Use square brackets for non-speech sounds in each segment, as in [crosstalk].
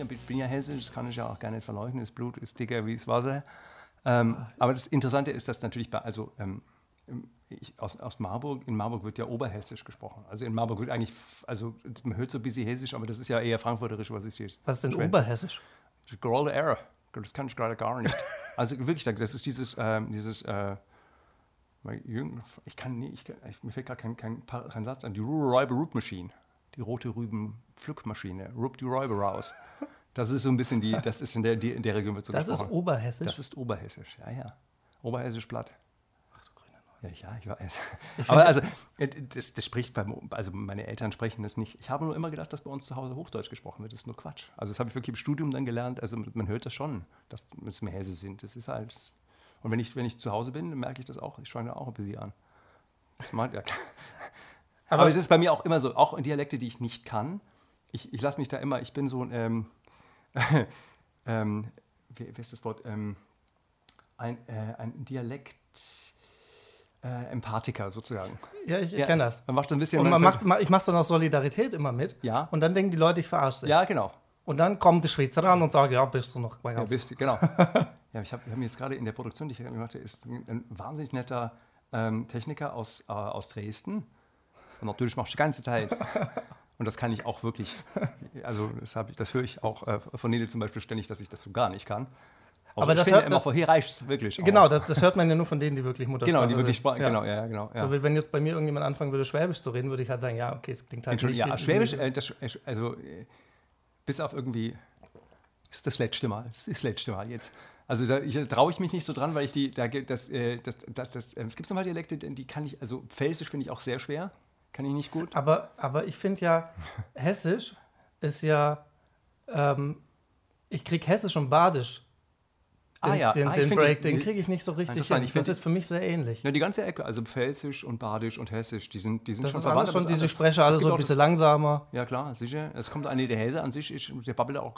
ja, bin ja hessisch, das kann ich ja auch gar nicht verleugnen. Das Blut ist dicker wie das Wasser. Ähm, aber das Interessante ist, dass natürlich bei, also ähm, ich, aus, aus Marburg, in Marburg wird ja Oberhessisch gesprochen. Also in Marburg wird eigentlich, also man hört so ein bisschen Hessisch, aber das ist ja eher Frankfurterisch, was ich jetzt. Was ist denn Oberhessisch? Grolle Error. Das kann ich gerade gar nicht. also wirklich, das ist dieses, ähm, dieses, äh, ich kann nicht, ich, mir fällt gerade kein, kein, kein, Satz an, die Räuber Root Machine, die rote Rüben Pflückmaschine, Rup die Räuber raus. Das ist so ein bisschen die, das ist in der, in der Region wird so Das gesprochen. ist Oberhessisch? Das ist Oberhessisch, ja, ja. Oberhessisch Platt. Ja, ja, ich weiß. Aber also, äh, das, das spricht beim, also meine Eltern sprechen das nicht. Ich habe nur immer gedacht, dass bei uns zu Hause Hochdeutsch gesprochen wird. Das ist nur Quatsch. Also, das habe ich wirklich im Studium dann gelernt. Also, man hört das schon, dass es mehr Hesse sind. Das ist halt. Und wenn ich, wenn ich zu Hause bin, dann merke ich das auch. Ich schwange auch ein bisschen an. Das macht, ja, Aber, Aber, es ist bei mir auch immer so, auch in Dialekte, die ich nicht kann. Ich, ich lasse mich da immer, ich bin so ein, ähm, [laughs] ähm, wie, wie, ist das Wort? Ähm, ein, äh, ein Dialekt äh, Empathiker sozusagen. Ja, ich, ich ja, kenne das. Man macht so ein bisschen. Und man macht, ich mache so noch Solidarität immer mit. Ja. Und dann denken die Leute, ich verarsche Ja, genau. Und dann kommt der Schweizer ran und sagt, ja, bist du noch mal ganz. Ja, bist du, genau. [laughs] ja, ich habe hab jetzt gerade in der Produktion, die ich gemacht habe, ist ein wahnsinnig netter ähm, Techniker aus, äh, aus Dresden. Und natürlich machst du die ganze Zeit. Und das kann ich auch wirklich. Also das, ich, das höre ich auch äh, von Nele zum Beispiel ständig, dass ich das so gar nicht kann. Also aber das finde hört, immer, hier reicht es wirklich. Genau, das, das, hört man ja nur von denen, die wirklich Muttersprache Genau, die wirklich sind. Ja. Genau, ja, genau. Ja. Also, wenn jetzt bei mir irgendjemand anfangen würde, Schwäbisch zu reden, würde ich halt sagen, ja, okay, es klingt halt nicht Ja, Schwäbisch, äh, das, also äh, bis auf irgendwie, ist das letzte Mal, das ist das letzte Mal jetzt. Also da traue ich mich nicht so dran, weil ich die, da, das, äh, das, das, das, äh, es gibt nochmal Dialekte, die kann ich, also Pfälzisch finde ich auch sehr schwer, kann ich nicht gut. Aber, aber ich finde ja, [laughs] Hessisch ist ja, ähm, ich kriege Hessisch und Badisch den, ah, ja. den, ah, den Break, den kriege ich nicht so richtig hin. Ich finde das für mich sehr ähnlich. Ja, die ganze Ecke, also Pfälzisch und Badisch und Hessisch, die sind, die sind das schon verwandt. schon diese Sprecher alle so ein bisschen langsamer. Ja, klar, sicher. Es kommt eine, der Häse an sich, ist, der Bubble auch,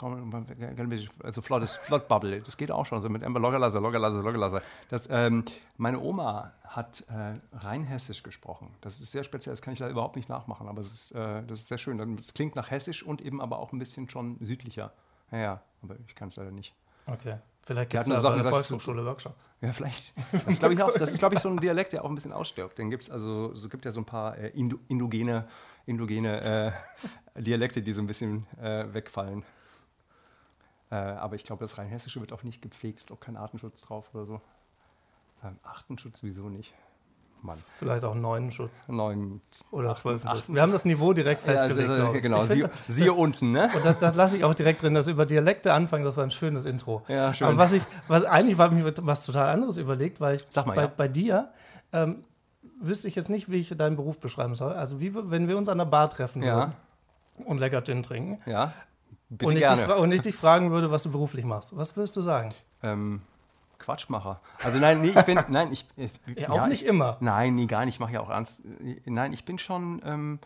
also flottes, flott Bubble, das geht auch schon, so mit Ember Loggerlasser, Loggerlasser, Loggerlasser. Das, ähm, meine Oma hat äh, rein Hessisch gesprochen. Das ist sehr speziell, das kann ich da überhaupt nicht nachmachen, aber es ist, äh, das ist sehr schön. Es klingt nach Hessisch und eben aber auch ein bisschen schon südlicher. Ja, ja, aber ich kann es leider nicht. Okay. Vielleicht gibt es ja der Volkshochschule Workshops. Ja, vielleicht. Das, ich auch, das ist, glaube ich, so ein Dialekt, der auch ein bisschen ausstirbt. Den gibt's also, so gibt ja so ein paar äh, indogene, indogene äh, [laughs] Dialekte, die so ein bisschen äh, wegfallen. Äh, aber ich glaube, das Rheinhessische wird auch nicht gepflegt, ist auch kein Artenschutz drauf oder so. Ähm, Artenschutz wieso nicht? Mann. Vielleicht auch neun Schutz. Neun. Oder zwölf Schutz. Wir haben das Niveau direkt festgelegt. Ja, also, genau, siehe, [laughs] siehe unten, ne? Und das, das lasse ich auch direkt drin, das über Dialekte anfangen, das war ein schönes Intro. Ja, schön. Aber was ich, was eigentlich war mir was total anderes überlegt, weil ich Sag mal, bei, ja. bei dir ähm, wüsste ich jetzt nicht, wie ich deinen Beruf beschreiben soll. Also wie wenn wir uns an der Bar treffen ja. würden und lecker Gin trinken. Ja. Bitte und, ich gerne. Dich, und ich dich fragen würde, was du beruflich machst. Was würdest du sagen? Ähm, Quatschmacher. Also nein, nee, ich bin, [laughs] nein, ich, ich ja, auch nicht ich, immer. Nein, nee, gar nicht. Ich mache ja auch ernst. Nein, ich bin schon. Ähm,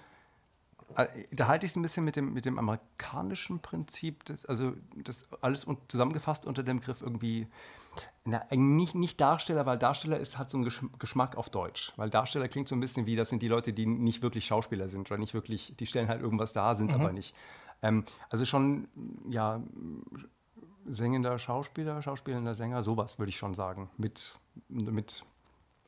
äh, da halte ich es ein bisschen mit dem, mit dem amerikanischen Prinzip, das, also das alles zusammengefasst unter dem Begriff irgendwie, na, nicht, nicht Darsteller, weil Darsteller ist, hat so einen Geschmack auf Deutsch. Weil Darsteller klingt so ein bisschen wie, das sind die Leute, die nicht wirklich Schauspieler sind oder nicht wirklich, die stellen halt irgendwas dar, sind mhm. aber nicht. Ähm, also schon, ja, singender Schauspieler, schauspielender Sänger, sowas würde ich schon sagen. Mit, mit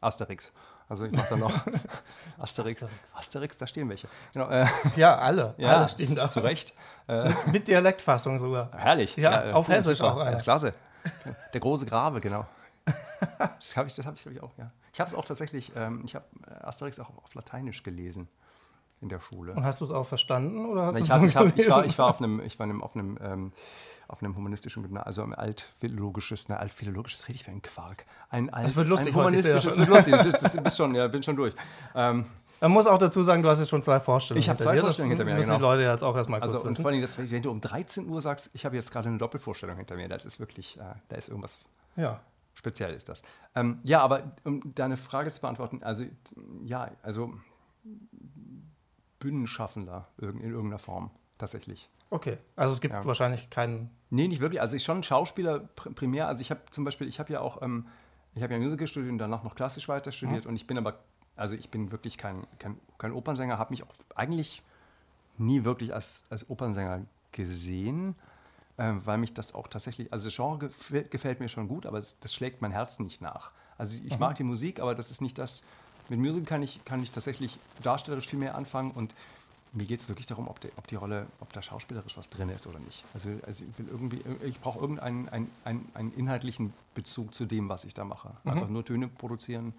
Asterix. Also ich mache da noch [laughs] Asterix. Asterix. Asterix, da stehen welche. Genau, äh, ja, alle. [laughs] Ja, alle stehen da. Zu Recht. Äh, mit, mit, Dialektfassung sogar. Herrlich. Ja, ja auf Hessisch auch einer. Ja, klasse. Der große Grabe, genau. Das habe ich, hab ich glaube ich, auch, ja. Ich habe es auch tatsächlich, ähm, ich habe äh, Asterix auch auf Lateinisch gelesen in der Schule. Und hast du es auch verstanden? Oder hast ich, hab, ich, hab, ich, war, ich war auf einem, ich war auf einem ähm, auf einem humanistischen Gymnasium, also ein altphilologisches, ne, altphilologisches rede ich für einen Quark. Ein, alt, das wird lustig. Ein humanistisches, wird lustig. Das, das bin schon, ja, bin schon durch. Ähm, man muss auch dazu sagen, du hast jetzt schon zwei Vorstellungen. Ich habe zwei Vorstellungen hinter mir. Das müssen genau. die Leute jetzt auch erstmal kurz Also und vor allem, das, wenn du um 13 Uhr sagst, ich habe jetzt gerade eine Doppelvorstellung hinter mir, das ist wirklich, äh, da ist irgendwas. Ja. Speziell ist das. Ähm, ja, aber um deine Frage zu beantworten, also ja, also Bühnenschaffender in irgendeiner Form tatsächlich. Okay, also es gibt ja. wahrscheinlich keinen. Nee, nicht wirklich. Also ich schon Schauspieler primär. Also ich habe zum Beispiel, ich habe ja auch, ähm, ich habe ja Musical studiert und danach noch klassisch weiter studiert mhm. und ich bin aber, also ich bin wirklich kein, kein, kein Opernsänger, habe mich auch eigentlich nie wirklich als, als Opernsänger gesehen. äh, weil mich das auch tatsächlich, also das Genre gefällt, gefällt mir schon gut, aber das, das, schlägt mein Herz nicht nach. Also ich mhm. mag die Musik, aber das ist nicht das, mit Musik kann ich, kann ich tatsächlich darstellerisch viel mehr anfangen und mir geht es wirklich darum, ob die, ob die, Rolle, ob da schauspielerisch was drin ist oder nicht. Also, also ich will irgendwie, ich brauche irgendeinen einen, einen, einen inhaltlichen Bezug zu dem, was ich da mache. Mhm. Einfach nur Töne produzieren,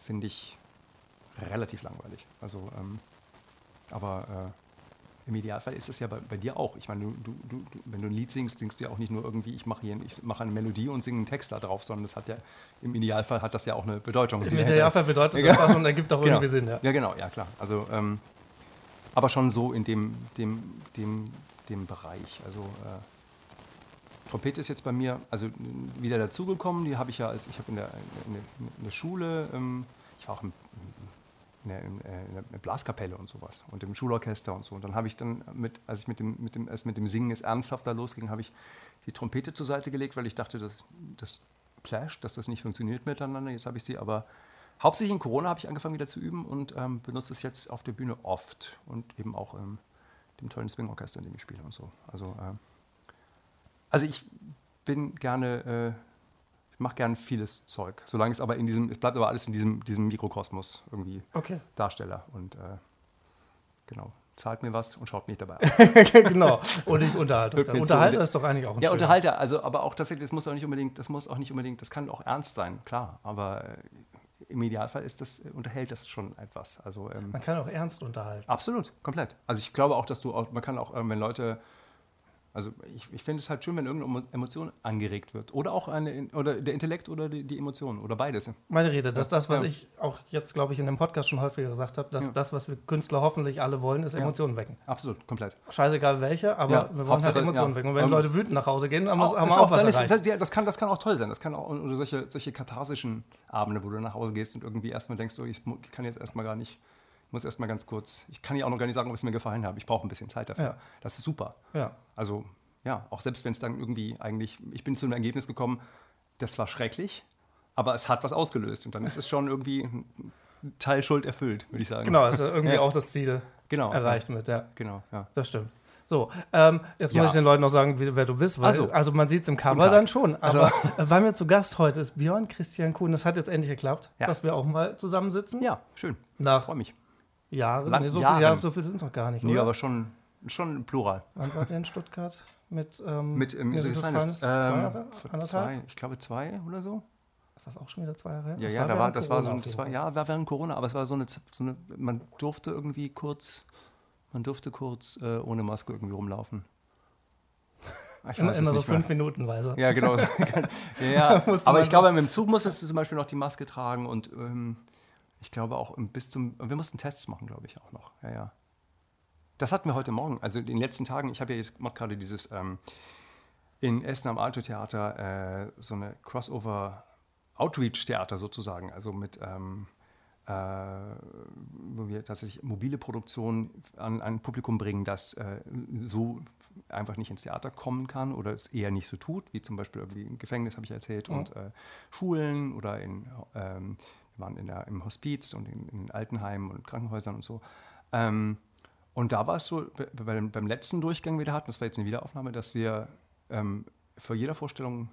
finde ich relativ langweilig. Also, ähm, aber äh, im Idealfall ist es ja bei, bei dir auch. Ich meine, du, du, du, wenn du ein Lied singst, singst du ja auch nicht nur irgendwie, ich mache hier ich mache eine Melodie und singe einen Text da drauf, sondern das hat ja, im Idealfall hat das ja auch eine Bedeutung. Im Idealfall bedeutet das was und ergibt auch genau. irgendwie Sinn, ja. Ja, genau, ja klar. Also ähm, aber schon so in dem, dem, dem, dem Bereich. Also äh, Trompete ist jetzt bei mir also wieder dazugekommen. Die habe ich ja, als ich habe in der, in, der, in der Schule, ähm, ich war auch im, in, der, in, der, Blaskapelle und sowas und im Schulorchester und so. Und dann habe ich dann mit, als ich mit dem, mit dem, als mit dem Singen es ernsthafter losging, habe ich die Trompete zur Seite gelegt, weil ich dachte, dass das clasht, dass das nicht funktioniert miteinander. Jetzt habe ich sie aber Hauptsächlich in Corona habe ich angefangen wieder zu üben und ähm, benutze es jetzt auf der Bühne oft und eben auch im dem tollen Swing-Orchester, in dem ich spiele und so. Also, äh, also ich bin gerne, äh, ich mache gerne vieles Zeug, solange es aber in diesem, es bleibt aber alles in diesem, diesem Mikrokosmos irgendwie okay. Darsteller und äh, genau zahlt mir was und schaut mich dabei an. genau. Und ich unterhalte euch Unterhalter ist doch eigentlich auch ein Ja, Unterhalter, also aber auch tatsächlich, das muss auch nicht unbedingt, das muss auch nicht unbedingt, das kann auch ernst sein, klar. Aber äh, im Idealfall ist das, äh, unterhält das schon etwas. Also, ähm, man kann auch ernst unterhalten. Absolut, komplett. Also ich glaube auch, dass du auch, man kann auch, ähm, wenn Leute also ich, ich finde es halt schön, wenn irgendeine Emotion angeregt wird. Oder auch eine, oder der Intellekt oder die, die Emotionen oder beides. Meine Rede, das ist das, was ja. ich auch jetzt, glaube ich, in dem Podcast schon häufiger gesagt habe, dass ja. das, was wir Künstler hoffentlich alle wollen, ist Emotionen wecken. Absolut, komplett. Scheißegal welche, aber wir wollen Hauptsache, halt Emotionen wecken. Und wenn Leute wütend nach Hause gehen, dann auch, haben wir auch, was erreicht. Ist, das, das, kann, das kann auch toll sein. Das kann auch oder solche, solche katharsischen Abende, wo du nach Hause gehst und irgendwie erstmal denkst, so, ich kann jetzt erstmal gar nicht muss erstmal ganz kurz, ich kann ja auch noch gar nicht sagen, ob es mir gefallen hat. Ich brauche ein bisschen Zeit dafür. Ja. Das ist super. Ja. Also ja, auch selbst wenn es dann irgendwie eigentlich, ich bin zu einem Ergebnis gekommen, das war schrecklich, aber es hat was ausgelöst und dann ist es schon irgendwie ein Teil Schuld erfüllt, würde ich sagen. Genau, also irgendwie ja. auch das Ziel genau, erreicht ja. mit, ja. Genau, ja. Das stimmt. So, ähm, jetzt ja. muss ich den Leuten noch sagen, wer du bist, weil, so. also man sieht es im Cover dann schon. Aber also. bei mir zu Gast heute ist Björn Christian Kuhn. Das hat jetzt endlich geklappt, dass wir auch mal zusammensitzen. Ja, schön. Nach Freue mich. Jahren. Nee, so, Jahren. Viel, ja, so viel sind es noch gar nicht. Nee, oder? aber schon, schon plural. Wann war der in Stuttgart? Mit, ähm, mit ähm, so Finest, ähm, zwei Jahre? Zwei, ich glaube zwei oder so. Ist das auch schon wieder zwei Jahre her? Ja, das ja, war da war, das war so, das war, ja, war während Corona, aber es war so eine, so eine man durfte irgendwie kurz, man durfte kurz äh, ohne Maske irgendwie rumlaufen. Ich immer, immer so fünf Minuten weise. Ja, genau. [laughs] [laughs] ja, aber ich glaube, mit dem Zug musstest du zum Beispiel noch die Maske tragen und ähm, ich glaube auch bis zum, wir mussten Tests machen, glaube ich auch noch. Ja, ja. Das hatten wir heute Morgen, also in den letzten Tagen. Ich habe ja jetzt gerade dieses ähm, in Essen am Alto Theater äh, so eine Crossover Outreach Theater sozusagen, also mit ähm, äh, wo wir tatsächlich mobile Produktionen an ein Publikum bringen, das äh, so einfach nicht ins Theater kommen kann oder es eher nicht so tut, wie zum Beispiel irgendwie im Gefängnis, habe ich erzählt, mhm. und äh, Schulen oder in, ähm, waren in der, im Hospiz und in, in Altenheimen und Krankenhäusern und so. Ähm, und da war es so, beim, beim letzten Durchgang, wieder hatten, das war jetzt eine Wiederaufnahme, dass wir ähm, vor jeder Vorstellung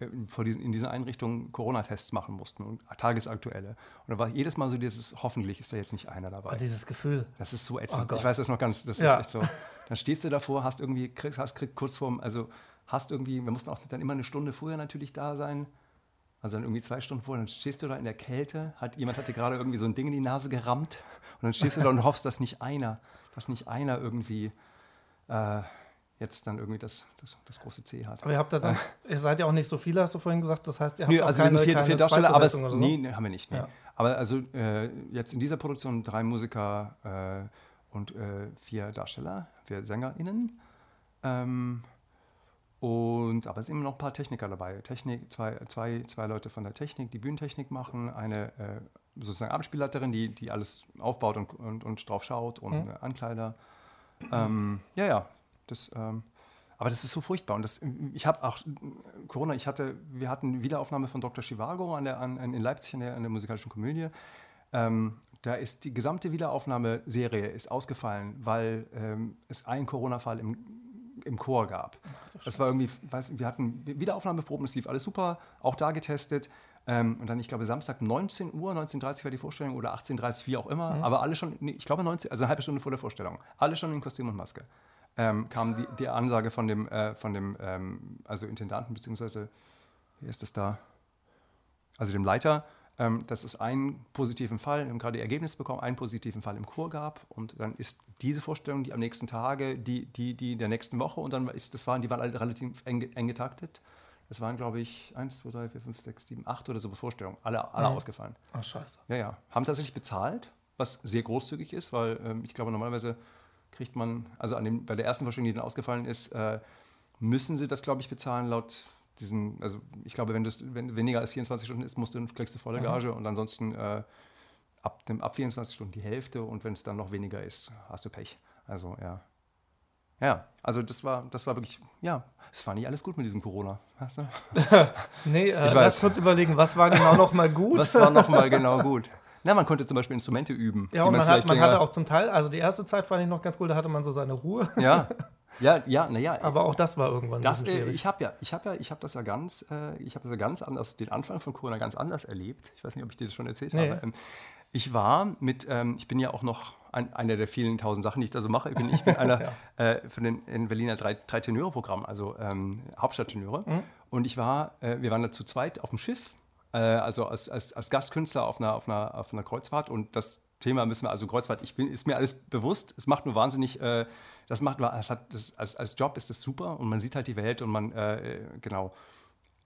äh, vor diesen, in diesen Einrichtungen Corona-Tests machen mussten und tagesaktuelle. Und da war jedes Mal so dieses, hoffentlich ist da jetzt nicht einer dabei. Oh, dieses Gefühl. Das ist so ätzend. Oh ich weiß das noch ganz, das ja. ist echt so. Dann stehst du davor, hast irgendwie, kriegst, hast krieg kurz vorm, also hast irgendwie, wir mussten auch dann immer eine Stunde vorher natürlich da sein. Also dann irgendwie zwei Stunden vorher, dann stehst du da in der Kälte, hat, jemand hat dir gerade irgendwie so ein Ding in die Nase gerammt und dann stehst du da und hoffst, dass nicht einer dass nicht einer irgendwie äh, jetzt dann irgendwie das, das, das, große C hat. Aber ihr habt da dann, ihr seid ja auch nicht so viele, hast du vorhin gesagt, das heißt, ihr habt Nö, also keine, vier, vier Darsteller, aber es, so? nee, nee, haben wir nicht. Nee. Ja. Aber also äh, jetzt in dieser Produktion drei Musiker äh, und äh, vier Darsteller, vier SängerInnen. Ähm, und, aber es sind immer noch ein paar Techniker dabei. Technik, zwei, zwei, zwei Leute von der Technik, die Bühnentechnik machen, eine äh, sozusagen Abspielleiterin, die, die alles aufbaut und, und, und drauf schaut und mhm. Ankleider. Ähm, ja, ja. Das, ähm, aber das ist so furchtbar. Und das, ich habe auch Corona, ich hatte, wir hatten Wiederaufnahme von Dr. Chivago an der, an, in Leipzig in der, in der musikalischen Komödie. Ähm, da ist die gesamte Wiederaufnahmeserie ist ausgefallen, weil ähm, es einen Corona-Fall im im Chor gab. Ach, das war irgendwie, weiß, wir hatten Wiederaufnahmeproben, es lief alles super, auch da getestet. Ähm, und dann, ich glaube, Samstag 19 Uhr, 19.30 Uhr war die Vorstellung oder 18.30 Uhr, wie auch immer, mhm. aber alle schon, nee, ich glaube 19, also eine halbe Stunde vor der Vorstellung, alle schon in Kostüm und Maske. Ähm, kam die, die, Ansage von dem, äh, von dem ähm, also Intendanten, beziehungsweise, wie ist das da? Also dem Leiter, ähm, dass es einen positiven Fall, wir haben gerade die Ergebnisse bekommen, einen positiven Fall im Chor gab und dann ist diese Vorstellung, die am nächsten Tage, die, die, die der nächsten Woche und dann ist, das waren, die waren alle relativ eng, eng getaktet. Es waren, glaube ich, 1, 2, 3, 4, 5, 6, 7, 8 oder so Vorstellungen. Alle, alle mhm. ausgefallen. Ach, scheiße. Ja, ja. Haben tatsächlich bezahlt, was sehr großzügig ist, weil ähm, ich glaube, normalerweise kriegt man, also dem, bei der ersten Vorstellung, die dann ausgefallen ist, äh, müssen sie das, glaube ich, bezahlen laut diesen, also ich glaube, wenn das wenn weniger als 24 Stunden ist, musst du, kriegst du volle Gage mhm. und ansonsten äh, ab, dem, ab 24 Stunden die Hälfte und wenn es dann noch weniger ist, hast du Pech. Also ja. Ja, also das war, das war wirklich, ja, es war nicht alles gut mit diesem Corona. Weißt du? [laughs] nee, [laughs] äh, lass kurz überlegen, was war genau noch mal gut? was war noch mal genau [laughs] gut? Na, man konnte zum Beispiel Instrumente üben. Ja, und man, man, hat, man hatte auch zum Teil, also die erste Zeit fand ich noch ganz cool, da hatte man so seine Ruhe. Ja, Ja, ja, naja. Aber auch das war irgendwann das, äh, Ich habe ja, ich habe ja, ich habe das ja ganz, äh, ich habe das ja ganz anders, den Anfang von Corona ganz anders erlebt. Ich weiß nicht, ob ich dir das schon erzählt nee. habe. Ähm, ich war mit, ähm, ich bin ja auch noch ein, einer der vielen tausend Sachen, die ich da so mache. Ich bin, ich bin [laughs] einer ja. äh, von den in Berliner drei, drei Tenöre-Programm, also ähm, Hauptstadttenöre. Mhm. Und ich war, äh, wir waren da zu zweit auf dem Schiff, äh, also als, als, als Gastkünstler auf einer, auf, einer, auf einer Kreuzfahrt. Und das Thema müssen wir, also Kreuzfahrt, ich bin, ist mir alles bewusst, es macht nur wahnsinnig, äh, das macht es hat, das, als, als Job ist das super und man sieht halt die Welt und man, äh, genau.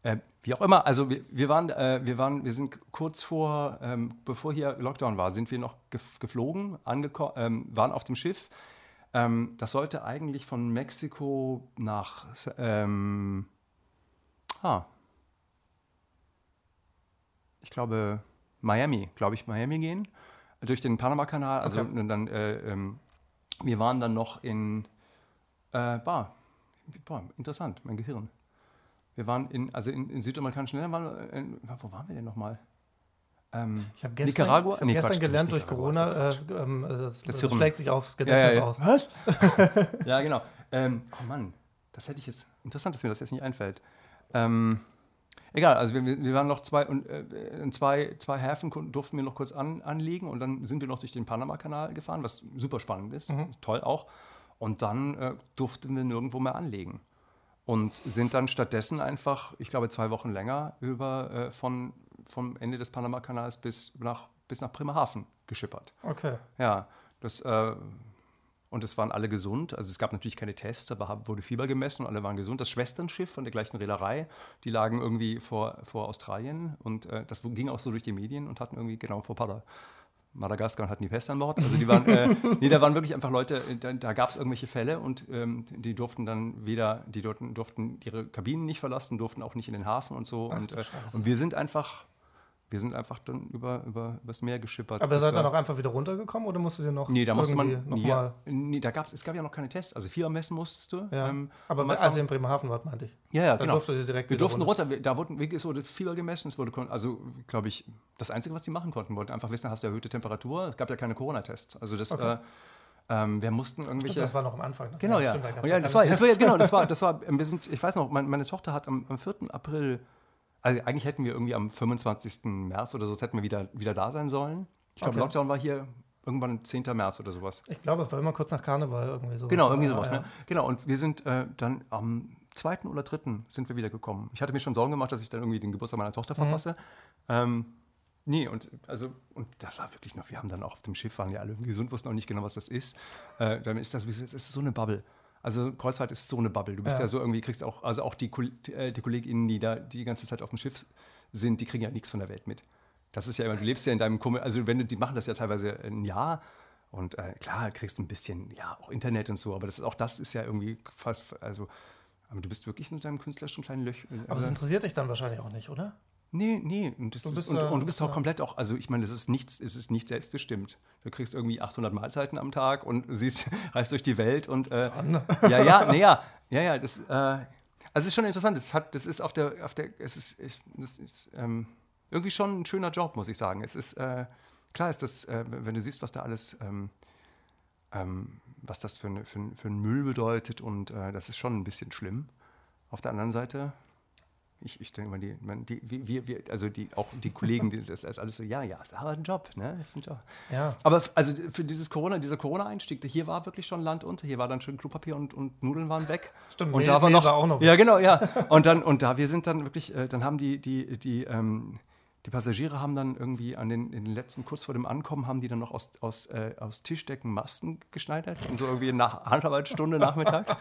Äh, wie auch immer, also wir, wir, waren, äh, wir waren, wir sind kurz vor, ähm, bevor hier Lockdown war, sind wir noch geflogen, ähm, waren auf dem Schiff. Ähm, das sollte eigentlich von Mexiko nach, ähm, ah, ich glaube, Miami, glaube ich, Miami gehen durch den Panama-Kanal. Also okay. dann, äh, ähm, wir waren dann noch in, äh, boah, boah, interessant, mein Gehirn. Wir waren in, also in, in südamerikanischen Ländern, waren, in, wo waren wir denn nochmal? Ähm, ich habe gestern, Nicaragua? Ich hab nee, gestern Quatsch, gelernt durch Corona, äh, ähm, das, das, das schlägt sich aufs Gedächtnis ja, ja, ja. aus. Was? [laughs] ja, genau. Ähm, oh Mann, das hätte ich jetzt, interessant, dass mir das jetzt nicht einfällt. Ähm, Egal, also wir, wir waren noch zwei und äh, zwei, zwei Häfen durften wir noch kurz an, anlegen und dann sind wir noch durch den Panama-Kanal gefahren, was super spannend ist, mhm. toll auch. Und dann äh, durften wir nirgendwo mehr anlegen. Und sind dann stattdessen einfach, ich glaube, zwei Wochen länger über äh, von, vom Ende des Panama-Kanals bis nach, bis nach Bremerhaven geschippert. Okay. Ja, das äh, und es waren alle gesund. Also es gab natürlich keine Tests, aber wurde Fieber gemessen und alle waren gesund. Das Schwesternschiff von der gleichen Reederei, die lagen irgendwie vor, vor Australien und äh, das ging auch so durch die Medien und hatten irgendwie genau vor Pada. Madagaskar und hatten die Pest an Bord. Also die waren, äh, [laughs] nee, da waren wirklich einfach Leute, da, da gab es irgendwelche Fälle und ähm, die durften dann weder, die durften, durften ihre Kabinen nicht verlassen, durften auch nicht in den Hafen und so. Ach, und, äh, und wir sind einfach wir sind einfach dann über, über übers Meer geschippert. Aber seid ihr dann auch einfach wieder runtergekommen oder musstet ihr noch? Nee, da musste man. Noch ja, mal nee, da gab's, es gab ja noch keine Tests. Also vier messen musstest du. Ja. Ähm, aber als ihr in Bremerhaven wart, meinte ich. Ja, ja, dann genau. durftet ihr direkt Wir durften runter. runter. Da wurden, es wurde Fieber gemessen. Es wurde, also, glaube ich, das Einzige, was die machen konnten, wollten einfach wissen, hast du erhöhte Temperatur. Es gab ja keine Corona-Tests. Also das. Okay. Äh, ähm, wir mussten irgendwelche. Stimmt, das war noch am Anfang. Ne? Genau, ja. Stimmt, ja das, war, das war, genau, das war, das war, [laughs] wir sind, ich weiß noch, meine, meine Tochter hat am, am 4. April also eigentlich hätten wir irgendwie am 25. März oder so, hätten wir wieder, wieder da sein sollen. Ich glaube, okay. Lockdown war hier irgendwann 10. März oder sowas. Ich glaube, es war immer kurz nach Karneval irgendwie so. Genau, irgendwie sowas. Ja, ne? Genau, und wir sind äh, dann am 2. oder 3. sind wir wieder gekommen. Ich hatte mir schon Sorgen gemacht, dass ich dann irgendwie den Geburtstag meiner Tochter mhm. verpasse. Mhm. Ähm, nee, und also, und das war wirklich noch, wir haben dann auch auf dem Schiff, waren ja alle gesund, wussten auch nicht genau, was das ist. Äh, dann ist das, das ist so eine Bubble. Also Kreuzfahrt ist so eine Bubble. Du bist ja, ja so irgendwie, kriegst auch, also auch die, äh, die KollegInnen, die da die ganze Zeit auf dem Schiff sind, die kriegen ja nichts von der Welt mit. Das ist ja immer, du lebst ja in deinem Kummel, also wenn du, die machen das ja teilweise ein Jahr und äh, klar, kriegst ein bisschen, ja, auch Internet und so, aber das ist, auch das ist ja irgendwie fast, also, aber du bist wirklich in deinem künstlerischen kleinen Löch. Aber es interessiert dich dann wahrscheinlich auch nicht, oder? Nee, nee. Und, du bist, und, und du bist auch komplett auch, also ich meine, das ist nichts, es ist nicht selbstbestimmt. Du kriegst irgendwie 800 Mahlzeiten am Tag und [laughs] siehst, reist durch die Welt und äh, [laughs] ja, ja, nee, ja, ja, ja, das, äh, also es ist schon interessant. Das hat, das ist auf der, auf der, es ist, ich, das ist ähm, irgendwie schon ein schöner Job, muss ich sagen. Es ist äh, klar, ist das, äh, wenn du siehst, was da alles, ähm, ähm, was das für, eine, für, für einen Müll bedeutet und äh, das ist schon ein bisschen schlimm. Auf der anderen Seite ich, ich denke mal, die, man, die, wir, wir, also die, auch die Kollegen, die, [laughs] das ist alles so, ja, ja, ist aber ein Job, ne? Ist ein Job. Ja. Aber also für dieses Corona, dieser Corona-Einstieg, hier war wirklich schon Land unter, hier war dann schon Klopapier und, und Nudeln waren weg. [laughs] Stimmt, und Mehl, da war noch, war auch noch. Ja, genau, ja. [laughs] Und dann, und da, wir sind dann wirklich, äh, dann haben die, die, die, ähm, die Passagiere haben dann irgendwie an den, in den letzten, kurz vor dem Ankommen, haben die dann noch aus, aus, äh, aus Tischdecken Masten geschneidert. Und so irgendwie nach anderthalb Stunde Nachmittag.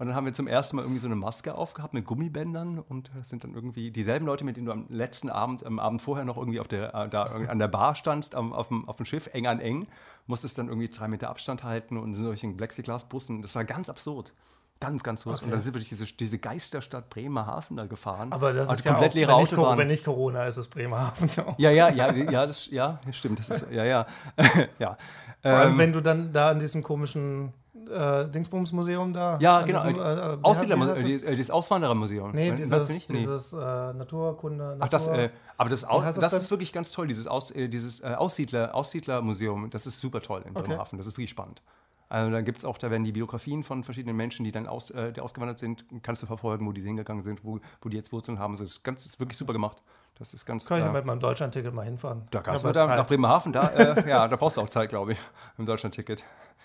Und dann haben wir zum ersten Mal irgendwie so eine Maske aufgehabt mit Gummibändern und sind dann irgendwie dieselben Leute, mit denen du am letzten Abend, am Abend vorher noch irgendwie auf der, äh, da an der Bar standst, am, auf, dem, auf dem Schiff, eng an eng, musstest dann irgendwie drei Meter Abstand halten und in solchen Plexiglasbussen. Das war ganz absurd. Ganz, ganz groß. Okay. Und dann sind wir durch diese, diese Geisterstadt Bremerhaven da gefahren. Aber das also ist komplett ja auch, leere wenn Autobahn. Nicht, wenn nicht Corona ist, ist Bremerhaven ja. Ja, ja, ja, das, ja, stimmt. Das ist, ja, ja. [laughs] ja. Vor allem, ähm, wenn du dann da an diesem komischen äh, Dingsbums-Museum da. Ja, genau. Diesem, äh, Aussiedlermuseum, das? Äh, das Auswanderermuseum. Nee, dieses, nicht? dieses äh, Naturkunde. Natur, Ach, das, äh, aber das, das, das ist wirklich ganz toll, dieses, Aus, äh, dieses Aussiedler, Aussiedlermuseum. Das ist super toll in Bremerhaven. Okay. Das ist wirklich spannend. Also da gibt es auch, da werden die Biografien von verschiedenen Menschen, die dann aus, äh, die ausgewandert sind, kannst du verfolgen, wo die hingegangen sind, wo, wo die jetzt Wurzeln haben. So, das ist, ganz, ist wirklich super gemacht. Das ist ganz. Kann ich äh, mit meinem Deutschlandticket mal hinfahren? Da kannst du da, nach Bremerhaven, da, äh, ja, da brauchst du auch Zeit, glaube ich, im Deutschlandticket.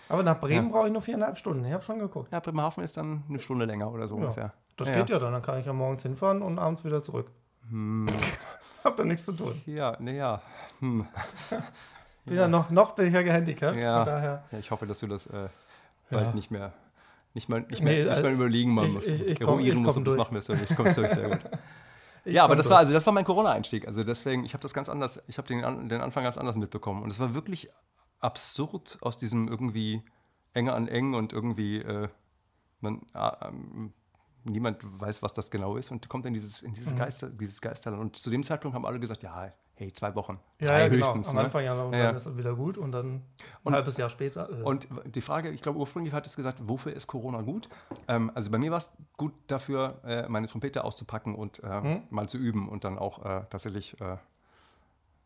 Aber nach Bremen ja. brauche ich nur viereinhalb Stunden. Ich habe schon geguckt. Ja, Bremerhaven ist dann eine Stunde länger oder so ja. ungefähr. Das geht ja dann. Dann kann ich ja morgens hinfahren und abends wieder zurück. Hm. [laughs] hab ja nichts zu tun. Ja, ne, ja. Hm. [laughs] bin ja. noch, noch bin ich ja gehandicapt. Ja. Von daher. ja ich hoffe, dass du das äh, bald nicht mehr nicht mal, nicht mehr, nee, nicht mal also überlegen man muss. Ich, ich, komm, ich muss, das machen wir so nicht. Kommst durch, sehr gut. [laughs] ja, aber das durch. war also das war mein Corona-Einstieg. Also deswegen, ich habe das ganz anders, ich habe den, den Anfang ganz anders mitbekommen. Und es war wirklich absurd aus diesem irgendwie enge an eng und irgendwie äh, man, äh, niemand weiß, was das genau ist und kommt in dieses, in dieses, mhm. Geister, dieses Geisterland. Und zu dem Zeitpunkt haben alle gesagt, ja, hey, zwei Wochen. Ja, drei ja genau. höchstens. Am ne? Anfang ja, dann ja. ist es wieder gut und dann ein und, halbes Jahr später. Äh. Und die Frage, ich glaube, ursprünglich hat es gesagt, wofür ist Corona gut? Ähm, also bei mir war es gut dafür, äh, meine Trompete auszupacken und äh, hm? mal zu üben und dann auch äh, tatsächlich äh,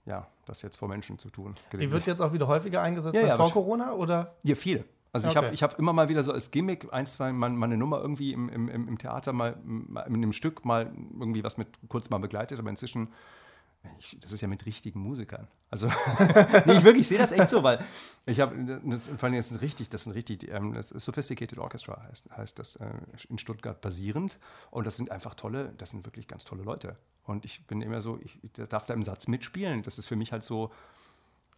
ja, das jetzt vor Menschen zu tun. Die wird jetzt auch wieder häufiger eingesetzt als vor Corona? Oder? Ja, viele. Also okay. ich habe ich hab immer mal wieder so als Gimmick ein, zwei Mal, mal eine Nummer irgendwie im, im, im Theater mal, mal in einem Stück mal irgendwie was mit kurz mal begleitet, aber inzwischen ich, das ist ja mit richtigen Musikern. Also, [laughs] nee, ich wirklich sehe das echt so, weil ich habe, vor allem ist richtig, das ist richtig, ähm, das ist Sophisticated Orchestra, heißt, heißt das äh, in Stuttgart basierend. Und das sind einfach tolle, das sind wirklich ganz tolle Leute. Und ich bin immer so, ich darf da im Satz mitspielen. Das ist für mich halt so,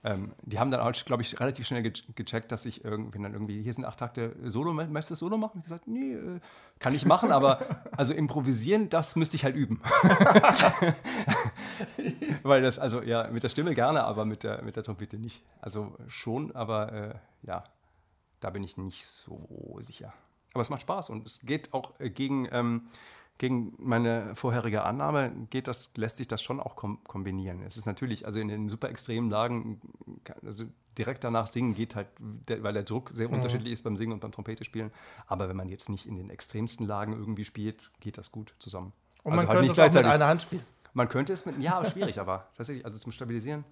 ähm, die haben dann auch, glaube ich, relativ schnell ge gecheckt, dass ich irgendwie dann irgendwie, hier sind acht Takte Solo, möchtest du Solo machen? Ich gesagt, nee, äh, kann ich machen, aber also improvisieren, das müsste ich halt üben. [laughs] Weil das, also ja, mit der Stimme gerne, aber mit der, mit der Trompete nicht. Also schon, aber äh, ja, da bin ich nicht so sicher. Aber es macht Spaß und es geht auch äh, gegen ähm, gegen meine vorherige Annahme geht das, lässt sich das schon auch kombinieren. Es ist natürlich, also in den super extremen Lagen, also direkt danach singen geht halt, weil der Druck sehr mhm. unterschiedlich ist beim Singen und beim Trompete spielen. Aber wenn man jetzt nicht in den extremsten Lagen irgendwie spielt, geht das gut zusammen. Und also man halt könnte es auch mit einer Hand spielen. Man könnte es mit, ja, schwierig, aber [laughs] tatsächlich, also zum Stabilisieren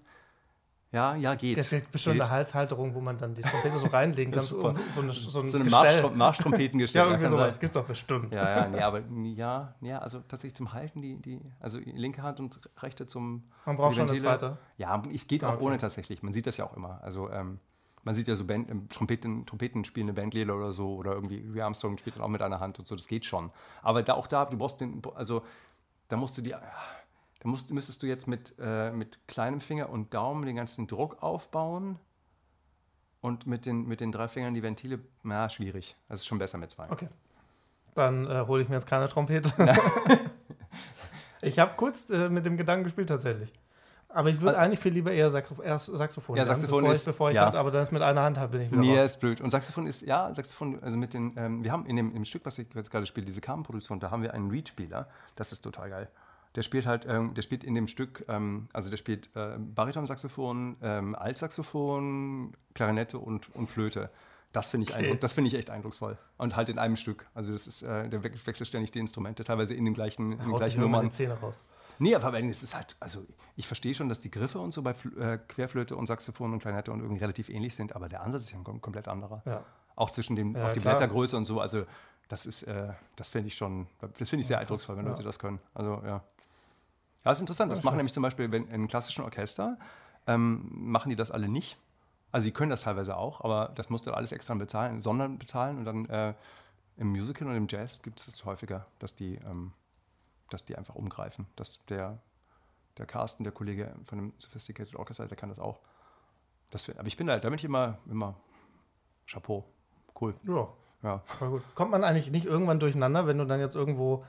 ja, ja, geht. Jetzt gibt bestimmt geht. eine Halshalterung, wo man dann die Trompete so reinlegen kann. [laughs] So, so, eine, so, ein so eine Marsch, Marschtrompetengestell. [laughs] ja, irgendwie sowas. Das gibt es auch bestimmt. Ja, ja, nee, aber [laughs] ja, ja, also tatsächlich zum Halten, die, die, also linke Hand und rechte zum. Man braucht schon eine zweite. Ja, es geht auch ah, okay. ohne tatsächlich. Man sieht das ja auch immer. Also, ähm, man sieht ja so Band, ähm, Trompeten, Trompeten spielende Bandlehrer oder so oder irgendwie Louis Armstrong spielt dann auch mit einer Hand und so, das geht schon. Aber da auch da, du brauchst den, also da musst du die, da musst, müsstest du jetzt mit, äh, mit kleinem Finger und Daumen den ganzen Druck aufbauen und mit den, mit den drei Fingern die Ventile, na, schwierig. Das ist schon besser mit zwei. Okay. Dann äh, hole ich mir jetzt keine Trompete. [laughs] [laughs] ich habe kurz äh, mit dem Gedanken gespielt tatsächlich. Aber ich würde also, eigentlich viel lieber eher Saxophon, erst Saxophon, ja, Saxophon bevor ist, ich, bevor ich ja. Hand, aber dann ist mit einer Hand halt bin ich wieder Nee, raus. ist blöd. Und Saxophon ist, ja, Saxophon, also mit den, ähm, wir haben in dem im Stück, was ich jetzt gerade spiele, diese Kamenproduktion, da haben wir einen Reed-Spieler. Das ist total geil der spielt halt, ähm, der spielt in dem Stück, ähm, also der spielt äh, Baritonsaxophon, ähm, Altsaxophon, Klarinette und, und Flöte. Das finde ich, okay. find ich echt eindrucksvoll. Und halt in einem Stück. Also das ist, äh, der wechselt ständig die Instrumente, teilweise in den gleichen, in den gleichen Nummern. Die Zähne raus. Nee, aber es ist halt, also ich verstehe schon, dass die Griffe und so bei äh, Querflöte und Saxophon und Klarinette und irgendwie relativ ähnlich sind, aber der Ansatz ist ja ein komplett anderer. Ja. Auch zwischen dem, ja, auch die klar. Blättergröße und so. Also das ist, äh, das finde ich schon, das finde ich sehr eindrucksvoll, wenn Leute das können. Also ja. Ja, das ist interessant. Das machen nämlich zum Beispiel wenn, in klassischen Orchester, ähm, machen die das alle nicht. Also sie können das teilweise auch, aber das musst du alles extra bezahlen, sondern bezahlen und dann äh, im Musical und im Jazz gibt es das häufiger, dass die, ähm, dass die einfach umgreifen. Dass der, der Carsten, der Kollege von dem Sophisticated Orchestra, der kann das auch. Das, aber ich bin da, da bin ich immer, immer Chapeau. Cool. Ja. Ja. gut. Kommt man eigentlich nicht irgendwann durcheinander, wenn du dann jetzt irgendwo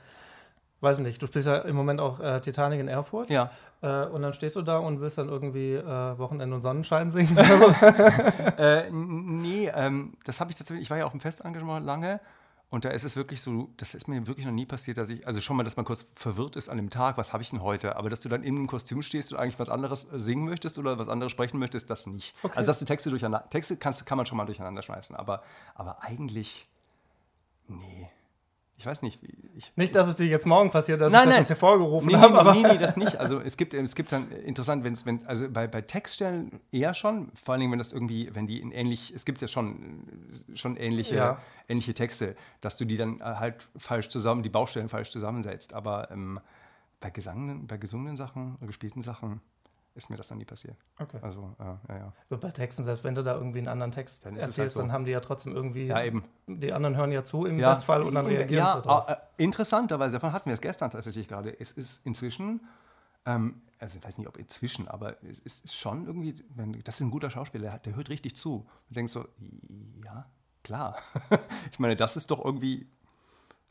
weiß nicht, du spielst ja im Moment auch äh, Titanic in Erfurt. Ja. Äh, und dann stehst du da und willst dann irgendwie äh, Wochenende und Sonnenschein singen oder so. [laughs] [laughs] äh, nee, ähm, das habe ich tatsächlich, ich war ja auch im Festengagement lange und da ist es wirklich so, das ist mir wirklich noch nie passiert, dass ich, also schon mal, dass man kurz verwirrt ist an dem Tag, was habe ich denn heute, aber dass du dann in einem Kostüm stehst und eigentlich was anderes singen möchtest oder was anderes sprechen möchtest, das nicht. Okay. Also dass du Texte durcheinander, Texte kannst, kann man schon mal durcheinander schmeißen, aber, aber eigentlich, nee. Ich weiß nicht. Ich, nicht, dass es dir jetzt morgen passiert, dass nein, ich das hervorgerufen nee, habe. Nee, nee, nee, das nicht. Also es gibt, es gibt dann interessant, wenn es, wenn, also bei, bei Textstellen eher schon, vor allen Dingen, wenn das irgendwie, wenn die in ähnlich, es gibt ja schon, schon ähnliche, ja. ähnliche Texte, dass du die dann halt falsch zusammen, die Baustellen falsch zusammensetzt. Aber ähm, bei Gesang, bei gesungenen Sachen, gespielten Sachen, ist mir das noch nie passiert. Okay. Also, äh, ja, ja. Gut, bei Texten, selbst wenn du da irgendwie einen anderen Text dann erzählst, halt so. dann haben die ja trotzdem irgendwie. Ja, eben. Die anderen hören ja zu im ja, Bestfall und dann reagieren ja, sie drauf. Äh, interessanterweise, davon hatten wir es gestern tatsächlich gerade. Es ist inzwischen, ähm, also ich weiß nicht, ob inzwischen, aber es ist schon irgendwie, wenn, das ist ein guter Schauspieler, der, der hört richtig zu. Du denkst so, ja, klar. [laughs] ich meine, das ist doch irgendwie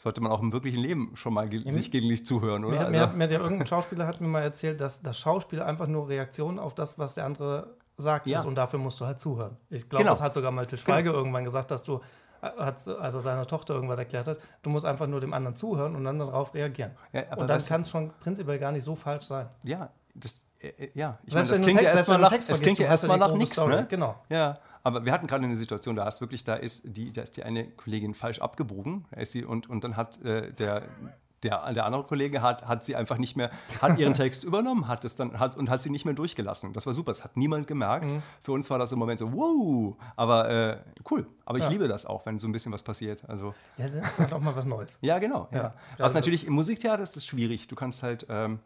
sollte man auch im wirklichen Leben schon mal ge sich gelegentlich zuhören, oder? Mir, also. mir, mir irgendein Schauspieler hat mir mal erzählt, dass das Schauspiel einfach nur Reaktion auf das, was der andere sagt ja. ist und dafür musst du halt zuhören. Ich glaube, genau. das hat sogar mal Til Schweiger genau. irgendwann gesagt, dass du, äh, hat, also seiner Tochter irgendwann erklärt hat, du musst einfach nur dem anderen zuhören und dann darauf reagieren. Ja, und dann kann es schon prinzipiell gar nicht so falsch sein. Ja, das, äh, äh ja. Ich meine, das klingt ja erstmal nach, ja erstmal nach nichts, ne? Genau. Ja. Aber wir hatten gerade eine Situation, da ist wirklich, da ist die, da ist die eine Kollegin falsch abgebogen, ist sie, und, und dann hat äh, der, der, der andere Kollege hat, hat sie einfach nicht mehr, hat ihren Text [laughs] übernommen, hat es dann, hat, und hat sie nicht mehr durchgelassen. Das war super, das hat niemand gemerkt. Mhm. Für uns war das im Moment so, wow, aber äh, cool. Aber ich ja. liebe das auch, wenn so ein bisschen was passiert. Also, ja, das ist halt auch mal was Neues. ja, genau. Ja. ja. Was natürlich im Musiktheater ist, ist schwierig. Du kannst halt, ähm,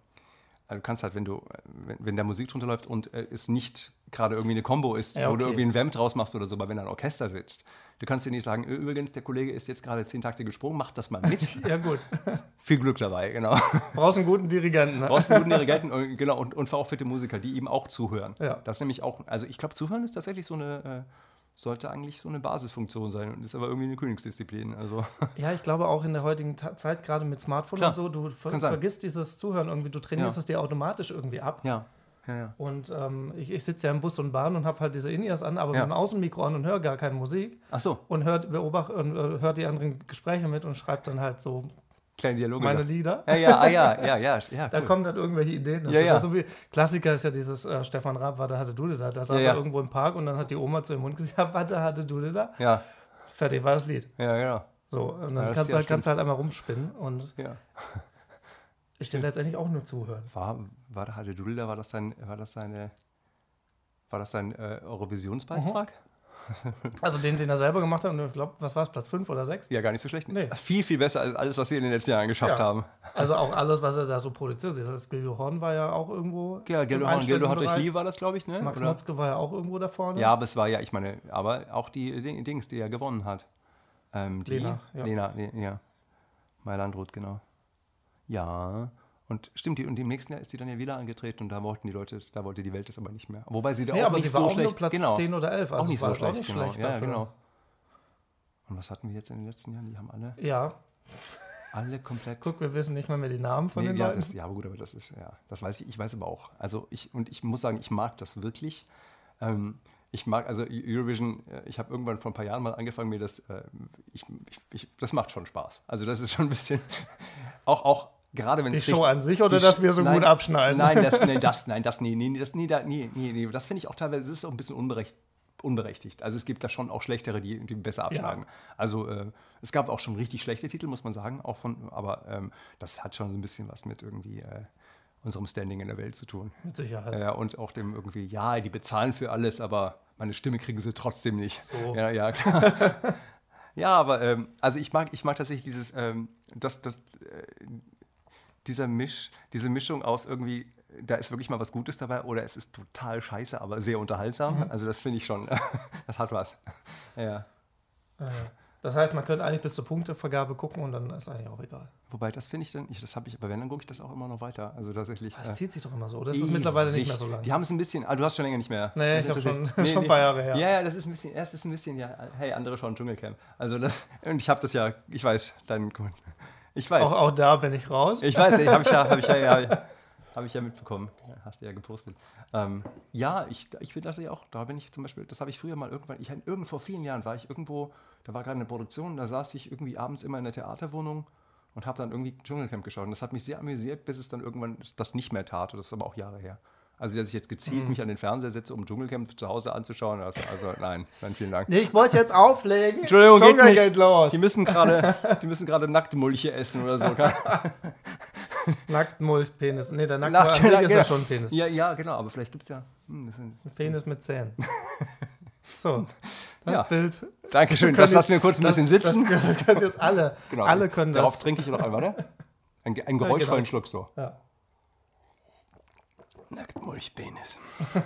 also du kannst halt, wenn du, wenn, wenn da Musik drunter läuft und äh, es nicht gerade irgendwie eine Combo ist, ja, okay. wo du irgendwie ein Vamp draus machst oder so, aber wenn da ein Orchester sitzt, du kannst dir nicht sagen, übrigens, der Kollege ist jetzt gerade zehn Takte gesprungen, mach das mal mit. [laughs] ja, gut. [laughs] Viel Glück dabei, genau. Brauchst einen guten Dirigenten. Ne? Brauchst einen guten Dirigenten, [laughs] und, genau, und, und auch fitte Musiker, die ihm auch zuhören. Ja. Das ist nämlich auch, also ich glaube, zuhören ist tatsächlich so eine, äh, sollte eigentlich so eine Basisfunktion sein und ist aber irgendwie eine Königsdisziplin. Also. [laughs] Ja, ich glaube auch in der heutigen Ta Zeit, gerade mit Smartphone Klar, und so, du ver vergisst dieses Zuhören irgendwie, du trainierst ja. es dir automatisch irgendwie ab. Ja. Ja, ja. Und ähm, ich, ich sitze ja im Bus und Bahn und habe halt diese In-Ears an, aber ja. mit dem Außenmikro an und höre gar keine Musik. Ach so. Und hört, beobacht, und, äh, hört die anderen Gespräche mit und schreibt dann halt so kleine Dialoge. Meine da. Lieder. Ja, ja, ah, ja, ja, ja, ja cool. Da kommen dann irgendwelche Ideen. Ja, ja. So wie, Klassiker ist ja dieses äh, Stefan Raab, warte, hatte du da. Da saß ja, er irgendwo im Park und dann hat die Oma zu ihm Mund gesagt, [laughs] warte, hatte du da. Ja. Fertig war das Lied. Ja, genau. So, und dann kannst, du halt, kannst du halt einmal rumspinnen und ja. [laughs] ich dir letztendlich auch nur zuhören. War, war hatte Dulda, war das sein, war das seine, war das sein äh, Eurovisionsbeitrag? Mhm. [laughs] Also den, den er selber gemacht hat, und ich glaube, was war es, Platz 5 oder 6? Ja, gar nicht so schlecht. Nee. Viel, viel besser als alles, was wir in den letzten Jahren geschafft ja. haben. Also auch [laughs] alles, was er da so produziert. Das heißt, Gildo Horn war ja auch irgendwo. Ja, Gildo Horn, Gildo hat durch Lee war das, glaube ich, ne? Max Motzke war ja auch irgendwo da vorne. Ja, aber es war ja, ich meine, aber auch die Dings, die er gewonnen hat. Ähm, die, Lena, ja. Lena, ja. Mailandroth, genau. Ja. Und stimmt, die, und im nächsten Jahr ist die dann ja wieder angetreten und da wollten die Leute, da wollte die Welt es aber nicht mehr. Wobei sie da nee, auch aber nicht sie so war auch schlecht. Nur Platz genau. 10 oder 11. Also auch nicht so schlecht, nicht genau. schlecht ja, genau. Und was hatten wir jetzt in den letzten Jahren? Die haben alle. Ja. Alle komplett. Guck, wir wissen nicht mal mehr die Namen von nee, den ja, Leuten. Das, ja, aber gut, aber das ist, ja, das weiß ich, ich weiß aber auch. Also ich, und ich muss sagen, ich mag das wirklich. Ähm, ich mag, also Eurovision, äh, ich habe irgendwann vor ein paar Jahren mal angefangen, mir das, äh, ich, ich, ich, das macht schon Spaß. Also das ist schon ein bisschen, [laughs] auch, auch gerade wenn die Show an sich oder dass wir so nein, gut abschneiden? Nein, das, [laughs] nee, das, nein, das, nee, nee, das, nee, nee, nee, nee, das finde ich auch teilweise, das ist auch ein bisschen unberecht, unberechtigt. Also es gibt da schon auch schlechtere, die, die besser abschlagen. Ja. Also äh, es gab auch schon richtig schlechte Titel, muss man sagen, auch von, aber ähm, das hat schon so ein bisschen was mit irgendwie äh, unserem Standing in der Welt zu tun. Mit Sicherheit. Ja, und auch dem irgendwie, ja, die bezahlen für alles, aber meine Stimme kriegen sie trotzdem nicht. So. Ja, ja, [laughs] klar. ja, aber ähm, also ich mag, ich mag tatsächlich dieses, ähm, das, das, äh, dieser Misch, diese Mischung aus irgendwie, da ist wirklich mal was Gutes dabei oder es ist total scheiße, aber sehr unterhaltsam. Mhm. Also das finde ich schon, [laughs] das hat was. [laughs] Ja. Das heißt, man könnte eigentlich bis zur Punktevergabe gucken und dann ist eigentlich auch egal. Wobei, das finde ich dann, ich, das habe ich, aber wenn, dann gucke ich das auch immer noch weiter. Also tatsächlich. Das äh, zieht sich doch immer so, oder ist das mittlerweile nicht mehr so lange? Die haben es ein bisschen, ah, du hast schon länger nicht mehr. Nee, ich habe [laughs] schon, nee, schon ein paar Jahre her. Ja, ja, das ist ein bisschen, erst ist ein bisschen, ja, hey, andere schauen Dschungelcamp. Also, das, und ich habe das ja, ich weiß, deinen Ich weiß. Auch, auch da bin ich raus. Ich weiß, habe ich ja, habe ich ja, ja [laughs] habe ich ja mitbekommen. Hast du ja gepostet. Ähm, ja, ich, ich bin das ja auch. Da bin ich zum Beispiel, das habe ich früher mal irgendwann, ich irgendwo vor vielen Jahren war ich irgendwo, da war gerade eine Produktion, da saß ich irgendwie abends immer in der Theaterwohnung und habe dann irgendwie Dschungelcamp geschaut. Und das hat mich sehr amüsiert, bis es dann irgendwann das nicht mehr tat. Das ist aber auch Jahre her. Also, dass ich jetzt gezielt mhm. mich an den Fernseher setze, um Dschungelcamp zu Hause anzuschauen. Also, also nein, nein, vielen Dank. Nee, ich wollte jetzt auflegen. Entschuldigung, Dschungel geht, geht los. Die müssen gerade, [laughs] die müssen gerade Nacktmulche essen oder so. [laughs] Nacktmulchpenis. Nee, der Nacktmulch Nackt, ist ja schon ein Penis. Ja, ja, genau, aber vielleicht gibt es ja. Hm, das ist, das ist Penis mit Zähnen. [laughs] So, das ja. Bild. Dankeschön, das lassen wir kurz ein das, bisschen sitzen. Das, können jetzt alle. Genau. Alle können Darauf das. trinke ich noch einmal, ne? Ein, ein geräuschvollen ja, genau. Schluck so. Ja. Nacktmulchpenis. [laughs]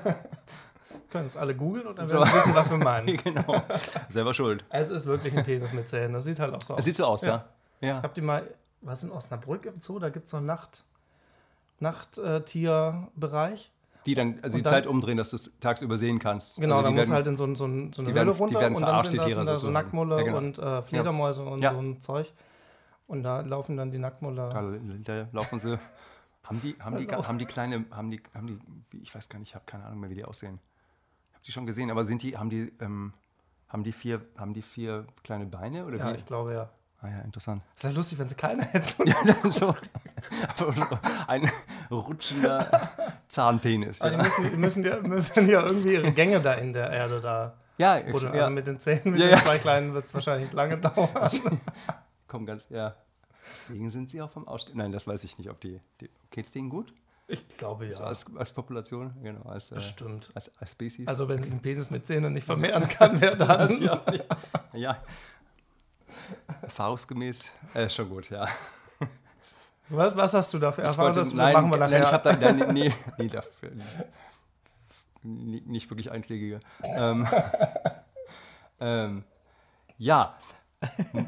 können jetzt alle googeln und dann so. werden wir wissen, was wir meinen. [laughs] genau. Selber schuld. Es ist wirklich ein Penis mit Zähnen. Das sieht halt auch so aus. Es sieht so aus, ja. ja. Habt ihr mal, was in Osnabrück im Zoo, da gibt es so einen Nacht, Nachttierbereich. Die dann also die dann, Zeit umdrehen, dass du es tagsüber sehen kannst. Genau, also dann musst du halt in so, so, so eine Welle runter und dann sind da, sind da so Nacktmulle ja, genau. und äh, Fledermäuse ja. und ja. so ein Zeug. Und da laufen dann die Nacktmulle. Da, da laufen sie. Haben die, haben die, haben die kleine, haben die, haben die, ich weiß gar nicht, ich habe keine Ahnung mehr, wie die aussehen. Ich habe die schon gesehen, aber sind die, haben die, ähm, haben die vier, haben die vier kleine Beine oder ja, wie? ich glaube ja. Ah ja, interessant. Das wäre lustig, wenn sie keine [laughs] hätten. ja, so. [laughs] Ein rutschender Zahnpenis. Ja. die müssen, müssen, ja, müssen ja irgendwie ihre Gänge da in der Erde da. Ja, buddeln. Also mit den Zähnen, mit ja, den zwei kleinen wird es wahrscheinlich lange [laughs] dauern. Komm, ganz, ja. Deswegen sind sie auch vom Ausstehen. Nein, das weiß ich nicht, ob die. die Geht es denen gut? Ich glaube ja. So als, als, Population, genau. Als, äh, Bestimmt. Als, als Species. Also, wenn sich ein Penis mit Zähnen nicht vermehren kann, wer [laughs] dann? ja, ja. ja. Erfahrungsgemäß äh, schon gut, ja. Was, was hast du da für Erfahrungen? Das nein, machen wir nachher. Nein, ich habe da nein, nee, nee, dafür, nee, nicht wirklich einschlägige. Ähm, [laughs] ähm, ja,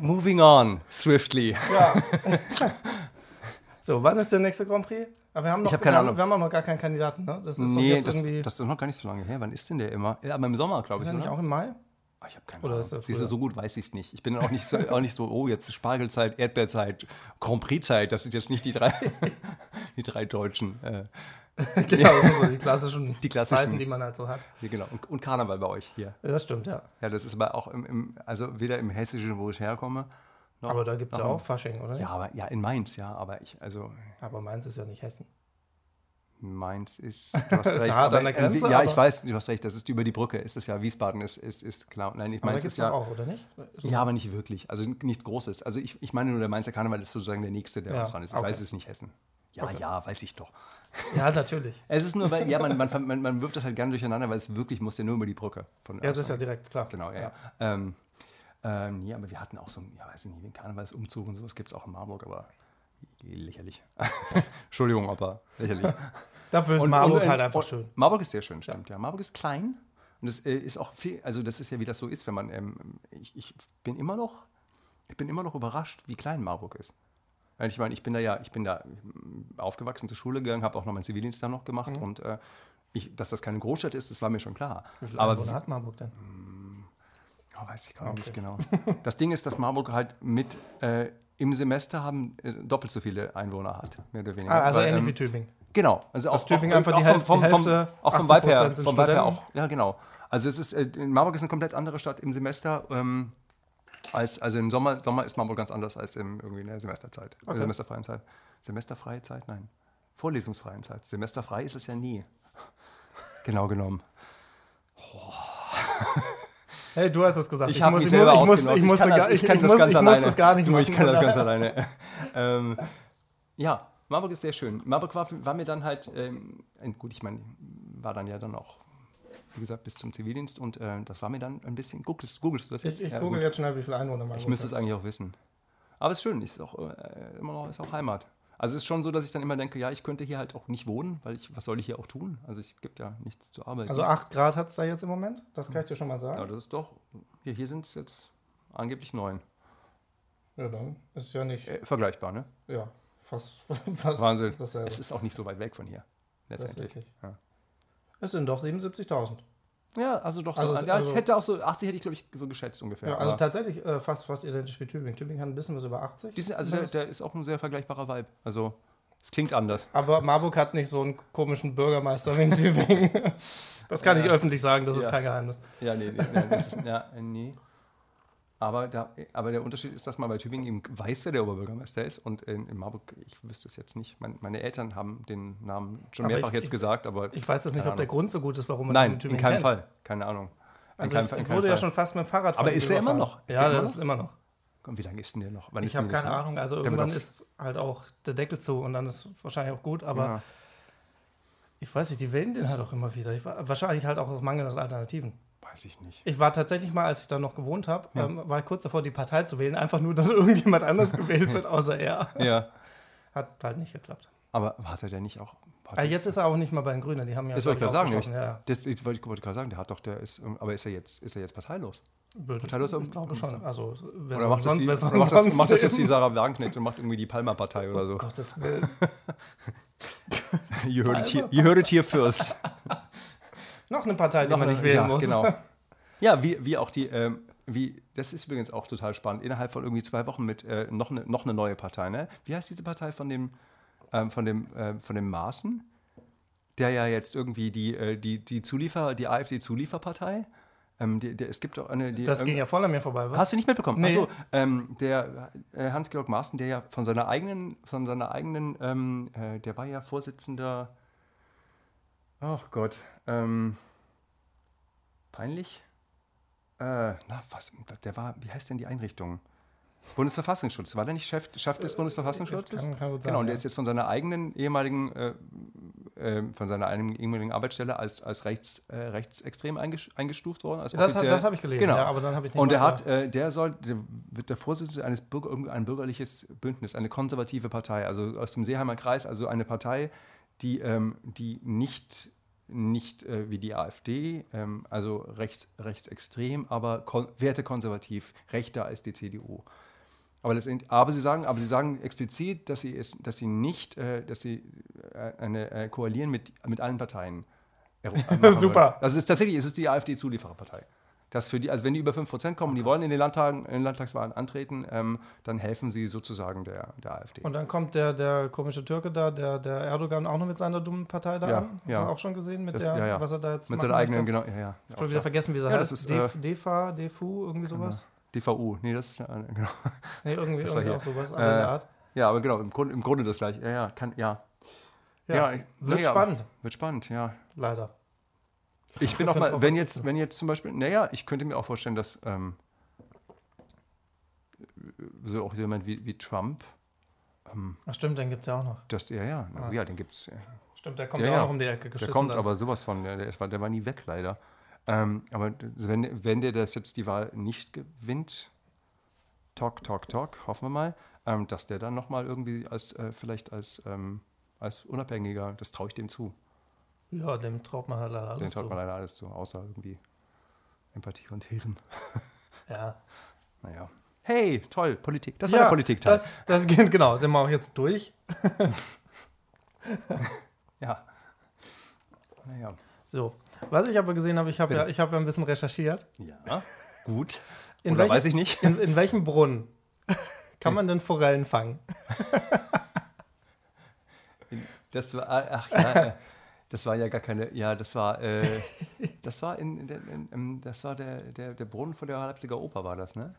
moving on swiftly. Ja. [laughs] so, wann ist der nächste Grand Prix? Aber wir haben noch, ich hab keine Ahnung. Wir haben noch gar keinen Kandidaten, ne? Das ist nee, das, das, ist noch gar nicht so lange her. Wann ist denn der immer? Ja, aber im Sommer, glaube ich. Ist er nicht auch im Mai? Oh, ich habe keine Oder Ahnung. Ist Siehst du, so gut weiß ich es nicht. Ich bin auch nicht, so, auch nicht so, oh, jetzt Spargelzeit, Erdbeerzeit, Grand Prix-Zeit. Das sind jetzt nicht die drei, [laughs] die drei Deutschen. Äh, [laughs] genau, das sind so die [laughs] klassischen, die klassischen Zeiten, die man halt so hat. Ja, genau. Und, und, Karneval bei euch hier. Ja, das stimmt, ja. Ja, das ist aber auch im, im also weder im Hessischen, wo ich herkomme, noch, aber da gibt es ja auch Fasching, oder? Ja, aber ja, in Mainz, ja, aber ich, also. Aber Mainz ist ja nicht Hessen. Mainz ist, [laughs] du hast recht. hart an der Grenze, ja, ich weiß, du hast recht, das ist über die Brücke, ist es ja, Wiesbaden ist, ist, ist klar. Nein, ich meine, es ist ja auch, oder nicht? So. Ja, aber nicht wirklich, also nichts Großes. Also ich, ich meine nur, der Mainzer Karneval ist sozusagen der nächste, der ja, dran ist. Ich okay. weiß, es ist nicht Hessen. Ja, okay. ja, weiß ich doch. [laughs] Ja, natürlich. es ist nur, weil, ja, man, man, man, man wirft das halt gerne durcheinander, weil es wirklich muss ja nur über die Brücke. Von ja, das ist ja direkt, klar. Genau, ja. ja. Ähm, ähm, ja, aber wir hatten auch so ein, ja, weiß ich nicht, den Karnevalsumzug und so, das gibt es auch in Marburg, aber lächerlich. [laughs] Entschuldigung, aber lächerlich. [laughs] Dafür ist und, Marburg und, halt einfach schön. Marburg ist sehr schön, stimmt. Ja. ja. Marburg ist klein und das äh, ist auch viel, also das ist ja, wie das so ist, wenn man, ähm, ich, ich, bin immer noch, ich bin immer noch überrascht, wie klein Marburg ist. Ich meine, ich bin da ja, ich bin da aufgewachsen, zur Schule gegangen, habe auch noch meinen Zivildienst da noch gemacht mhm. und äh, ich, dass das keine Großstadt ist, das war mir schon klar. Wie viele Aber Einwohner hat Marburg denn? Oh, weiß ich gerade okay. nicht genau. [laughs] Das Ding ist, dass Marburg halt mit äh, im Semester haben äh, doppelt so viele Einwohner hat, mehr oder weniger. Ah, also Weil, ähnlich ähm, wie Tübingen. Genau. Also auch, Tübingen auch, einfach die, Hälfte, vom, vom, vom, auch vom Vibe her, vom Vibe her auch. Ja, genau. Also es ist, äh, Marburg ist eine komplett andere Stadt im Semester. Ähm, als, also im Sommer, Sommer ist Marburg ganz anders als im, irgendwie in der Semesterzeit. Okay. Semesterfreien Zeit. Semesterfreie Zeit? Nein. Vorlesungsfreien Zeit. Semesterfrei ist es ja nie. [laughs] genau genommen. Oh. [laughs] Hey, du hast das gesagt. Ich, ich habe mich selber ich muss, ich, muss, ich, das, ich, ich, das ganz alleine. Das gar nicht du, ich kann das ganz alleine. [laughs] ähm, ja, Marburg ist sehr schön. Marburg war, war mir dann halt, ähm, gut, ich meine, war dann ja dann auch, wie gesagt, bis zum Zivildienst und äh, das war mir dann ein bisschen, googelst, googelst du das jetzt? Ich, ich ja, google jetzt schnell, wie viele Einwohner Marburg Ich müsste es eigentlich auch wissen. Aber es ist schön, ist auch äh, immer noch ist auch Heimat. Also es ist schon so, dass ich dann immer denke, ja, ich könnte hier halt auch nicht wohnen, weil ich, was soll ich hier auch tun? Also es gibt ja nichts zu arbeiten. Also 8 Grad hat es da jetzt im Moment, das kann ich dir schon mal sagen. Ja, das ist doch, hier, hier sind es jetzt angeblich 9. Ja, dann ist ja nicht... Äh, vergleichbar, ne? Ja, fast, [laughs] fast Wahnsinn. Dasselbe. Es ist auch nicht so weit weg von hier, letztendlich. Ja. Es sind doch 77.000. Ja, also doch so. Also, also, hätte auch so 80 hätte ich, glaube ich, so geschätzt ungefähr. Ja, also tatsächlich äh, fast, fast identisch wie Tübingen. Tübingen hat ein bisschen was über 80. Sind, also der, der, ist auch ein sehr vergleichbarer Vibe. Also es klingt anders. Aber Marburg hat nicht so einen komischen Bürgermeister wie in Tübingen. [laughs] Das kann ja. ich öffentlich sagen, das ja. ist kein Geheimnis. Ja, nee, nee, nee, ist, ja, nee. Aber, da, aber der Unterschied ist, dass man bei Tübingen eben weiß, wer der Oberbürgermeister ist. Und in, in Marburg, ich wüsste es jetzt nicht. Mein, meine Eltern haben den Namen schon aber mehrfach ich, jetzt ich, gesagt, aber. Ich weiß jetzt nicht, ob der Grund so gut ist, warum man Nein, in Tübingen in keinem kennt. Fall. Keine Ahnung. In also keinem, ich, ich wurde ja schon fast mit dem Fahrrad Aber ist er immer noch? Ist ja, der ist immer noch. Und wie lange ist denn der noch? Wann ich habe keine Ahnung. Also irgendwann ist halt auch der Deckel zu und dann ist wahrscheinlich auch gut. Aber ja. ich weiß nicht, die wählen den halt auch immer wieder. Ich, wahrscheinlich halt auch aus Mangel an Alternativen. Weiß ich nicht. Ich war tatsächlich mal, als ich da noch gewohnt habe, ja. ähm, war ich kurz davor, die Partei zu wählen. Einfach nur, dass [laughs] irgendjemand anders gewählt wird, [laughs] außer er. Ja. Hat halt nicht geklappt. Aber hat er denn nicht auch. Ah, jetzt ist er auch nicht mal bei den Grünen. Die haben ja. Das wollte ich gerade sagen. Ja. Das, ich wollte gerade sagen, der hat doch, der ist. Aber ist er jetzt, ist er jetzt parteilos? Parteilos ich glaube schon. Also, oder macht, sonst, das wie, oder macht, das, macht das jetzt wie Sarah Wagenknecht und macht irgendwie die Palmer-Partei oder so. Oh Gottes Willen. [laughs] you, heard it here, you heard it here first. Noch eine Partei, die man nicht wählen ja, muss. Genau. [laughs] Ja, wie, wie auch die, ähm, wie, das ist übrigens auch total spannend, innerhalb von irgendwie zwei Wochen mit äh, noch, eine, noch eine neue Partei, ne? Wie heißt diese Partei von dem, ähm, von dem, äh, von dem Maaßen? Der ja jetzt irgendwie die, äh, die, die Zuliefer, die AfD-Zulieferpartei. Ähm, die, die, es gibt auch eine. Die, das ging ja voll an mir vorbei, was? Hast du nicht mitbekommen? Nee. Achso, ähm, der äh, Hans-Georg Maaßen, der ja von seiner eigenen, von seiner eigenen, ähm, äh, der war ja Vorsitzender. Ach Gott, ähm, peinlich? Äh, na, was, der war, wie heißt denn die Einrichtung? Bundesverfassungsschutz. War der nicht Chef, Chef des äh, Bundesverfassungsschutzes? Kann, kann genau, und der ist jetzt von seiner eigenen ehemaligen, äh, äh, von seiner ehemaligen Arbeitsstelle als, als rechts, äh, rechtsextrem eingestuft worden. Als das, das habe ich gelesen, genau. ja, aber dann habe ich nicht Und der hat, äh, der soll, der wird der Vorsitzende eines Bürger, ein bürgerliches Bündnis, eine konservative Partei, also aus dem Seeheimer Kreis, also eine Partei, die, ähm, die nicht nicht äh, wie die AfD, ähm, also rechts, rechtsextrem, aber wertekonservativ, rechter als die CDU. Aber, aber, sie sagen, aber sie sagen explizit, dass sie, es, dass sie nicht, äh, dass sie äh, eine, äh, koalieren mit, mit allen Parteien. [laughs] Super. Das ist tatsächlich, es ist die AfD-Zuliefererpartei dass für die, also wenn die über 5% kommen, die wollen in den, Landtagen, in den Landtagswahlen antreten, ähm, dann helfen sie sozusagen der, der AfD. Und dann kommt der, der komische Türke da, der, der Erdogan auch noch mit seiner dummen Partei da ja, an. Hast ja. du auch schon gesehen, mit das, der, ja, ja. was er da jetzt Mit seiner eigenen, genau, ja, ja. Ich wollte wieder vergessen, wie er ja, heißt. Das ist, äh, DEFA, DEFU, irgendwie genau. sowas? DVU, nee, das ist, äh, genau. [laughs] Nee, irgendwie, irgendwie auch sowas, aber äh, der Art. Ja, aber genau, im Grunde, im Grunde das gleiche. Ja, ja, kann, ja. Ja, wird spannend. Wird spannend, ja. Leider. Ich bin auch mal, wenn jetzt, wenn jetzt zum Beispiel, naja, ich könnte mir auch vorstellen, dass ähm, so auch jemand wie, wie Trump. Ähm, Ach stimmt, den gibt es ja auch noch. Das, ja, ja, ah. ja, den gibt es. Stimmt, der kommt ja, ja, auch noch um die Ecke geschissen. Der kommt dann. aber sowas von, der, der, war, der war nie weg leider. Ähm, aber wenn, wenn der das jetzt die Wahl nicht gewinnt, talk, talk, talk, hoffen wir mal, ähm, dass der dann nochmal irgendwie als, äh, vielleicht als, ähm, als Unabhängiger, das traue ich dem zu. Ja, dem traut man halt leider alles zu. Dem traut man leider alles zu, außer irgendwie Empathie und Hirn. [laughs] Ja. naja. Hey, toll, Politik. Das war ja, der Politikteil. Das, das geht, genau, sind wir auch jetzt durch. [laughs] ja. Naja. So, was ich aber gesehen habe, ich habe ja, hab ja ein bisschen recherchiert. Ja, gut. In Oder welchen, weiß ich nicht. In, in welchem Brunnen [laughs] kann man denn Forellen fangen? Das war, ach ja, das war ja gar keine, ja, das war, äh, [laughs] das war in, in, in, in, das war der, der, der Brunnen von der Leipziger Oper war das, ne?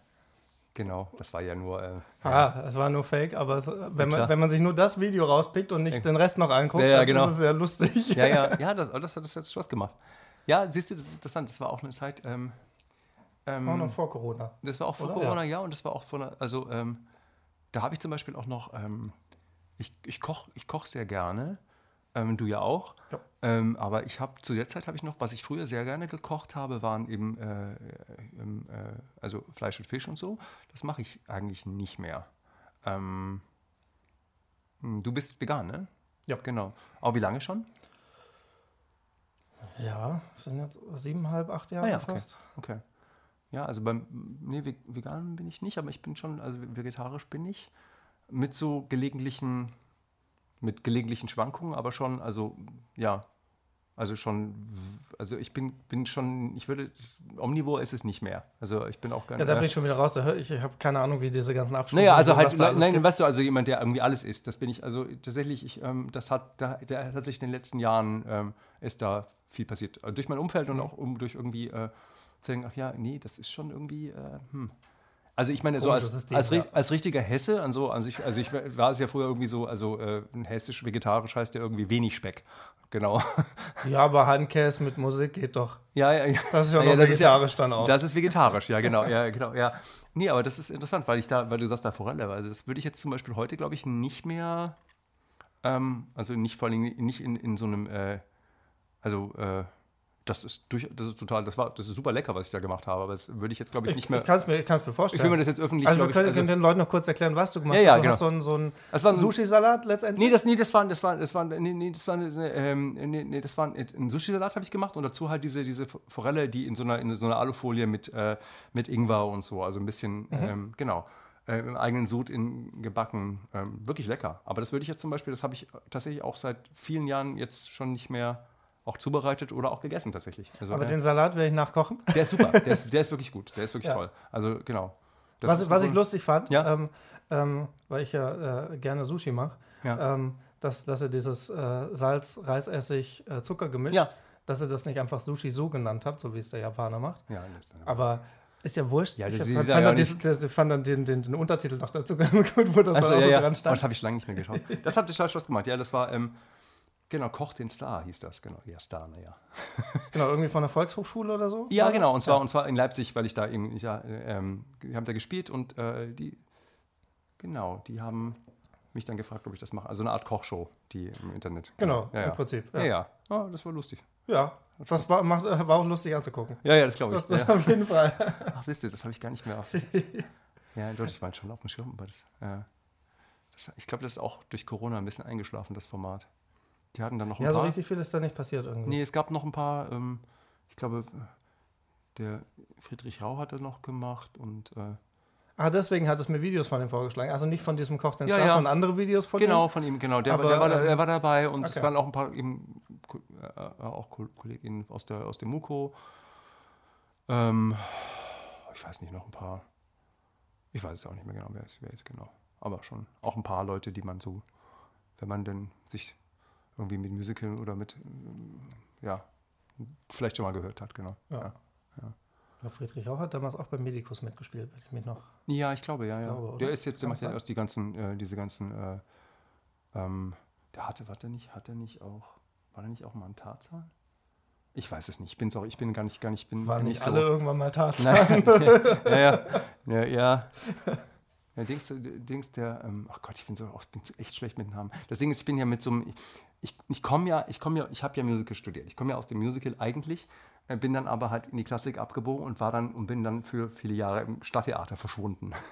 Genau, das war ja nur. Äh, ah, das war nur Fake, aber es, wenn, man, wenn man sich nur das Video rauspickt und nicht ja. den Rest noch anguckt, ja, ja, genau. ist es ja lustig. [laughs] Ja, ja, [laughs] ja, das, das hat das jetzt Spaß gemacht. Ja, siehst du, das ist interessant. Das war auch eine Zeit. Ähm, ähm, auch noch vor Corona. Das war auch vor Oder? Corona, ja. und das war auch vor einer, also ähm, da habe ich zum Beispiel auch noch, ähm, ich, ich koche ich koch sehr gerne. Ähm, du ja auch. Ja. Ähm, aber ich habe zu der Zeit habe ich noch, was ich früher sehr gerne gekocht habe, waren eben äh, äh, also Fleisch und Fisch und so. Das mache ich eigentlich nicht mehr. Ähm, hm, du bist vegan, ne? Ja. Genau. Aber wie lange schon? Ja, sind jetzt siebeneinhalb, acht Jahre ah, ja, okay. fast. Okay. Ja, also beim nee, vegan bin ich nicht, aber ich bin schon, also vegetarisch bin ich. Mit so gelegentlichen mit gelegentlichen Schwankungen, aber schon, also ja, also schon, also ich bin, bin schon, ich würde, Omnivore ist es nicht mehr. Also ich bin auch gar nicht. Ja, da bin ich schon wieder raus. Ich, ich habe keine Ahnung, wie diese ganzen Abstufungen Naja, also halt, nein, gibt. weißt du, also jemand, der irgendwie alles isst, das bin ich, also tatsächlich, ich, ähm, das hat, da, der hat sich in den letzten Jahren, ähm, ist da viel passiert. Also durch mein Umfeld und auch um durch irgendwie äh, zu denken, ach ja, nee, das ist schon irgendwie, äh, hm. Also ich meine, so als, System, als, ja. als, richtiger Hesse, also, also, ich, also ich war es ja früher irgendwie so, also äh, hessisch-vegetarisch heißt ja irgendwie wenig Speck. Genau. [laughs] Ja, aber Handkäse mit Musik geht doch. Ja, ja, ja. Das ist ja, ja noch vegetarisch ja, dann auch. Das ist vegetarisch, ja, genau. [laughs] Ja, genau ja. Nee, aber das ist interessant, weil ich da, weil du sagst, da Forelle, also das würde ich jetzt zum Beispiel heute, glaube ich, nicht mehr, ähm, also nicht vor allem nicht in, in so einem, äh, also äh, das ist durch, das ist total, das war, das ist super lecker, was ich da gemacht habe, aber das würde ich jetzt, glaube ich, nicht mehr. Ich kann es mir, mir vorstellen. Ich will mir das jetzt öffentlich. Also, wir können, ich, also, den Leuten noch kurz erklären, was du gemacht ja, ja, hast. Du genau. hast so einen, so einen Sushi-Salat letztendlich? Nee, das, nee, das war, das war, das war, nee, nee, das war, ähm, nee, nee, das war ein Sushi-Salat habe ich gemacht und dazu halt diese, diese Forelle, die in so einer, in so einer Alufolie mit, äh, mit Ingwer und so, also ein bisschen, mhm. ähm, genau. Äh, im eigenen Sud in gebacken. Ähm, wirklich lecker. Aber das würde ich jetzt zum Beispiel, das habe ich tatsächlich auch seit vielen Jahren jetzt schon nicht mehr auch zubereitet oder auch gegessen tatsächlich. Also, Aber äh, den Salat werde ich nachkochen. Der ist super, der ist, [laughs] der ist wirklich gut, der ist wirklich ja. toll. Also genau. was, was ich lustig fand, ja? ähm, ähm, weil ich ja äh, gerne Sushi mache, ja. ähm, dass, dass er dieses äh, Salz, Reisessig, äh, Zuckergemisch, ja. dass ihr das nicht einfach Sushi so genannt habt, so wie es der Japaner macht. Ja, Aber ist ja wurscht. Ja, ich fand, ja dann dies, fand, dann den, den, den, Untertitel noch dazu [laughs] gut, wo das also, so dran stand. Oh, das habe ich lange nicht mehr geschaut. Das hat total Spaß gemacht. Ja, das war ähm, Genau, Koch den Star hieß das, genau. Ja, Star, naja. [laughs] genau, irgendwie von der Volkshochschule oder so? Ja, genau, und zwar, ja. und zwar in Leipzig, weil ich da eben, ja, ähm, wir haben da gespielt und äh, die, genau, die haben mich dann gefragt, ob ich das mache. Also eine Art Kochshow, die im Internet. Genau, ja, im ja. Prinzip. Ja, ja. Oh, das war lustig. Ja, das war, macht, war auch lustig anzugucken. Ja, ja, das glaube ich. Das, das auf jeden Fall. [laughs] Ach, siehst du, das habe ich gar nicht mehr auf. [laughs] ja, doch, ich war schon auf dem Schirm. Aber das, ja. das, ich glaube, das ist auch durch Corona ein bisschen eingeschlafen, das Format. Die hatten dann noch ein ja, paar. Ja, so richtig viel ist da nicht passiert irgendwie. Nee, es gab noch ein paar, ähm, ich glaube, der Friedrich Rau hat das noch gemacht und. Äh, Ah, deswegen hat es mir Videos von ihm vorgeschlagen. Also nicht von diesem Koch den ja, ja. sondern andere Videos von genau, ihm. Genau, von ihm, genau. Der, Aber, der, war, der, der war dabei und okay. es waren auch ein paar eben, äh, auch Kolleginnen aus, der, aus dem Muko. Ähm, ich weiß nicht, noch ein paar. Ich weiß es auch nicht mehr genau, wer ist, wer ist genau. Aber schon auch ein paar Leute, die man so, wenn man denn sich irgendwie mit Musical oder mit, äh, ja, vielleicht schon mal gehört hat, genau. Ja. ja. ja. Friedrich Rauch hat damals auch beim Medikus mitgespielt, wenn ich mich noch. Ja, ich glaube, ja, ja. Glaube, der ist jetzt, der macht ja aus die ganzen, äh, diese ganzen, äh, ähm, der hatte, war der nicht, hat er nicht auch, war der nicht auch mal ein Tarzan? Ich weiß es nicht. Ich bin sorry, ich bin gar nicht, gar nicht, bin. Waren nicht, nicht alle so, irgendwann mal [laughs] Tarzan? ja, ja, ja, ja. Ja, Dings, Dings der, ähm, ach Gott, ich bin so, ich bin so echt schlecht mit Namen. Das Ding ist, ich bin ja mit so einem, ich, ich komme ja, ich komme ja, ich habe ja Musical studiert. Ich komme ja aus dem Musical eigentlich, äh, bin dann aber halt in die Klassik abgebogen und war dann und bin dann für viele Jahre im Stadttheater verschwunden. [laughs]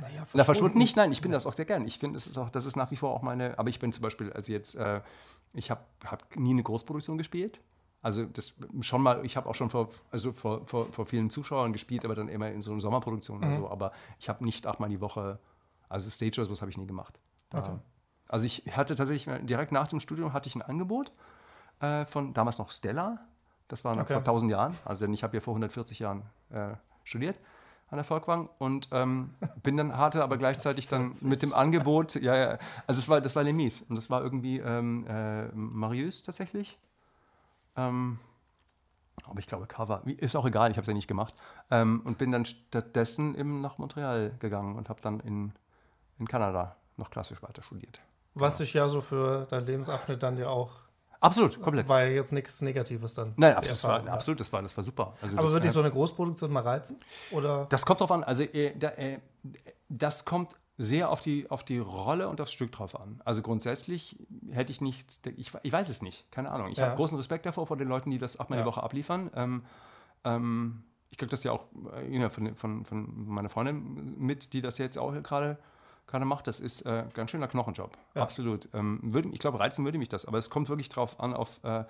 Naja, verschwunden. Na, verschwunden nicht, nein, ich bin ja. das auch sehr gern. Ich finde, das ist auch, das ist nach wie vor auch meine, aber ich bin zum Beispiel, also jetzt, äh, ich habe hab nie eine Großproduktion gespielt. Also das schon mal, ich habe auch schon vor, also vor, vor, vor vielen Zuschauern gespielt, aber dann immer in so einer Sommerproduktion mhm. oder so. Aber ich habe nicht achtmal die Woche, also Stage oder sowas habe ich nie gemacht. Okay. Also ich hatte tatsächlich direkt nach dem Studium hatte ich ein Angebot äh, von damals noch Stella. Das war noch okay. vor 1000 Jahren. Also ich habe ja vor 140 Jahren äh, studiert an der Volkwang und ähm, bin dann hatte aber gleichzeitig dann mit dem Angebot, ja, ja, also es war das war Lemis und das war irgendwie ähm, äh, Marius tatsächlich ähm, aber ich glaube, Cover, ist auch egal, ich habe es ja nicht gemacht. Ähm, und bin dann stattdessen eben nach Montreal gegangen und habe dann in, in Kanada noch klassisch weiter studiert. Was dich ja so für dein Lebensabschnitt dann ja auch. Absolut, komplett. War jetzt nichts Negatives dann. Nein, absolut, das war, absolut, das war, das war super. Also Aber würde dich so eine Großproduktion mal reizen? Oder? Das kommt drauf an. Also, äh, da, äh, das kommt sehr auf die, auf die Rolle und aufs Stück drauf an. Also grundsätzlich hätte ich nichts, ich, ich weiß es nicht, keine Ahnung. Ich ja. habe großen Respekt davor vor den Leuten, die das achtmal ja. die Woche abliefern. Ähm, ähm, ich kriege das ja auch äh, von, von, von meiner Freundin mit, die das jetzt auch gerade gerade macht. Das ist äh, ganz schöner Knochenjob. Ja. Absolut. Ähm, würd, ich glaube, reizen würde mich das, aber es kommt wirklich drauf an, auf, äh,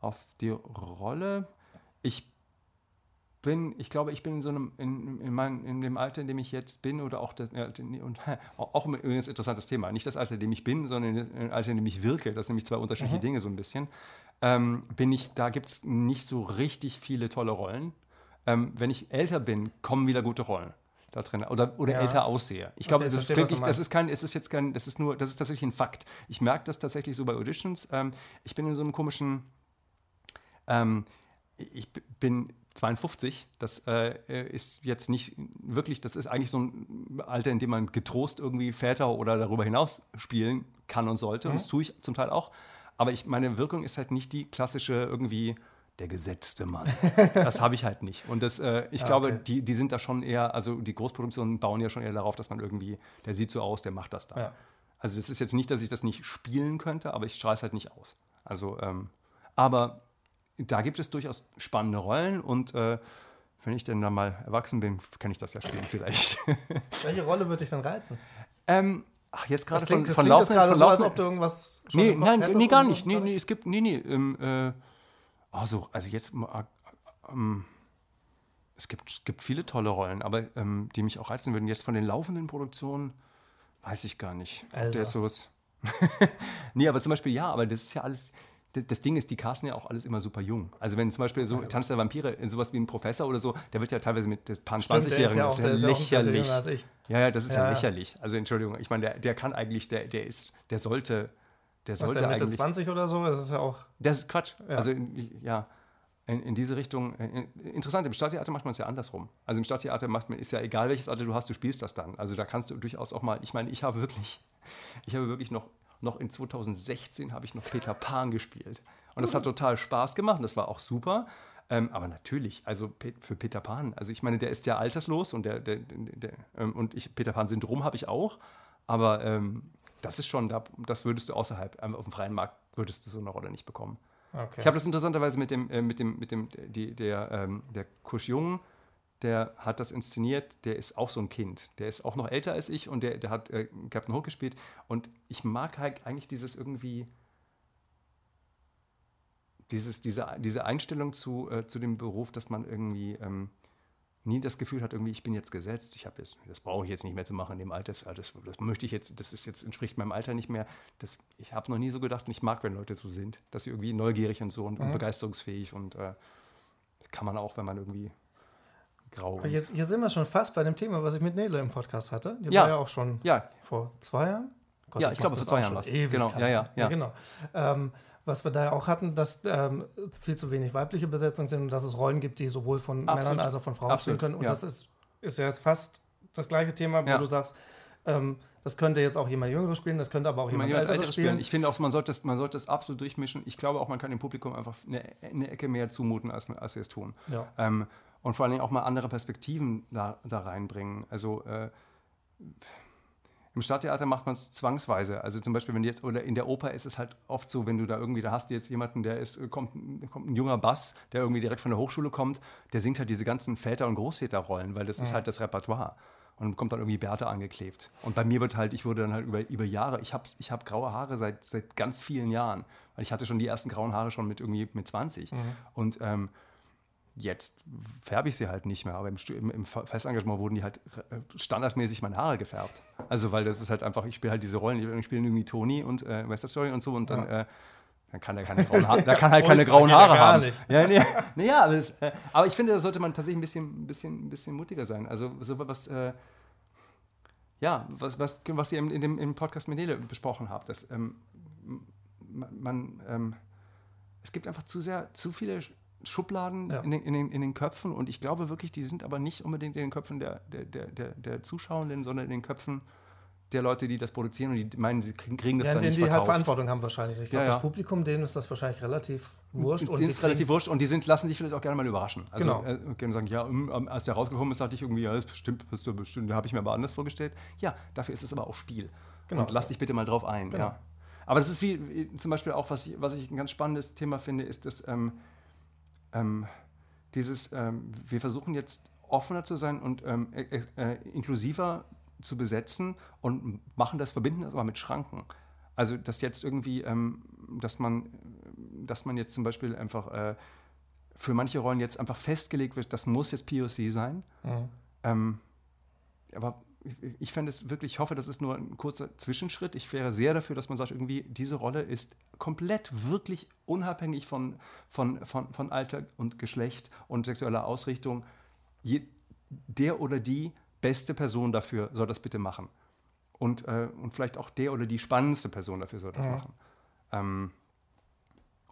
auf die Rolle. Ich bin, ich glaube, ich bin in so einem, in, in, mein, in dem Alter, in dem ich jetzt bin, oder auch, das, und, [laughs] auch ein interessantes Thema, nicht das Alter, in dem ich bin, sondern in dem Alter, in dem ich wirke, das sind nämlich zwei unterschiedliche mhm. Dinge so ein bisschen, ähm, bin ich, da gibt es nicht so richtig viele tolle Rollen. Ähm, wenn ich älter bin, kommen wieder gute Rollen da drin oder, oder ja. älter aussehe. Ich glaube, okay, das, klingt nicht, das ist kein, es ist jetzt kein, das ist nur, das ist tatsächlich ein Fakt. Ich merke das tatsächlich so bei Auditions. Ähm, ich bin in so einem komischen, ähm, ich bin 52, das äh, ist jetzt nicht wirklich, das ist eigentlich so ein Alter, in dem man getrost irgendwie Väter oder darüber hinaus spielen kann und sollte. Mhm. Und das tue ich zum Teil auch. Aber ich, meine Wirkung ist halt nicht die klassische irgendwie der gesetzte Mann. [laughs] das habe ich halt nicht. Und das, äh, ich ah, glaube, okay. die, die sind da schon eher, also die Großproduktionen bauen ja schon eher darauf, dass man irgendwie, der sieht so aus, der macht das da. Ja. Also es ist jetzt nicht, dass ich das nicht spielen könnte, aber ich strahle es halt nicht aus. Also, ähm, aber da gibt es durchaus spannende Rollen und äh, wenn ich denn dann mal erwachsen bin, kann ich das ja spielen vielleicht. [laughs] Welche Rolle würde dich dann reizen? Ähm, ach, jetzt gerade von, von Laufen. Das so, als ob du irgendwas schon Nee, nein, nee, gar nicht. Nee, nee, es gibt, nee, nee, ähm, äh, also, also jetzt, äh, ähm, es gibt, es gibt viele tolle Rollen, aber ähm, die mich auch reizen würden. Jetzt von den laufenden Produktionen weiß ich gar nicht. Also. Der sowas. [laughs] nee, aber zum Beispiel ja, aber das ist ja alles, das Ding ist, die casten ja auch alles immer super jung. Also wenn zum Beispiel so Tanz der Vampire, sowas wie ein Professor oder so, der wird ja teilweise mit des paar 20-Jährigen, ja das ist ja lächerlich. Ist ja, ja, ja, das ist ja, ja lächerlich. Also Entschuldigung, ich meine, der, der kann eigentlich, der, der ist, der sollte, der sollte Was, der Mitte 20 oder so, das ist ja auch. Das ist Quatsch. Ja. Also ja, in, in, diese Richtung. In, interessant, im Stadttheater macht man es ja andersrum. Also im Stadttheater macht man, ist ja egal, welches Alter du hast, du spielst das dann. Also da kannst du durchaus auch mal, ich meine, ich habe wirklich, [laughs] ich habe wirklich noch, noch in 2016 habe ich noch Peter Pan gespielt. Und das hat total Spaß gemacht und das war auch super. Ähm, aber natürlich, also für Peter Pan, also ich meine, der ist ja alterslos und der, der, der, der ähm, und ich, Peter Pan-Syndrom habe ich auch. Aber ähm, das ist schon, da, das würdest du außerhalb, ähm, auf dem freien Markt würdest du so eine Rolle nicht bekommen. Okay. Ich habe das interessanterweise mit dem, äh, mit dem, mit dem, die, der, ähm, der Kusch Jung, der hat das inszeniert, der ist auch so ein Kind. Der ist auch noch älter als ich und der, der hat äh, Captain Hook gespielt. Und ich mag halt eigentlich dieses irgendwie, dieses, diese, diese Einstellung zu, äh, zu dem Beruf, dass man irgendwie ähm, nie das Gefühl hat, irgendwie, ich bin jetzt gesetzt, ich habe jetzt, das brauche ich jetzt nicht mehr zu machen in dem Alter, das, das, das möchte ich jetzt, das ist jetzt, entspricht meinem Alter nicht mehr. Das, ich habe noch nie so gedacht und ich mag, wenn Leute so sind, dass sie irgendwie neugierig und so und, mhm. und begeisterungsfähig und äh, kann man auch, wenn man irgendwie grau ist. Jetzt, jetzt sind wir schon fast bei dem Thema, was ich mit Nele im Podcast hatte. Die ja. war ja auch schon ja. vor zwei Jahren. Gott, ja, ich, ich glaube, vor zwei Jahren war es. Genau, ja, ja, ja. ja genau. Ähm, was wir da ja auch hatten, dass ähm, viel zu wenig weibliche Besetzungen sind und dass es Rollen gibt, die sowohl von Absolut. Männern als auch von Frauen Absolut. spielen können. Und ja. das ist, ist ja fast das gleiche Thema, wo ja. du sagst, ähm, das könnte jetzt auch jemand Jüngeres spielen, das könnte aber auch jemand, jemand Älteres spielen. spielen. Ich finde auch, man sollte, es, man sollte es absolut durchmischen. Ich glaube auch, man kann dem Publikum einfach eine, eine Ecke mehr zumuten, als, als wir es tun. Ja. Ähm, und vor allen Dingen auch mal andere Perspektiven da, da reinbringen. Also äh, im Stadttheater macht man es zwangsweise. Also zum Beispiel, wenn jetzt, oder in der Oper ist es halt oft so, wenn du da irgendwie, da hast du jetzt jemanden, der ist, kommt, kommt ein junger Bass, der irgendwie direkt von der Hochschule kommt, der singt halt diese ganzen Väter- und Großväterrollen, weil das ja. ist halt das Repertoire. Und kommt dann irgendwie Bertha angeklebt. Und bei mir wird halt, ich wurde dann halt über, über Jahre, ich habe ich hab graue Haare seit, seit ganz vielen Jahren. Weil ich hatte schon die ersten grauen Haare schon mit irgendwie mit 20. Mhm. Und ähm, Jetzt färbe ich sie halt nicht mehr, aber im, im, im, Festengagement wurden die halt äh, standardmäßig meine Haare gefärbt. Also, weil das ist halt einfach, ich spiele halt diese Rollen, ich spiele irgendwie Tony und äh, West Story und so und dann, ja. äh, dann kann er keine grauen Haare, da kann halt keine grauen Haare haben. Nicht. Ja, nee, [laughs] nee, ja, aber, das, äh, aber, ich finde, da sollte man tatsächlich ein bisschen, bisschen, bisschen mutiger sein. Also, so was, äh, ja, was, was, was ihr in, dem, im Podcast mit Nele besprochen habt, dass ähm, man, ähm, es gibt einfach zu sehr, zu viele Schubladen ja. in, den, in, den, in, den, Köpfen und ich glaube wirklich, die sind aber nicht unbedingt in den Köpfen der, der, der, der, Zuschauenden, sondern in den Köpfen der Leute, die das produzieren und die meinen, sie kriegen, das ja, dann denen, nicht die halt Verantwortung haben wahrscheinlich. Ich glaube, ja, ja. das Publikum, denen ist das wahrscheinlich relativ wurscht. Und denen ist relativ wurscht und die sind, lassen sich vielleicht auch gerne mal überraschen. Also genau. äh, können sagen, ja, um, als der rausgekommen ist, hatte ich irgendwie, ja, das bestimmt, bist du bestimmt, da habe ich mir aber anders vorgestellt. Ja, dafür ist es aber auch Spiel. Genau. Und lass dich bitte mal drauf ein. Genau. Ja. Aber das ist wie, wie, zum Beispiel auch, was ich, was ich ein ganz spannendes Thema finde, ist dass ähm, ähm, dieses, ähm, wir versuchen jetzt offener zu sein und ähm, äh, äh, inklusiver zu besetzen und machen das, verbinden das aber mit Schranken. Also, dass jetzt irgendwie, ähm, dass man, dass man jetzt zum Beispiel einfach äh, für manche Rollen jetzt einfach festgelegt wird, das muss jetzt POC sein. Mhm. Ähm, aber ich, fände es wirklich, ich hoffe, das ist nur ein kurzer Zwischenschritt. Ich wäre sehr dafür, dass man sagt, irgendwie, diese Rolle ist komplett wirklich unabhängig von, von, von, von Alter und Geschlecht und sexueller Ausrichtung. Je, der oder die beste Person dafür soll das bitte machen. Und, äh, und vielleicht auch der oder die spannendste Person dafür soll das ja. machen. Ähm,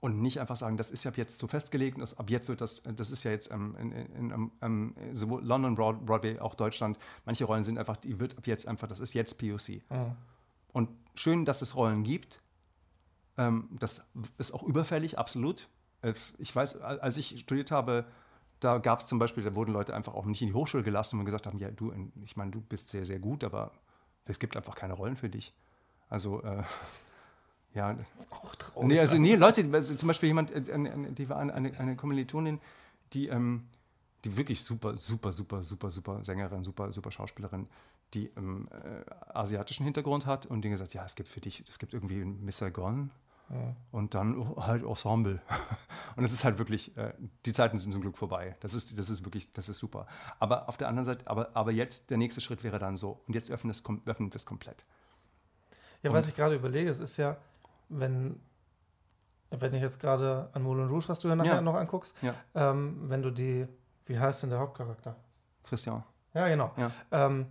und nicht einfach sagen, das ist ja jetzt so festgelegt, das, ab jetzt wird das, das ist ja jetzt ähm, in, in, ähm, sowohl London, Broadway, auch Deutschland, manche Rollen sind einfach, die wird ab jetzt einfach, das ist jetzt POC. Ja. Und schön, dass es Rollen gibt. Ähm, das ist auch überfällig, absolut. Äh, ich weiß, als ich studiert habe, da gab es zum Beispiel, da wurden Leute einfach auch nicht in die Hochschule gelassen und gesagt haben, ja, du, ich meine, du bist sehr, sehr gut, aber es gibt einfach keine Rollen für dich. Also, äh, ja. Auch traurig. Nee, also, nee, Leute, also zum Beispiel jemand, äh, die war eine, eine Kommilitonin, die, ähm, die wirklich super, super, super, super, super Sängerin, super, super Schauspielerin, die ähm, äh, asiatischen Hintergrund hat und die gesagt, ja, es gibt für dich, es gibt irgendwie Miss Saigon, und dann halt Ensemble. [laughs] Und es ist halt wirklich, äh, die Zeiten sind zum Glück vorbei. Das ist, das ist wirklich, das ist super. Aber auf der anderen Seite, aber, aber jetzt, der nächste Schritt wäre dann so. Und jetzt öffnen wir öffnen es komplett. Ja, und was ich gerade überlege, es ist ja, wenn, wenn ich jetzt gerade an Moulin Rouge, was du ja nachher ja. noch anguckst, ja. ähm, wenn du die, wie heißt denn der Hauptcharakter? Christian. Ja, genau. Ja. Ähm,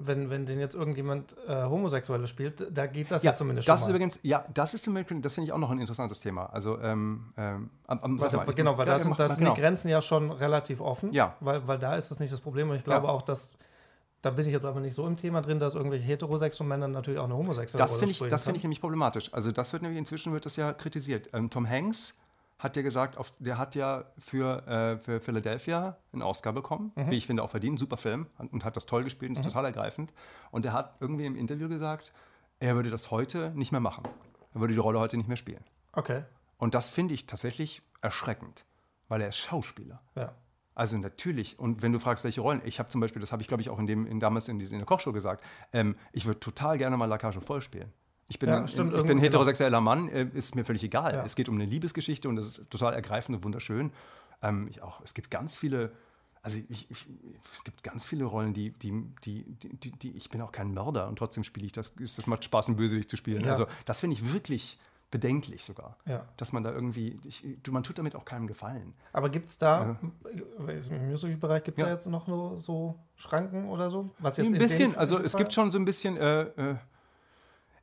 wenn, wenn den jetzt irgendjemand äh, Homosexuelle spielt, da geht das ja, ja zumindest das schon. Ist übrigens, ja, das ist zum Beispiel, das finde ich auch noch ein interessantes Thema. Also, ähm, ähm, weil, mal, genau, weil da sind, das sind genau. die Grenzen ja schon relativ offen. Ja. Weil, weil da ist das nicht das Problem. Und ich glaube ja. auch, dass, da bin ich jetzt aber nicht so im Thema drin, dass irgendwelche heterosexuellen Männer natürlich auch eine homosexuelle das Rolle spielen. Das finde ich nämlich problematisch. Also, das wird nämlich inzwischen wird das ja kritisiert. Ähm, Tom Hanks hat ja gesagt, auf, der hat ja für, äh, für Philadelphia einen Oscar bekommen, mhm. wie ich finde auch verdient, super Film und hat das toll gespielt und ist mhm. total ergreifend. Und er hat irgendwie im Interview gesagt, er würde das heute nicht mehr machen. Er würde die Rolle heute nicht mehr spielen. Okay. Und das finde ich tatsächlich erschreckend, weil er ist Schauspieler. Ja. Also natürlich, und wenn du fragst, welche Rollen, ich habe zum Beispiel, das habe ich glaube ich auch in dem, in, damals in, in der Kochshow gesagt, ähm, ich würde total gerne mal La Cage voll spielen. Ich bin, ja, stimmt, ich bin ein heterosexueller genau. Mann, äh, ist mir völlig egal. Ja. Es geht um eine Liebesgeschichte und das ist total ergreifend und wunderschön. Ähm, auch, es gibt ganz viele, also ich, ich, es gibt ganz viele Rollen, die, die, die, die, die, ich bin auch kein Mörder und trotzdem spiele ich das, das macht Spaß, ein Bösewicht zu spielen. Ja. Also das finde ich wirklich bedenklich sogar, ja. dass man da irgendwie, ich, man tut damit auch keinem Gefallen. Aber gibt es da, äh, im Musical-Bereich gibt es ja. da jetzt noch nur so Schranken oder so? Was jetzt ein bisschen, also es gibt schon so ein bisschen, äh, äh,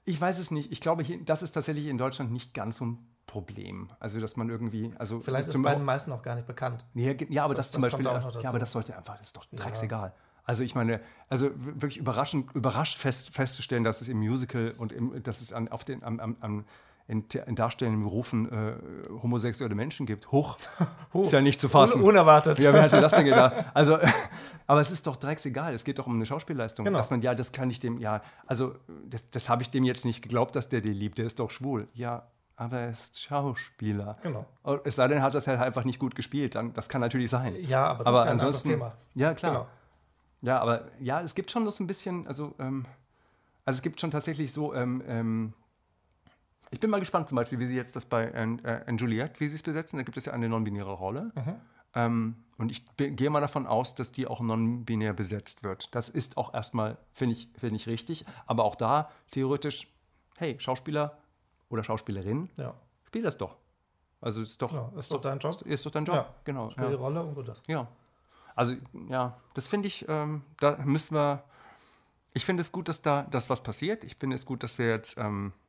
ich weiß es nicht. Ich glaube, hier, das ist tatsächlich in Deutschland nicht ganz so ein Problem. Also, dass man irgendwie. Also Vielleicht ist es bei den meisten auch gar nicht bekannt. Nee, ja, aber das, das zum Beispiel. Das, ja, aber das sollte einfach, das ist doch drecksegal. Ja. Also ich meine, also wirklich überraschend, überrascht fest, festzustellen, dass es im Musical und im, dass es an, auf den, am, am, in, in darstellenden Berufen äh, homosexuelle Menschen gibt. Hoch, [laughs] ist ja nicht zu fassen. Un unerwartet. Ja, wer hätte das denn gedacht? [laughs] Also, [laughs] aber es ist doch drecksegal. Es geht doch um eine Schauspielleistung. Genau. Dass man, ja, das kann ich dem, ja, also das, das habe ich dem jetzt nicht geglaubt, dass der die liebt. Der ist doch schwul. Ja, aber er ist Schauspieler. Genau. Es sei denn, er hat das halt einfach nicht gut gespielt. Dann, das kann natürlich sein. Ja, aber das aber ist ja ansonsten, ein Thema. Ja, klar. Genau. Ja, aber ja, es gibt schon so ein bisschen, also, ähm, also es gibt schon tatsächlich so, ähm, ähm, ich bin mal gespannt zum Beispiel, wie sie jetzt das bei äh, Juliette, wie sie es besetzen. Da gibt es ja eine non-binäre Rolle. Mhm. Ähm, und ich gehe mal davon aus, dass die auch non-binär besetzt wird. Das ist auch erstmal, finde ich, find ich richtig. Aber auch da theoretisch, hey, Schauspieler oder Schauspielerin, ja. spiel das doch. Also ist doch, ja, ist, doch dein Job. Ist doch dein Job, ja. genau. Spiel ja. die Rolle und gut das. Ja. Also ja, das finde ich, ähm, da müssen wir, ich finde es gut, dass da das was passiert. Ich finde es gut, dass wir jetzt ähm, äh,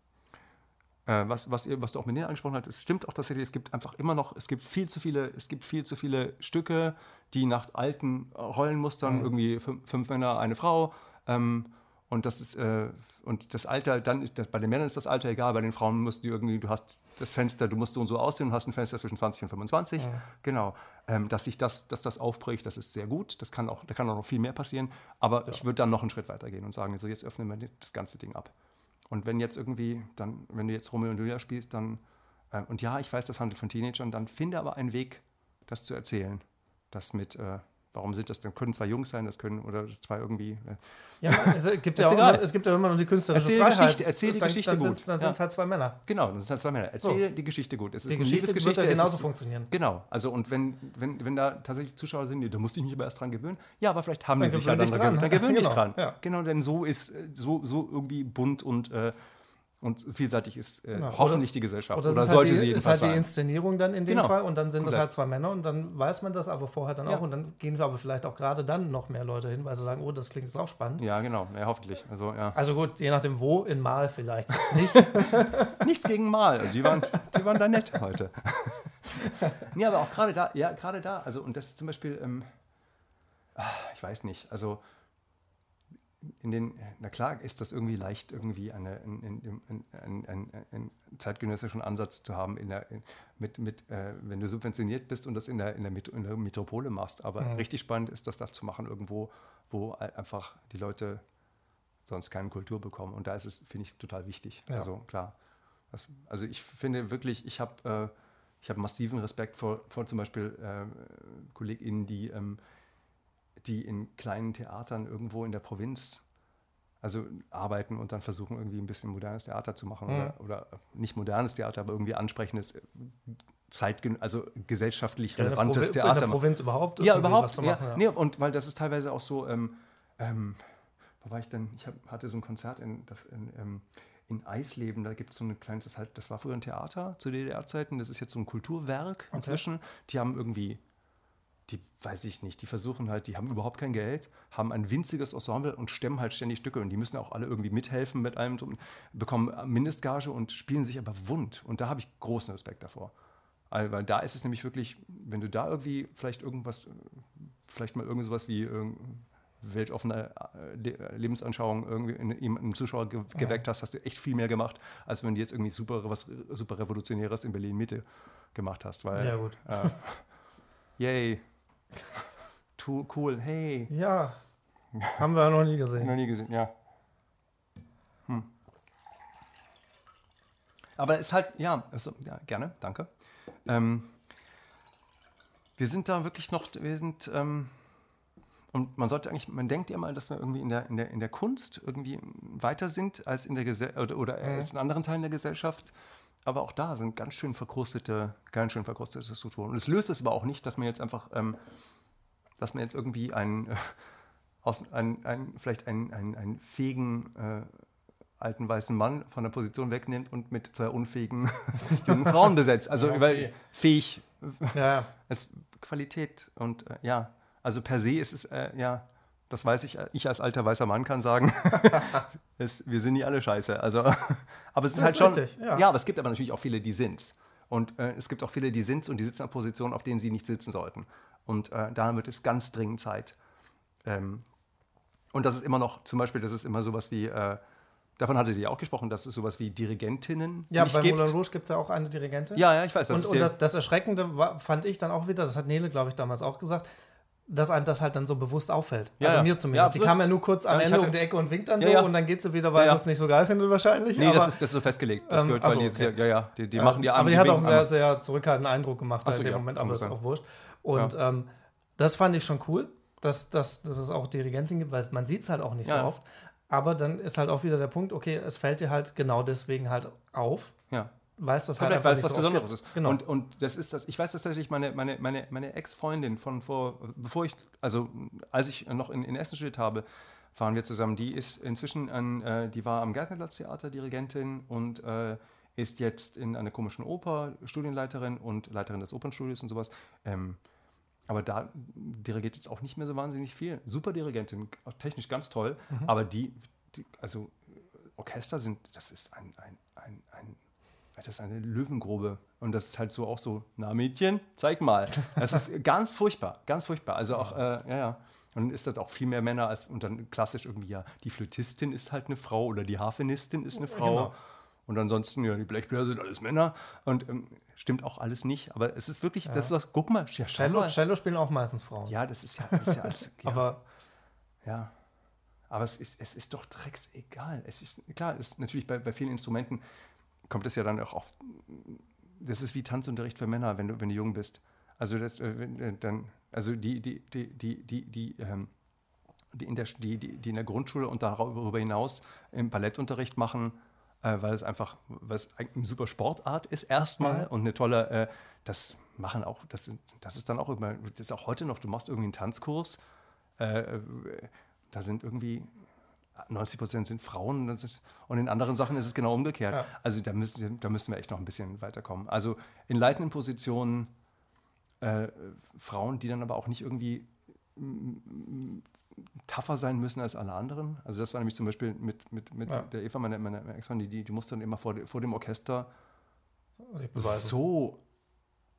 was, was, was du auch mit denen angesprochen hast, es stimmt auch tatsächlich, es gibt einfach immer noch, es gibt viel zu viele, es gibt viel zu viele Stücke, die nach alten Rollenmustern, mhm. irgendwie fünf, fünf, Männer, eine Frau, ähm, Und das ist, äh, und das Alter, dann ist das, bei den Männern ist das Alter egal, bei den Frauen musst du irgendwie, du hast das Fenster, du musst so und so aussehen und hast ein Fenster zwischen 20 und 25. Ja. Genau. Ähm, dass sich das, dass das aufbricht, das ist sehr gut. Das kann auch, da kann auch noch viel mehr passieren. Aber ja. ich würde dann noch einen Schritt weiter gehen und sagen, so jetzt öffnen wir das ganze Ding ab. Und wenn jetzt irgendwie, dann, wenn du jetzt Romeo und Julia spielst, dann, äh, und ja, ich weiß, das handelt von Teenagern, dann finde aber einen Weg, das zu erzählen. Das mit, äh, Warum sind das dann? Können zwei Jungs sein, das können oder zwei irgendwie. Äh. Ja, es gibt [laughs] ja auch immer, es gibt ja immer noch die künstlerische erzähl Freiheit. Geschichte, erzähl die dann, Geschichte dann gut. Dann sind es ja. halt zwei Männer. Genau, dann sind halt zwei Männer. Erzähl so. die Geschichte gut. Es ist die Geschichte Liebesgeschichte. Wird ja genauso ist, funktionieren. Genau. Also und wenn, wenn, wenn da tatsächlich Zuschauer sind, da musste ich mich aber erst dran gewöhnen. Ja, aber vielleicht haben dann die sich ja dann dran gewöhnt. Dann gewöhnen genau. dich dran. Ja. Genau, denn so ist so, so irgendwie bunt und äh, und vielseitig ist äh, genau. hoffentlich oder, die Gesellschaft. Oder, oder sollte halt die, sie jedenfalls ist halt die Inszenierung dann in dem genau. Fall und dann sind Komplett. das halt zwei Männer und dann weiß man das aber vorher dann ja. auch und dann gehen wir aber vielleicht auch gerade dann noch mehr Leute hin, weil sie sagen, oh, das klingt jetzt auch spannend. Ja, genau, ja, hoffentlich. Also, ja. also gut, je nachdem wo, in Mal vielleicht nicht. [laughs] Nichts gegen Mal, also die waren, die waren da nett heute. [laughs] nee, aber auch gerade da, ja, gerade da, also und das ist zum Beispiel, ähm, ah, ich weiß nicht, also in den, na klar ist das irgendwie leicht, irgendwie eine, einen, einen zeitgenössischen Ansatz zu haben, in der, in, mit, mit, äh, wenn du subventioniert bist und das in der, in der, in der Metropole machst. Aber mhm. richtig spannend ist das, das zu machen irgendwo, wo einfach die Leute sonst keine Kultur bekommen. Und da ist es, finde ich, total wichtig. Ja. Also klar. Das, also ich finde wirklich, ich habe äh, ich hab massiven Respekt vor, vor zum Beispiel äh, KollegInnen, die ähm, die in kleinen Theatern irgendwo in der Provinz also arbeiten und dann versuchen irgendwie ein bisschen modernes Theater zu machen mhm. oder, oder, nicht modernes Theater, aber irgendwie ansprechendes Zeitgen also gesellschaftlich relevantes in Theater. In der Provinz überhaupt? Ja, überhaupt. Machen, ja, ja. Nee, und weil das ist teilweise auch so, ähm, ähm, wo war ich denn? Ich hab, hatte so ein Konzert in, das in, ähm, in Eisleben, da gibt es so ein kleines, das, halt, das war früher ein Theater zu DDR-Zeiten, das ist jetzt so ein Kulturwerk okay. inzwischen. Die haben irgendwie die weiß ich nicht, die versuchen halt, die haben überhaupt kein Geld, haben ein winziges Ensemble und stemmen halt ständig Stücke und die müssen auch alle irgendwie mithelfen mit allem, bekommen Mindestgage und spielen sich aber wund. Und da habe ich großen Respekt davor. Also, weil da ist es nämlich wirklich, wenn du da irgendwie vielleicht irgendwas, vielleicht mal irgend sowas wie weltoffene äh, Lebensanschauung irgendwie in, in einem Zuschauer ge geweckt hast, hast du echt viel mehr gemacht, als wenn du jetzt irgendwie super was super Revolutionäres in Berlin Mitte gemacht hast. Weil, ja, gut. Äh, [laughs] yay. Too cool, hey. Ja. Haben wir noch nie gesehen. noch nie gesehen, ja. Hm. Aber es ist halt, ja, also, ja gerne, danke. Ähm, wir sind da wirklich noch, wir sind, ähm, und man sollte eigentlich, man denkt ja mal, dass wir irgendwie in der, in der, in der Kunst irgendwie weiter sind als in der Gesellschaft oder, oder mhm. als in anderen Teilen der Gesellschaft. Aber auch da sind ganz schön verkrustete, ganz schön verkrustete Strukturen. Und es löst es aber auch nicht, dass man jetzt einfach ähm, dass man jetzt irgendwie einen, äh, aus, ein, ein, vielleicht einen, einen, einen fähigen äh, alten weißen Mann von der Position wegnimmt und mit zwei unfähigen [laughs] jungen Frauen besetzt. Also ja, okay. fähig. Ja. [laughs] Es, Qualität und äh, ja, also per se ist es äh, ja, das weiß ich, ich als alter weißer Mann kann sagen, [laughs] es, wir sind nie alle scheiße. Also, [laughs] aber es ist das halt schon. Richtig, ja. ja. aber es gibt aber natürlich auch viele, die sind. Und äh, es gibt auch viele, die sind und die sitzen auf Positionen, auf denen sie nicht sitzen sollten. Und äh, da wird es ganz dringend Zeit. Ähm, und das ist immer noch, zum Beispiel, das ist immer sowas wie, äh, davon hattet ihr ja auch gesprochen, dass es sowas wie Dirigentinnen ja, bei gibt. Moulin Rouge gibt es ja auch eine Dirigentin. Ja, ja, ich weiß. Das und und das, das, Erschreckende war, fand ich dann auch wieder, das hat Nele, glaube ich, damals auch gesagt, dass einem das halt dann so bewusst auffällt. Ja, also mir zumindest. Ja, die kam ja nur kurz am Ende hatte, um die Ecke und winkt dann so ja, und dann geht sie wieder, weil sie es nicht so geil findet wahrscheinlich. Nee, aber, das, ist, das ist so festgelegt. Das ähm, gehört, weil okay. die, ja, ja, die, die machen die Aber die, hat auch einen sehr, sehr zurückhaltenden Eindruck gemacht so, in dem Moment, aber ist auch wurscht. Und ähm, das fand ich schon cool, dass, dass, dass es auch Dirigentin gibt, weil man sieht es halt auch nicht so oft. Aber dann ist halt auch wieder der Punkt, okay, es fällt dir halt genau deswegen halt auf. Ja weiß das halt einfach weil es was so Besonderes ist. Genau. Und, und das ist das, ich weiß tatsächlich, meine, meine, meine, meine Ex-Freundin von vor, bevor ich, also als ich noch in, in Essen studiert habe, fahren wir zusammen. Die ist inzwischen an, äh, die war am Gärtnerplatz Theater Dirigentin und äh, ist jetzt in einer komischen Oper Studienleiterin und Leiterin des Opernstudios und sowas. Ähm, aber da dirigiert jetzt auch nicht mehr so wahnsinnig viel. Super Dirigentin, technisch ganz toll, mhm. aber die, die, also Orchester sind, das ist ein, ein, ein, ein das ist eine Löwengrube. Und das ist halt so auch so, na Mädchen, zeig mal. Das ist ganz furchtbar, ganz furchtbar. Also auch, äh, ja, ja. Und dann ist das auch viel mehr Männer als, und dann klassisch irgendwie, ja, die Flötistin ist halt eine Frau oder die Harfenistin ist eine Frau. Genau. Und ansonsten, ja, die Blechbläser sind alles Männer. Und ähm, stimmt auch alles nicht. Aber es ist wirklich, ja. das ist was, guck mal, ja, Cello, mal. Cello spielen auch meistens Frauen. Ja, das ist ja, das ist ja alles. [laughs] Ja. aber. Ja. Aber es ist, es ist doch drecksegal. Es ist, klar, es ist natürlich bei, bei vielen Instrumenten kommt es ja dann auch oft. Das ist wie Tanzunterricht für Männer, wenn du, wenn du jung bist. Also das, äh, äh dann, also die, die, die, die, die, die, ähm, die, in der, die, die, die in der Grundschule und darüber hinaus im Ballettunterricht machen, äh, weil es einfach, weil es eine super Sportart ist erstmal mhm. und eine tolle, äh, das machen auch, das, das ist dann auch immer, das ist auch heute noch, du machst irgendwie einen Tanzkurs, äh da sind irgendwie 90 Prozent sind Frauen ist, und in anderen Sachen ist es genau umgekehrt. Ja. Also da müssen, da müssen wir echt noch ein bisschen weiterkommen. Also in leitenden Positionen äh, Frauen, die dann aber auch nicht irgendwie tougher sein müssen als alle anderen. Also das war nämlich zum Beispiel mit, mit, mit ja. der Eva, meine, meine Ex-Freundin, die, die, die musste dann immer vor, vor dem Orchester so,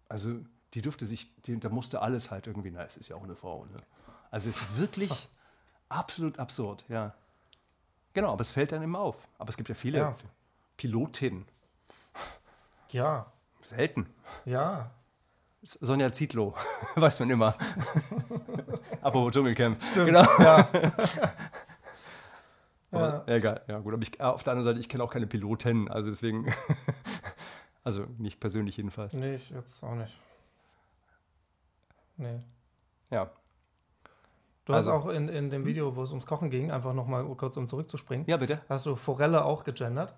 also die durfte sich, die, da musste alles halt irgendwie, na, es ist ja auch eine Frau. Ne? Also es ist wirklich [laughs] absolut absurd, ja. Genau, aber es fällt dann immer auf. Aber es gibt ja viele ja. Pilotinnen. Ja. Selten. Ja. Sonja Zietlow, [laughs] weiß man immer. [laughs] Apropos Dschungelcamp. Stimmt, genau. Ja. [laughs] aber, ja. Egal, ja gut. Aber ich, auf der anderen Seite, ich kenne auch keine Piloten, also deswegen, also nicht persönlich jedenfalls. Nee, ich jetzt auch nicht. Nee. Ja. Du also, hast auch in, in dem Video, wo es ums Kochen ging, einfach nochmal kurz um zurückzuspringen. Ja, bitte. Hast du Forelle auch gegendert?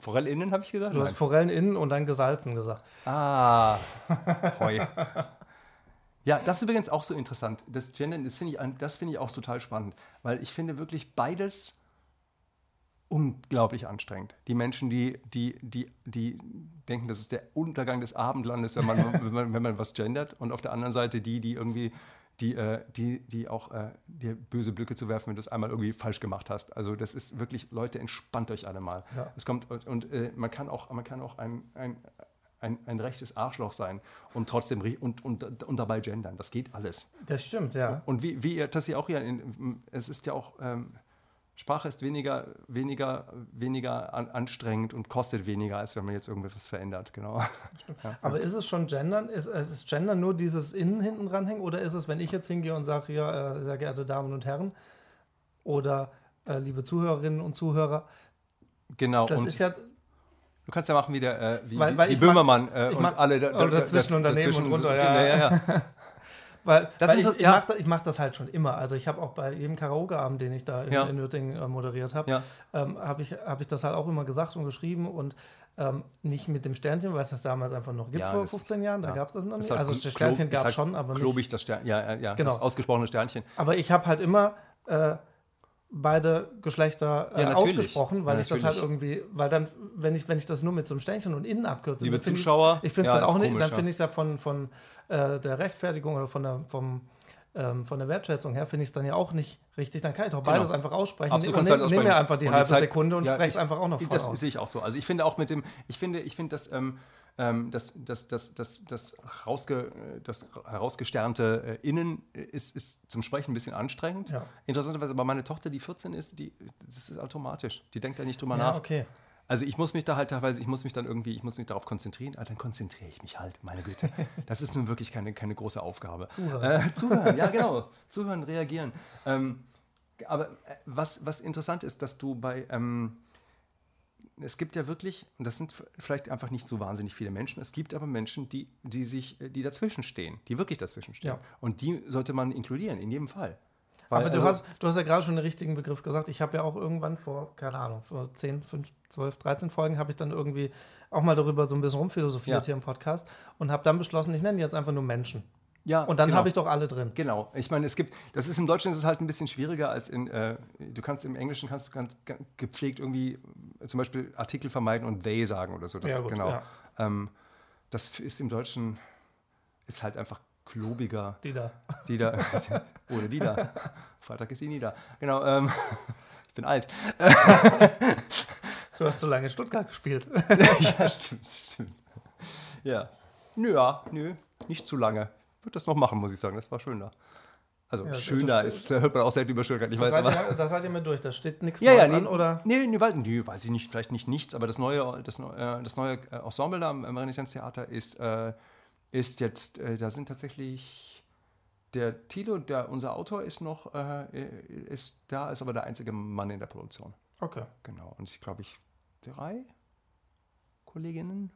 Forelle innen, habe ich gesagt? Du Nein. hast Forellen innen und dann gesalzen gesagt. Ah, [laughs] heu. ja, das ist übrigens auch so interessant. Das Gendern, das finde ich, find ich auch total spannend, weil ich finde wirklich beides unglaublich anstrengend. Die Menschen, die, die, die, die denken, das ist der Untergang des Abendlandes, wenn man, [laughs] wenn man, wenn man was gendert. Und auf der anderen Seite die, die irgendwie die, äh, die, die auch äh, dir böse Blicke zu werfen, wenn du es einmal irgendwie falsch gemacht hast. Also das ist wirklich, Leute, entspannt euch alle mal. Ja. Es kommt und, und äh, man kann auch, man kann auch ein, ein, ein, ein rechtes Arschloch sein und trotzdem und, und, und dabei gendern. Das geht alles. Das stimmt, ja. Und wie, wie ihr das ja auch hier, in, es ist ja auch, ähm, Sprache ist weniger, weniger, weniger an, anstrengend und kostet weniger, als wenn man jetzt irgendwas verändert, genau. [laughs] Ja. Aber ist es schon Gendern? Ist, ist Gendern nur dieses Innen hinten dranhängen oder ist es, wenn ich jetzt hingehe und sage, ja, äh, sehr geehrte Damen und Herren oder äh, liebe Zuhörerinnen und Zuhörer? Genau. Das ist ja Du kannst ja machen wie der äh, wie, weil, weil wie Böhmermann äh, und mach, alle da, da, dazwischen und daneben dazwischen, und runter. Ja, ja, ja. [laughs] ja. Weil, weil ich, ich ja. mache das, mach das, halt schon immer. Also ich habe auch bei jedem Karaoke-Abend, den ich da in, ja. in Nürtingen äh, moderiert habe, ja. ähm, habe ich, hab ich das halt auch immer gesagt und geschrieben und ähm, nicht mit dem Sternchen, weil es das damals einfach noch gibt vor 15 Jahren. Da gab es das noch nicht. Halt also das Sternchen gab es halt schon, aber nicht. Klobig das Sternchen, ja, ja, genau. das ausgesprochene Sternchen. Aber ich habe halt immer äh, beide Geschlechter äh, ja, ausgesprochen, weil ja, ich das halt irgendwie, weil dann, wenn ich, wenn ich das nur mit so einem Sternchen und innen abkürze, liebe Zuschauer, ich, ich finde es ja, dann auch nicht, dann finde ich es ja von, von äh, der Rechtfertigung oder von der, vom, ähm, von der Wertschätzung her finde ich es dann ja auch nicht richtig. Dann kann ich doch genau. beides genau. einfach aussprechen. Absolut, und nehm, nehm mir einfach die und halbe Zeit, Sekunde und ja, spreche es einfach auch noch voll Das aus. sehe ich auch so. Also ich finde auch mit dem, ich finde, ich finde, dass ähm, ähm, das, das, das, das, das, rausge, das herausgesternte äh, Innen ist, ist zum Sprechen ein bisschen anstrengend. Ja. Interessanterweise, aber meine Tochter, die 14 ist, die, das ist automatisch. Die denkt da nicht drüber ja, nach. Okay. Also ich muss mich da halt teilweise, ich muss mich dann irgendwie, ich muss mich darauf konzentrieren, also dann konzentriere ich mich halt, meine Güte. [laughs] Das ist nun wirklich keine, keine große Aufgabe. Zuhören. Äh, zuhören, ja genau. [laughs] Zuhören, reagieren. Ähm, aber äh, was, was interessant ist, dass du bei, ähm, es gibt ja wirklich, und das sind vielleicht einfach nicht so wahnsinnig viele Menschen, es gibt aber Menschen, die, die sich, die dazwischen stehen, die wirklich dazwischen stehen. Ja. Und die sollte man inkludieren, in jedem Fall. Weil, Aber du, also, hast, du hast ja gerade schon den richtigen Begriff gesagt. Ich habe ja auch irgendwann vor, keine Ahnung, vor 10, 5, 12, 13 Folgen habe ich dann irgendwie auch mal darüber so ein bisschen rumphilosophiert ja. hier im Podcast und habe dann beschlossen, ich nenne die jetzt einfach nur Menschen. Ja, und dann genau. habe ich doch alle drin. Genau. Ich meine, es gibt, das ist im Deutschen ist es halt ein bisschen schwieriger als in, äh, du kannst im Englischen kannst du ganz gepflegt irgendwie zum Beispiel Artikel vermeiden und they sagen oder so. Das, ja, gut, genau. Ja. Ähm, das ist im Deutschen ist halt einfach klobiger. Die da. Die da. [laughs] Oder die da. Freitag ist die nie da. Genau. Ähm, [laughs] ich bin alt. du hast so lange in Stuttgart gespielt. [laughs] ja, stimmt, stimmt. Ja. Nö, ja, nö, nicht zu lange. Würde das noch machen, muss ich sagen. Das war schön da. Also ja, schöner ist, hört man auch selten über Stuttgart. Ich das weiß, aber, ihr, da seid ihr mir durch, da steht nichts ja, Neues ja, nee, an, oder? Nee, nee, nee, weiß ich nicht, vielleicht nicht nichts, aber das neue, das, äh, das neue äh, Ensemble da am Renaissance-Theater ist, äh, ist jetzt, äh, da sind tatsächlich der Tilo, der unser Autor ist noch, äh, ist da, ist aber der einzige Mann in der Produktion. Okay. Genau. Und ich glaube ich drei Kolleginnen.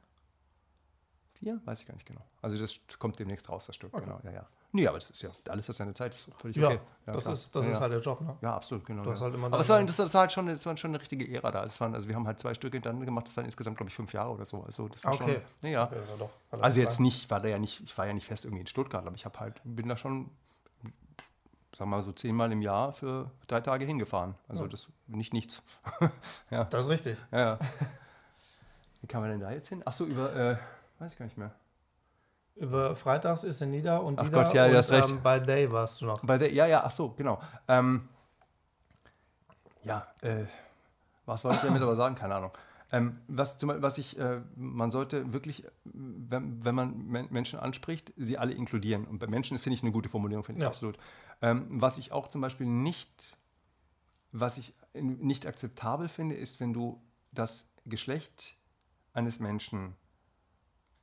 Vier? Weiß ich gar nicht genau. Also das kommt demnächst raus, das Stück. Okay. Genau, ja, ja. Nee, aber das ist ja, alles hat seine Zeit, ist völlig ja, okay. Ja, das, ist, das ja, ist halt der Job, ne? Ja, absolut, genau. Hast halt aber es war, das, das, war halt schon, das war schon eine richtige Ära da. Es waren, also wir haben halt zwei Stücke dann gemacht, das waren insgesamt, glaube ich, fünf Jahre oder so. Also das war okay. schon, ja. Okay, also jetzt nicht, war da ja nicht, ich war ja nicht fest irgendwie in Stuttgart, aber ich habe halt, bin da schon, wir mal so zehnmal im Jahr für drei Tage hingefahren. Also das nicht nichts. [laughs] ja. Das ist richtig. Ja, ja. Wie kann man denn da jetzt hin? Achso, über, äh, weiß ich gar nicht mehr. Über Freitags ist er nieder und ach Dida Gott, ja, und, hast recht. Ähm, bei Day warst du noch. Bei Day, ja, ja, ach so, genau. Ähm, ja, äh, was wollte ich damit aber sagen? Keine Ahnung. Ähm, was, zum, was ich, äh, man sollte wirklich, wenn, wenn man Men Menschen anspricht, sie alle inkludieren. Und bei Menschen finde ich eine gute Formulierung, finde ich ja. absolut. Ähm, was ich auch zum Beispiel nicht, was ich nicht akzeptabel finde, ist, wenn du das Geschlecht eines Menschen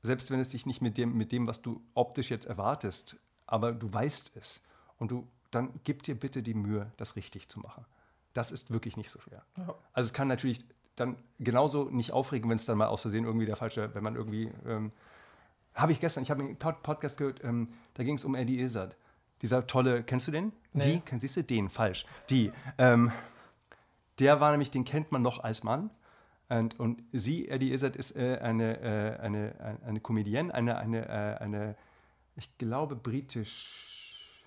selbst wenn es sich nicht mit dem, mit dem, was du optisch jetzt erwartest, aber du weißt es. Und du, dann gib dir bitte die Mühe, das richtig zu machen. Das ist wirklich nicht so schwer. Ja. Also es kann natürlich dann genauso nicht aufregen, wenn es dann mal aus Versehen irgendwie der falsche, wenn man irgendwie, ähm, habe ich gestern, ich habe einen Podcast gehört, ähm, da ging es um Eddie Izzard. Dieser tolle, kennst du den? Nee. Die, siehst du den? Falsch. Die. Ähm, der war nämlich, den kennt man noch als Mann. Und, und sie, Eddie Izzard, ist äh, eine, äh, eine, eine Comedienne, eine, eine, äh, eine, ich glaube, britisch,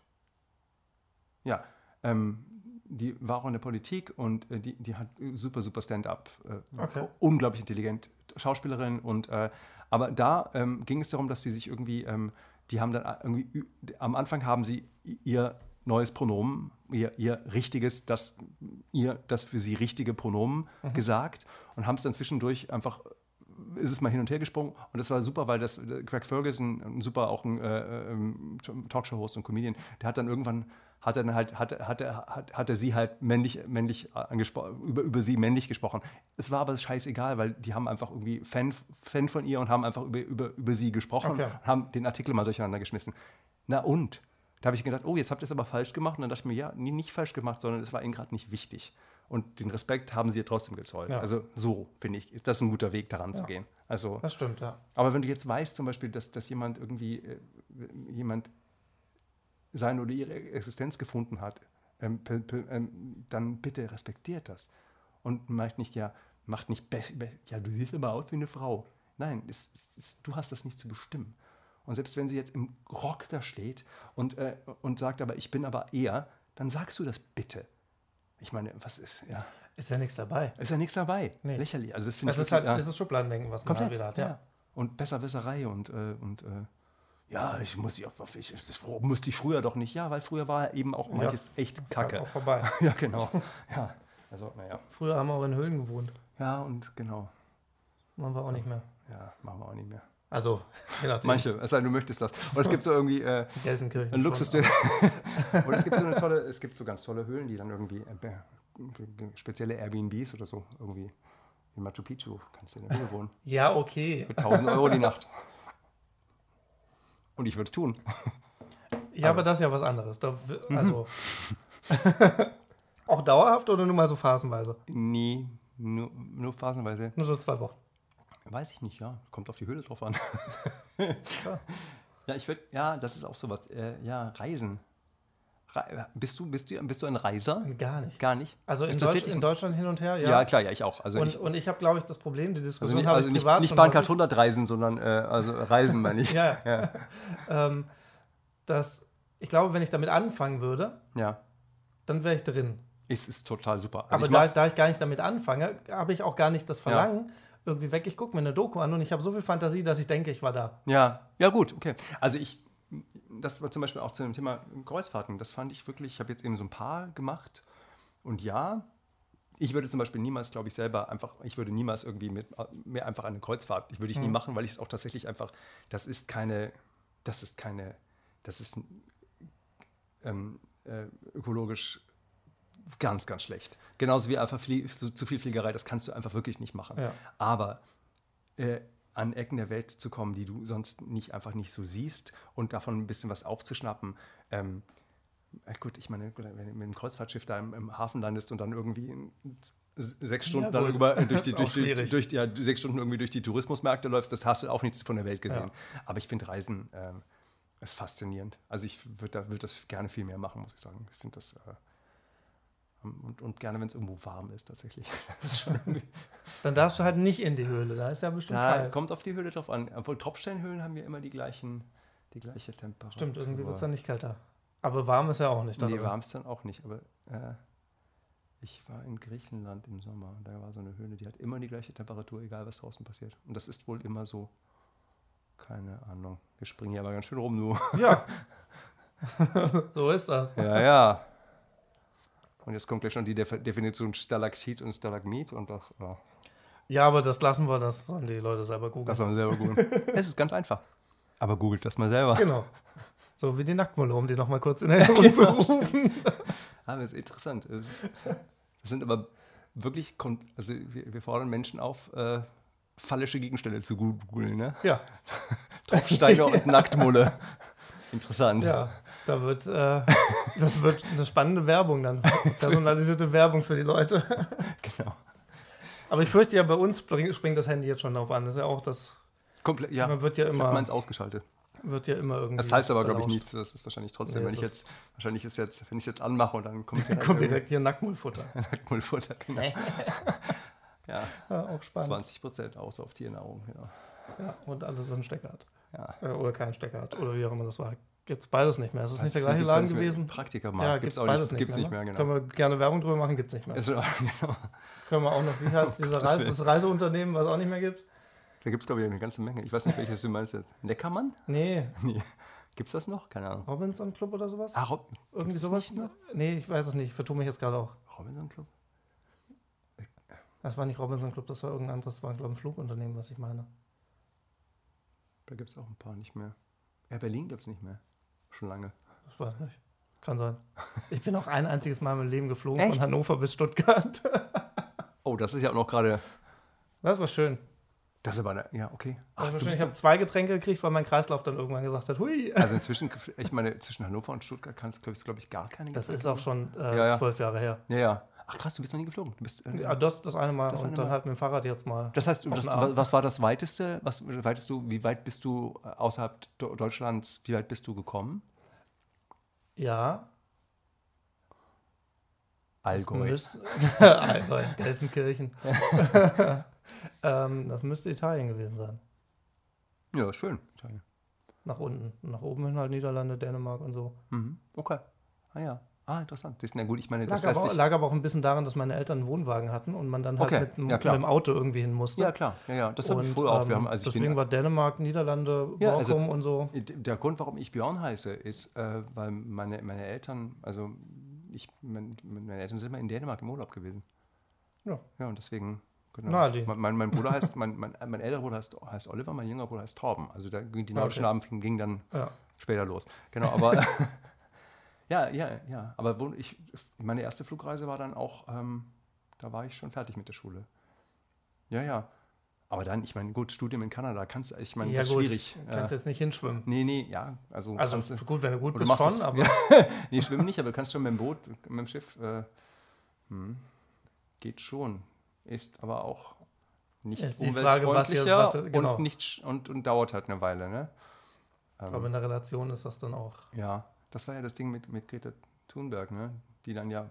ja, ähm, die war auch in der Politik und äh, die, die hat super, super Stand-up, äh, okay. unglaublich intelligent, Schauspielerin und, äh, aber da ähm, ging es darum, dass sie sich irgendwie, ähm, die haben dann irgendwie, am Anfang haben sie ihr neues Pronomen, ihr, ihr richtiges, das, ihr, das für sie richtige Pronomen mhm. gesagt und haben es dann zwischendurch einfach ist es mal hin und her gesprungen und das war super, weil das Craig Ferguson, ein super auch ein äh, ähm, Talkshow-Host und Comedian, der hat dann irgendwann hat er dann halt hat, hat, hat, hat er sie halt männlich männlich angesprochen über, über sie männlich gesprochen. Es war aber scheißegal, weil die haben einfach irgendwie Fan, Fan von ihr und haben einfach über, über, über sie gesprochen okay. und haben den Artikel mal durcheinander geschmissen. Na und da habe ich gedacht, oh, jetzt habt ihr es aber falsch gemacht. Und dann dachte ich mir, ja, nie, nicht falsch gemacht, sondern es war ihnen gerade nicht wichtig. Und den Respekt haben sie ja trotzdem gezollt. Ja. Also so, finde ich, ist das ein guter Weg, daran ja. zu gehen. Also, das stimmt, ja. Aber wenn du jetzt weißt zum Beispiel, dass, dass jemand irgendwie, äh, jemand seine oder ihre Existenz gefunden hat, ähm, ähm, dann bitte respektiert das. Und macht nicht, ja, macht nicht, ja, du siehst aber aus wie eine Frau. Nein, es, es, du hast das nicht zu bestimmen. Und selbst wenn sie jetzt im Rock da steht und, äh, und sagt, aber ich bin aber eher, dann sagst du das bitte. Ich meine, was ist, ja. Ist ja nichts dabei. Ist ja nichts dabei. Nee. Lächerlich. Also das, das ist halt ja. dieses Schubladendenken, was man Komplett, wieder hat. Ja. ja. Und Besserwisserei und, äh, und äh, ja, ich muss ich, ich, das musste ich früher doch nicht. Ja, weil früher war eben auch manches ja, echt halt Kacke. Halt auch vorbei. [laughs] ja, genau. Ja, also, naja. Früher haben wir auch in Höhlen gewohnt. Ja, und genau. Machen wir auch nicht mehr. Ja, machen wir auch nicht mehr. Also, nachdem. Manche, es sei denn, du möchtest das. Und es gibt so irgendwie äh, Gelsenkirchen ein Luxus. und [laughs] es gibt so eine tolle, es gibt so ganz tolle Höhlen, die dann irgendwie äh, spezielle Airbnbs oder so irgendwie in Machu Picchu kannst du in der Höhle wohnen. Ja, okay. Für 1000 Euro die Nacht. Und ich würde es tun. Ja, aber, aber, das ist ja was anderes. Da, also [laughs] auch dauerhaft oder nur mal so phasenweise? Nee, nur, nur phasenweise. Nur so zwei Wochen. Weiß ich nicht, ja. Kommt auf die Höhle drauf an. ja. [laughs] ja, ich würde, ja, das ist auch sowas. Äh, ja, Reisen. Re bist, du, bist, du, bist du ein Reiser? Gar nicht. Gar nicht? Also in, Deutsch, in Deutschland hin und her, ja. Ja, klar, ja, ich auch. Also und, ich, und ich habe, glaube ich, das Problem, die Diskussion also habe also ich nicht, privat Nicht Bahncard 100 Reisen, sondern äh, also Reisen, meine ich. [laughs] ja, ja. [laughs] ähm, dass, ich glaube, wenn ich damit anfangen würde, ja. dann wäre ich drin. Es ist total super. Also Aber da, da, ich gar nicht damit anfange, habe ich auch gar nicht das Verlangen, ja irgendwie weg. Ich gucke mir eine Doku an und ich habe so viel Fantasie, dass ich denke, ich war da. Ja, ja gut, okay. Also ich, das war zum Beispiel auch zu dem Thema Kreuzfahrten. Das fand ich wirklich, ich habe jetzt eben so ein paar gemacht und ja, ich würde zum Beispiel niemals, glaube ich, selber einfach, ich würde niemals irgendwie mit mir einfach eine Kreuzfahrt, ich würde ich nie mhm. machen, weil ich es auch tatsächlich einfach, das ist keine, das ist keine, das ist, ähm, äh, ökologisch ganz, ganz schlecht. Genauso wie einfach Flie zu, zu, viel Fliegerei, das kannst du einfach wirklich nicht machen. Ja. Aber äh, an Ecken der Welt zu kommen, die du sonst nicht einfach nicht so siehst und davon ein bisschen was aufzuschnappen. Ähm, äh, gut, ich meine, wenn du mit einem Kreuzfahrtschiff da im, im Hafen landest und dann irgendwie sechs Stunden ja, darüber durch [laughs] die, durch die, durch die, ja, sechs Stunden irgendwie durch die Tourismusmärkte läufst, das hast du auch nichts von der Welt gesehen. Ja. Aber ich finde Reisen äh, ist faszinierend. Also ich würde da, würd das gerne viel mehr machen, muss ich sagen. Ich finde das äh, und, und gerne, wenn es irgendwo warm ist, tatsächlich. [laughs] Ist [laughs] Dann darfst du halt nicht in die Höhle, da ist ja bestimmt ja, kalt. Kommt auf die Höhle drauf an. Obwohl Tropfsteinhöhlen haben ja immer die, gleichen, die gleiche Temperatur. Stimmt, irgendwie wird es dann nicht kälter. Aber warm ist ja auch nicht. Nee, warm ist dann auch nicht. Aber äh, ich war in Griechenland im Sommer und da war so eine Höhle, die hat immer die gleiche Temperatur, egal was draußen passiert. Und das ist wohl immer so. Keine Ahnung. Wir springen hier aber ganz schön rum, du. Ja. [laughs] so ist das. Ja, ja. Und jetzt kommt gleich schon die Definition Stalaktit und Stalagmit und das. Ja. ja, aber das lassen wir, das sollen die Leute selber googeln. Das sollen selber googeln. [laughs] es ist ganz einfach. Aber googelt das mal selber. Genau. So wie die Nacktmulle, um die nochmal kurz in [laughs] Erinnerung genau. zu rufen. [laughs] Ah, das ist interessant. Das sind aber wirklich, also wir, wir fordern Menschen auf, äh, fallische Gegenstände zu googeln, ne? Ja. Tropfsteine und Nacktmulle. Interessant. Ja, da wird, äh, das wird eine spannende Werbung dann. Personalisierte Werbung für die Leute. [laughs] Genau. Aber ich fürchte ja, bei uns springt das Handy jetzt schon darauf an. Das ist ja auch das. Komplett, ja. Man wird ja immer. Ich meins ausgeschaltet. Wird ja immer irgendwie. Das heißt aber, glaube ich, nichts. Das ist wahrscheinlich trotzdem, nee, wenn ich jetzt, wahrscheinlich ist jetzt, wenn ich es jetzt anmache und dann kommt direkt, kommt direkt hier Nackmullfutter. [laughs] Nackmullfutter, genau. ja. ja. Auch spannend. 20 Prozent aus auf Tiernahrung, genau. Ja, und alles, was einen Stecker hat. Ja. Äh, oder keinen Stecker hat. Oder wie auch immer das war. Gibt es beides nicht mehr. Ist das nicht der gleiche Laden gewesen? Praktiker mal. Ja, gibt es beides nicht, gibt's nicht mehr. Ne? Können wir gerne Werbung drüber machen, gibt es nicht mehr. Also, [laughs] genau. Können wir auch noch, wie heißt oh, dieser Reise, das Reiseunternehmen, was es auch nicht mehr gibt? Da gibt es, glaube ich, eine ganze Menge. Ich weiß nicht, welches du meinst jetzt. Neckermann? Nee. [laughs] nee. Gibt es das noch? Keine Ahnung. Robinson Club oder sowas? Ah, Rob Irgendwie sowas? Noch? Nee, ich weiß es nicht. Ich vertue mich jetzt gerade auch. Robinson Club? Das war nicht Robinson Club, das war irgendein anderes, das war, glaube ich, ein Flugunternehmen, was ich meine. Da gibt es auch ein paar nicht mehr. Ja, Berlin gibt es nicht mehr. Schon lange. Das weiß ich nicht. Kann sein. Ich bin auch ein einziges Mal im Leben geflogen Echt? von Hannover bis Stuttgart. [laughs] oh, das ist ja auch noch gerade. Das war schön. Das ist aber eine, ja, okay. Ach, ich habe zwei Getränke gekriegt, weil mein Kreislauf dann irgendwann gesagt hat, hui. Also [laughs] inzwischen, ich meine, zwischen Hannover und Stuttgart kannst du, glaube ich, gar keine Das ist auch schon äh, ja, ja. zwölf Jahre her. Ja, ja. Ach krass, du bist noch nie geflogen. Du bist, äh, ja, das, das eine Mal das und dann Mal. halt mit dem Fahrrad jetzt mal. Das heißt, das, was war das weiteste? Was weitest du, wie weit bist du äh, außerhalb Deutschlands, wie weit bist du gekommen? Ja. Allgäu. [laughs] Allgäu, Gelsenkirchen. [laughs] ähm, das müsste Italien gewesen sein. Ja, schön, Italien. Nach unten. Nach oben hin halt Niederlande, Dänemark und so. Mhm. Okay. Ah ja. Ah, interessant. Das ist ja gut. Ich meine, das lag, aber, lag aber auch ein bisschen daran, dass meine Eltern einen Wohnwagen hatten und man dann halt okay. mit, ja, mit, dem Auto irgendwie hin musste. Ja, klar. Ja, ja. Das habe ich früher auch. Wir haben, also deswegen bin, war Dänemark, Niederlande, ja, also, und so. Der Grund, warum ich Björn heiße, ist, äh, weil meine, meine Eltern, also ich, mein, meine Eltern sind immer in Dänemark im Urlaub gewesen. Ja. Ja, und deswegen Genau. Na, mein, mein, Bruder heißt, mein, mein, mein älterer Bruder heißt, heißt Oliver, mein jüngerer Bruder heißt Torben. Also der, die nordischen okay. Namen gingen dann ja. später los. Genau, aber [laughs] Ja, ja, ja. Aber wo ich, meine erste Flugreise war dann auch, ähm, da war ich schon fertig mit der Schule. Ja, ja. Aber dann, ich meine, gut, Studium in Kanada, kannst ich meine, ja, das ist gut, schwierig. Kannst äh, jetzt nicht hinschwimmen. Nee, nee, ja. Also, also kannst, gut, wenn du gut bist, schon, es, aber. [laughs] nee, schwimmen nicht, aber du kannst schon mit dem Boot, mit dem Schiff, äh, hm, geht schon. Ist aber auch nicht ist die Frage, was ihr, was ihr, genau. und, nicht, und, und dauert halt eine Weile, ne? Aber in der Relation ist das dann auch. Ja. Das war ja das Ding mit, mit Greta Thunberg, ne? die dann ja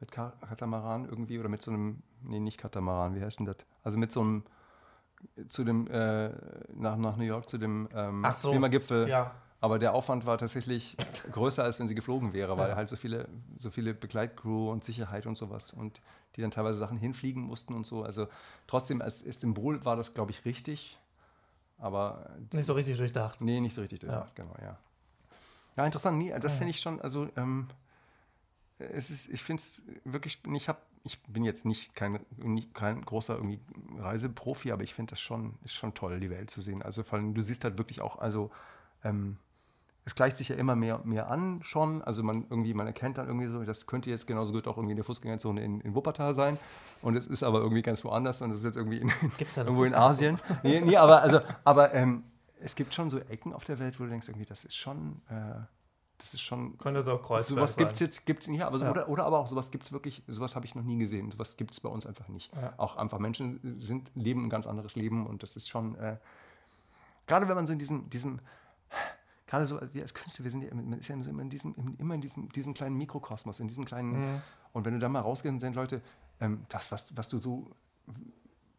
mit Katamaran irgendwie oder mit so einem, nee, nicht Katamaran, wie heißt denn das? Also mit so einem, zu dem, äh, nach, nach New York zu dem ähm, so, Klimagipfel. Ja. Aber der Aufwand war tatsächlich größer, als wenn sie geflogen wäre, weil ja. halt so viele, so viele Begleitcrew und Sicherheit und sowas und die dann teilweise Sachen hinfliegen mussten und so. Also trotzdem als Symbol war das, glaube ich, richtig. Aber. Nicht so richtig durchdacht. Nee, nicht so richtig durchdacht, ja. genau, ja. Ja, interessant. Nee, das ja. finde ich schon, also ähm, es ist, ich finde es wirklich, ich habe, ich bin jetzt nicht kein, kein großer irgendwie Reiseprofi, aber ich finde das schon, ist schon toll, die Welt zu sehen. Also vor allem, du siehst halt wirklich auch, also ähm, es gleicht sich ja immer mehr, mehr an schon. Also man irgendwie, man erkennt dann irgendwie so, das könnte jetzt genauso gut auch irgendwie in der Fußgängerzone in, in Wuppertal sein. Und es ist aber irgendwie ganz woanders und es ist jetzt irgendwie in, [laughs] irgendwo in Asien. Nee, nee, aber, also, aber ähm, es gibt schon so Ecken auf der Welt, wo du denkst, irgendwie, das ist schon. Äh, das ist schon. Könnte es auch Kreuzberg Sowas gibt es jetzt, gibt's nicht, aber so, ja. oder, oder aber auch sowas gibt es wirklich, sowas habe ich noch nie gesehen. Sowas gibt es bei uns einfach nicht. Ja. Auch einfach Menschen sind, leben ein ganz anderes Leben und das ist schon, äh, gerade wenn man so in diesem, diesem gerade so, wir als Künstler, wir sind ja, man ist ja immer in diesem, immer in diesem, diesem kleinen Mikrokosmos, in diesem kleinen, mhm. und wenn du da mal rausgehst, sind Leute, ähm, das, was, was du so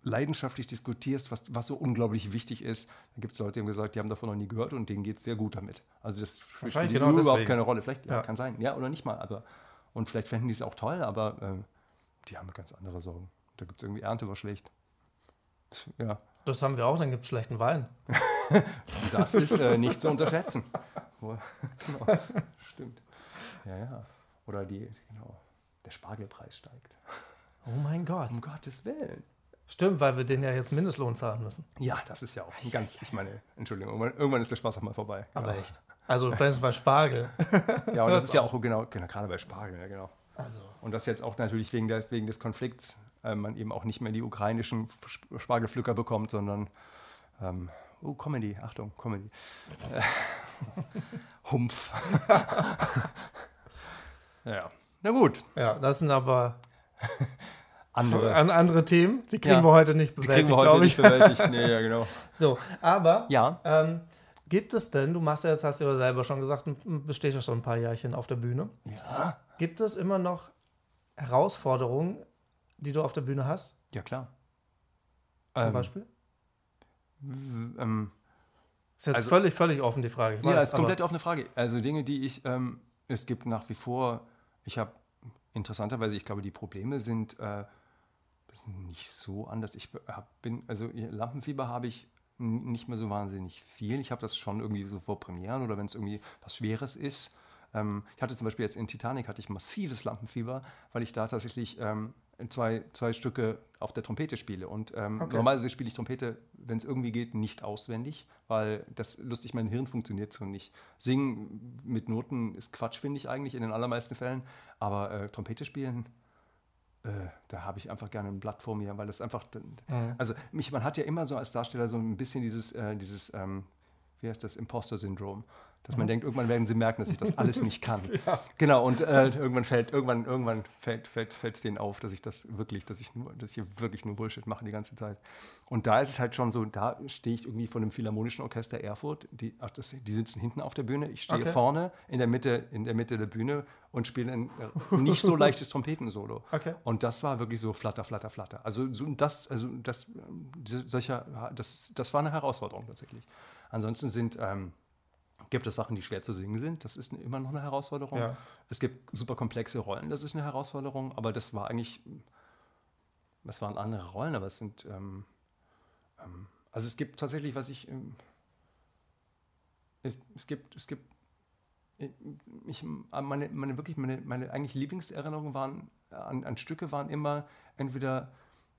leidenschaftlich diskutierst, was, was so unglaublich wichtig ist, dann gibt es Leute, die haben gesagt, die haben davon noch nie gehört und denen geht es sehr gut damit. Also das spielt für die genau überhaupt keine Rolle. Vielleicht ja. Ja, kann sein, ja oder nicht mal, aber und vielleicht fänden die es auch toll, aber äh, die haben ganz andere Sorgen. Da gibt es irgendwie Ernte war schlecht. Ja. Das haben wir auch, dann gibt es schlechten Wein. [laughs] das ist äh, nicht zu unterschätzen. [laughs] genau. Stimmt. Ja, ja. Oder die, genau, der Spargelpreis steigt. Oh mein Gott. Um Gottes Willen. Stimmt, weil wir den ja jetzt Mindestlohn zahlen müssen. Ja, das ist ja auch ein ganz, ich meine, Entschuldigung, irgendwann ist der Spaß auch mal vorbei. Aber genau. echt. Also bei Spargel. [laughs] ja, und das, das ist ja auch genau, genau, gerade bei Spargel, ja, genau. Also. Und das jetzt auch natürlich wegen, der, wegen des Konflikts äh, man eben auch nicht mehr die ukrainischen Spargelpflücker bekommt, sondern ähm, oh, Comedy, Achtung, Comedy. Äh, [laughs] Humpf. [laughs] ja, na gut. Ja, das sind aber andere, an, andere Themen. Die kriegen ja, wir heute nicht bewältigt, die kriegen wir heute nicht bewältigt. Nee, ja, genau. [laughs] So, aber ja. Ähm, gibt es denn, du machst ja jetzt, hast du ja selber schon gesagt, bestehst ja schon ein paar Jährchen auf der Bühne. Ja. Gibt es immer noch Herausforderungen, die du auf der Bühne hast? Ja, klar. Zum ähm, Beispiel? Ähm, ist jetzt also, völlig, völlig offen die Frage. Ich ja, ist komplett offene Frage. Also Dinge, die ich, ähm, es gibt nach wie vor, ich habe interessanterweise, ich glaube, die Probleme sind, äh, sind nicht so anders. Ich hab, bin, also Lampenfieber habe ich nicht mehr so wahnsinnig viel. Ich habe das schon irgendwie so vor Premieren oder wenn es irgendwie was Schweres ist. Ähm, ich hatte zum Beispiel jetzt in Titanic hatte ich massives Lampenfieber, weil ich da tatsächlich ähm, zwei, zwei Stücke auf der Trompete spiele. Und ähm, okay. normalerweise spiele ich Trompete, wenn es irgendwie geht, nicht auswendig, weil das lustig, mein Hirn funktioniert so nicht. Singen mit Noten ist Quatsch, finde ich eigentlich in den allermeisten Fällen. Aber äh, Trompete spielen, äh, da habe ich einfach gerne ein Blatt vor mir, weil das einfach. Mhm. Also mich, man hat ja immer so als Darsteller so ein bisschen dieses, äh, dieses ähm, wie heißt das, Imposter-Syndrom dass man mhm. denkt, irgendwann werden sie merken, dass ich das alles nicht kann. [laughs] ja. Genau, und äh, irgendwann fällt, irgendwann, irgendwann fällt, fällt, fällt es denen auf, dass ich das wirklich, dass ich nur, dass ich hier wirklich nur Bullshit mache die ganze Zeit. Und da ist es halt schon so, da stehe ich irgendwie vor einem Philharmonischen Orchester Erfurt, die, ach, das, die sitzen hinten auf der Bühne, ich stehe okay. vorne in der Mitte, in der Mitte der Bühne und spiele ein äh, nicht so [laughs] leichtes Trompetensolo. Okay. Und das war wirklich so flatter, flatter, flatter. Also so das, also das, solcher, das, das war eine Herausforderung tatsächlich. Ansonsten sind ähm, gibt es Sachen, die schwer zu singen sind. Das ist immer noch eine Herausforderung. Ja. Es gibt super komplexe Rollen, das ist eine Herausforderung. Aber das war eigentlich, das waren andere Rollen, aber es sind, ähm, ähm, also es gibt tatsächlich, was ich, ähm, es, es, gibt, es gibt, ich, meine, meine wirklich, meine, meine eigentlich Lieblingserinnerungen waren an, an Stücke waren immer entweder,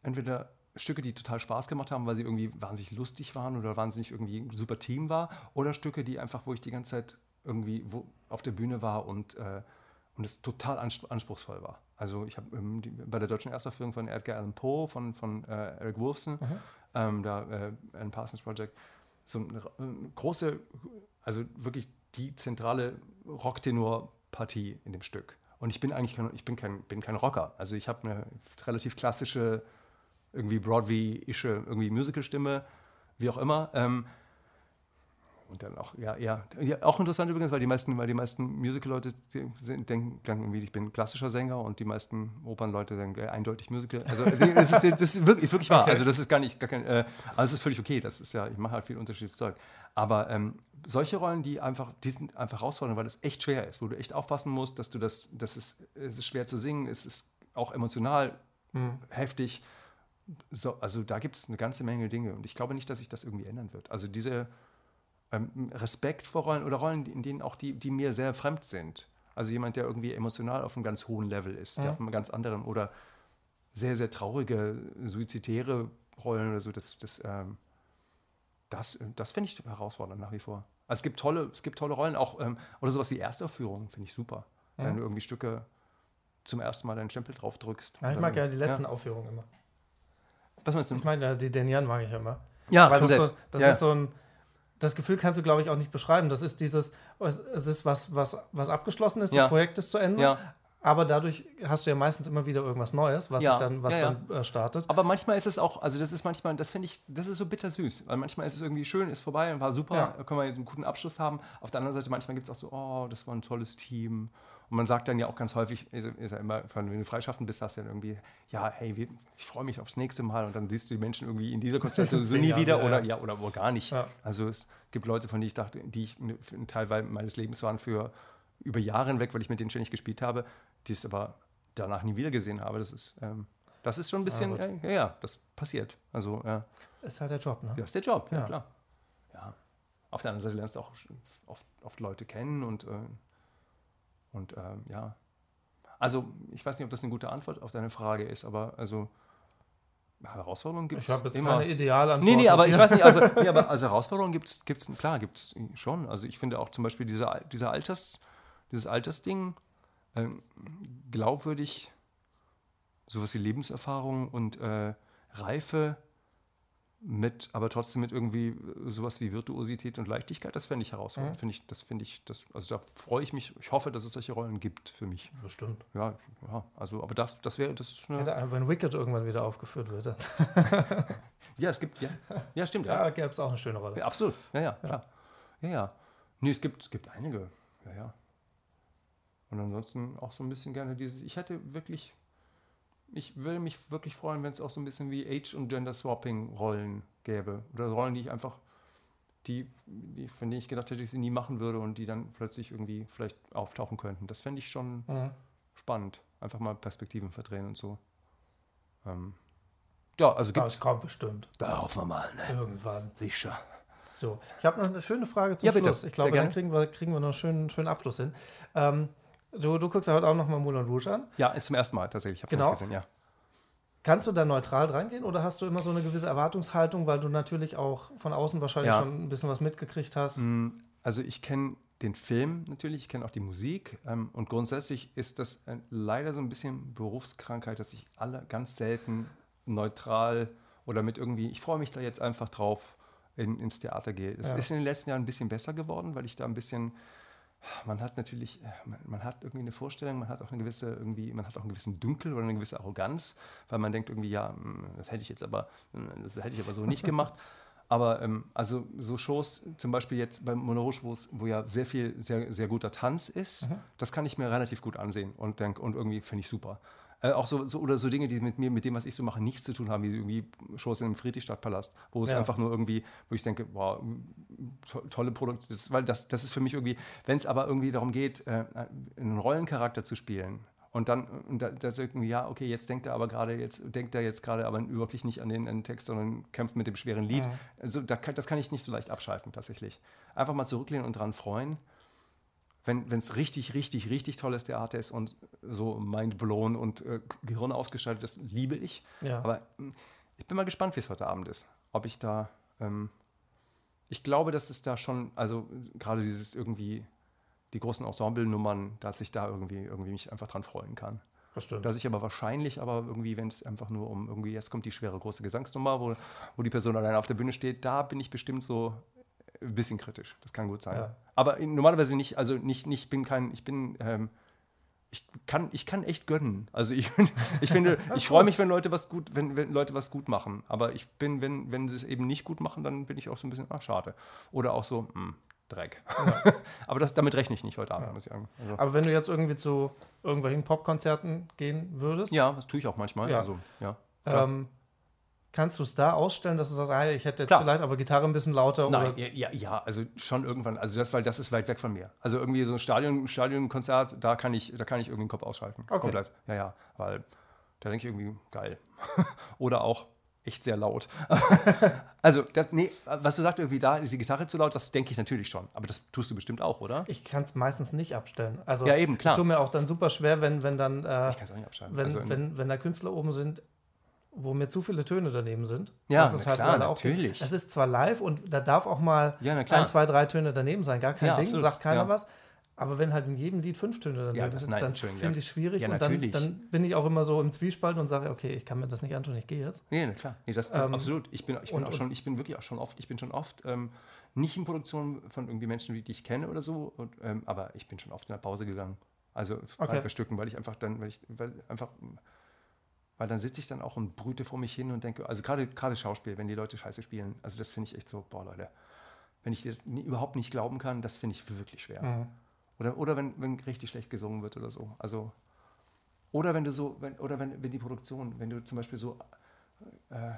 entweder Stücke, die total Spaß gemacht haben, weil sie irgendwie wahnsinnig lustig waren oder wahnsinnig irgendwie ein super Team war, oder Stücke, die einfach, wo ich die ganze Zeit irgendwie wo, auf der Bühne war und, äh, und es total anspruchsvoll war. Also ich habe ähm, bei der deutschen Erstaufführung von Edgar Allan Poe, von, von äh, Eric Wolfson, mhm. ähm, da äh, ein Parsons Project, so eine, eine große, also wirklich die zentrale Rocktenor-Partie in dem Stück. Und ich bin eigentlich kein, ich bin kein, bin kein Rocker. Also ich habe eine relativ klassische irgendwie Broadway-ische, irgendwie Musical-Stimme, wie auch immer. Ähm, und dann auch, ja, ja, ja, auch interessant übrigens, weil die meisten, weil die meisten Musical-Leute denken, irgendwie, ich bin klassischer Sänger und die meisten Opernleute denken, äh, eindeutig Musical. Also das ist, das ist, wirklich, ist wirklich wahr. Okay. Also das ist gar nicht, gar kein, äh, also es ist völlig okay. Das ist ja, ich mache halt viel unterschiedliches Zeug. Aber ähm, solche Rollen, die einfach, die sind einfach herausfordernd, weil das echt schwer ist, wo du echt aufpassen musst, dass du das, das ist, es ist schwer zu singen, es ist auch emotional mhm. heftig so, also da gibt es eine ganze Menge Dinge und ich glaube nicht, dass sich das irgendwie ändern wird. Also diese ähm, Respekt vor Rollen oder Rollen, in denen auch die, die mir sehr fremd sind. Also jemand, der irgendwie emotional auf einem ganz hohen Level ist, ja. der auf einem ganz anderen oder sehr, sehr traurige, suizitäre Rollen oder so, das, das, ähm, das, das finde ich herausfordernd nach wie vor. Also es gibt tolle, es gibt tolle Rollen, auch ähm, oder sowas wie Erstaufführungen, finde ich super. Mhm. Wenn du irgendwie Stücke zum ersten Mal deinen Stempel drauf drückst. Ja, ich mag ja die letzten ja. Aufführungen immer. Was meinst du? Ich meine, die Denian mag ich immer. Ja, Weil das, so, das ja. ist so ein. Das Gefühl kannst du, glaube ich, auch nicht beschreiben. Das ist dieses, es ist was, was, was abgeschlossen ist, ja. das Projekt ist zu Ende, ja. Aber dadurch hast du ja meistens immer wieder irgendwas Neues, was ja, dann, was ja, ja. dann äh, startet. Aber manchmal ist es auch, also das ist manchmal, das finde ich, das ist so bittersüß. Weil manchmal ist es irgendwie schön, ist vorbei und war super, können wir einen guten Abschluss haben. Auf der anderen Seite, manchmal gibt es auch so, oh, das war ein tolles Team. Und man sagt dann ja auch ganz häufig, ist, ist ja immer, wenn du freischaffend bist, hast du dann irgendwie, ja, hey, ich freue mich aufs nächste Mal und dann siehst du die Menschen irgendwie in dieser Konstellation [laughs] so nie wieder oder ja, oder, oder gar nicht. Also es gibt Leute, von denen ich dachte, die ich ein Teil meines Lebens waren für über Jahre hinweg, weil ich mit denen ständig gespielt habe, die es aber danach nie wieder gesehen habe. Das ist, ähm, das ist schon ein bisschen, ja, ja, ja, das passiert. Also, ja. Ist halt der Job, ne? Ja, ist der Job, ja, ja klar. Ja. Auf der anderen Seite lernst du auch oft, oft Leute kennen und, äh, und äh, ja. Also, ich weiß nicht, ob das eine gute Antwort auf deine Frage ist, aber also. Herausforderungen gibt es. Ich habe jetzt immer. keine Idealantwort. Nee, nee, aber ich weiß nicht, also, nee, aber also Herausforderungen gibt es, klar, gibt es schon. Also ich finde auch zum Beispiel diese, diese Alters, dieses Altersding, äh, glaubwürdig, sowas wie Lebenserfahrung und äh, Reife mit, aber trotzdem mit irgendwie sowas wie Virtuosität und Leichtigkeit, das fände ich herausfordernd. Mhm. Finde ich, das finde ich, das, also da freue ich mich, ich hoffe, dass es solche Rollen gibt für mich. Bestimmt. Ja, ja, also, aber das, das wäre, das ist eine ja, Wenn Wicked irgendwann wieder aufgeführt wird. [laughs] ja, es gibt, ja, ja stimmt. Ja, ja gäbe es auch eine schöne Rolle. Ja, absolut, ja, ja, klar. Ja, ja. Nee, es gibt, es gibt einige, ja, ja. Und ansonsten auch so ein bisschen gerne dieses, ich hätte wirklich, ich würde mich wirklich freuen, wenn es auch so ein bisschen wie Age- und Gender-Swapping-Rollen gäbe. Oder Rollen, die ich einfach, die, die, von denen ich gedacht hätte, ich sie nie machen würde und die dann plötzlich irgendwie vielleicht auftauchen könnten. Das fände ich schon mhm. spannend. Einfach mal Perspektiven verdrehen und so. Ähm, ja, also gibt Das kommt bestimmt. Da hoffen wir mal, ne? Irgendwann. Sicher. So, ich habe noch eine schöne Frage zum ja, bitte. Schluss. Ich glaube, dann kriegen wir, kriegen wir noch einen schönen, schönen Abschluss hin. Ähm, Du, du guckst ja heute auch nochmal Moulin Rouge an. Ja, ist zum ersten Mal tatsächlich. Ich habe genau. gesehen, ja. Kannst du da neutral reingehen oder hast du immer so eine gewisse Erwartungshaltung, weil du natürlich auch von außen wahrscheinlich ja. schon ein bisschen was mitgekriegt hast? Mm, also ich kenne den Film natürlich, ich kenne auch die Musik ähm, und grundsätzlich ist das äh, leider so ein bisschen Berufskrankheit, dass ich alle ganz selten neutral oder mit irgendwie, ich freue mich da jetzt einfach drauf, in, ins Theater gehe. Es ja. ist in den letzten Jahren ein bisschen besser geworden, weil ich da ein bisschen man hat natürlich, man, man, hat irgendwie eine Vorstellung, man hat auch eine gewisse, irgendwie, man hat auch einen gewissen Dünkel oder eine gewisse Arroganz, weil man denkt irgendwie, ja, hm, das hätte ich jetzt aber, hm, das hätte ich aber so nicht gemacht. [laughs] Aber ähm, also so Shows, zum Beispiel jetzt beim Monorouge, wo ja sehr viel, sehr, sehr guter Tanz ist, mhm. das kann ich mir relativ gut ansehen und, denk, und irgendwie finde ich super. Äh, auch so, so, oder so Dinge, die mit mir, mit dem, was ich so mache, nichts zu tun haben, wie irgendwie Shows im Friedrichstadtpalast, wo es ja. einfach nur irgendwie, wo ich denke, wow, to tolle Produkte, weil das, das ist für mich irgendwie, wenn es aber irgendwie darum geht, äh, einen Rollencharakter zu spielen, und dann, und da, da irgendwie, ja, okay, jetzt denkt er aber gerade, jetzt denkt er jetzt gerade aber wirklich nicht an den, an den, Text, sondern kämpft mit dem schweren Lied. Mhm. Also da, das kann ich nicht so leicht abschalten, tatsächlich. Einfach mal zurücklehnen und dran freuen wenn es richtig, richtig, richtig tolles Theater ist und so mindblown und äh, Gehirn ausgeschaltet ist, liebe ich. Ja. Aber hm, ich bin mal gespannt, wie es heute Abend ist. Ob ich da, ähm, ich glaube, dass es da schon, also gerade dieses irgendwie, die großen Ensemble-Nummern, dass ich da irgendwie, irgendwie mich einfach dran freuen kann. Bestimmt. Dass ich aber wahrscheinlich, aber irgendwie, wenn es einfach nur um irgendwie, jetzt kommt die schwere große Gesangsnummer, wo, wo die Person alleine auf der Bühne steht, da bin ich bestimmt so ein bisschen kritisch. Das kann gut sein. Ja. Aber normalerweise nicht, also nicht, nicht bin kein, ich bin, ähm, ich kann, ich kann echt gönnen. Also ich, [laughs] ich finde, [laughs] ich freue mich, wenn Leute was gut, wenn, wenn Leute was gut machen. Aber ich bin, wenn, wenn sie es eben nicht gut machen, dann bin ich auch so ein bisschen, ach, schade. Oder auch so, mh, hm, Dreck. Ja. [laughs] aber das, damit rechne ich nicht heute Abend, ja. muss ich sagen. Also. Aber wenn du jetzt irgendwie zu irgendwelchen Popkonzerten gehen würdest? Ja, das tue ich auch manchmal. Ja. Also, ja. Ähm, Kannst du es da ausstellen, dass du sagst, ah, ich hätte jetzt Klar. vielleicht aber Gitarre ein bisschen lauter? Nein, oder? Ja, ja, also schon irgendwann. Also das, weil das ist weit weg von mir. Also irgendwie so ein Stadion, Stadionkonzert, da kann ich, da kann ich irgendwie den Kopf ausschalten. Okay. Komplett. Ja, ja. Weil da denke ich irgendwie, geil. [laughs] oder auch echt sehr laut. [laughs] also, das, nee, was du sagst, irgendwie da ist die Gitarre zu laut, das denke ich natürlich schon. Aber das tust du bestimmt auch, oder? Ich kann es meistens nicht abstellen. Also, ja, eben, klar. Ich tue mir auch dann super schwer, wenn, wenn dann, äh, ich auch nicht abstellen. Wenn, also wenn, wenn da Künstler oben sind, wo mir zu viele Töne daneben sind. Ja, das ist halt klar, natürlich. Es ist zwar live und da darf auch mal ja, ein, zwei, drei Töne daneben sein, gar kein ja, Ding, absolut. sagt keiner ja. was. Aber wenn halt in jedem Lied fünf Töne daneben ja, sind, dann finde ich es schwierig ja, und dann, dann, bin ich auch immer so im Zwiespalt und sage, okay, ich kann mir das nicht antun, ich gehe jetzt. Nee, klar. Nee, das, das ähm, absolut. Ich bin, ich bin und, auch schon, ich bin wirklich auch schon oft, ich bin schon oft ähm, nicht in Produktion von irgendwie Menschen, die ich kenne oder so, und, ähm, aber ich bin schon oft in der Pause gegangen. Also okay. bei Stücken, weil ich einfach dann, weil ich, weil einfach weil dann sitze ich dann auch und brüte vor mich hin und denke, also gerade gerade Schauspiel, wenn die Leute scheiße spielen, also das finde ich echt so, boah Leute, wenn ich das überhaupt nicht glauben kann, das finde ich wirklich schwer. Mhm. Oder, oder wenn, wenn richtig schlecht gesungen wird oder so. Also, oder wenn du so, wenn, oder wenn, wenn die Produktion, wenn du zum Beispiel so, äh,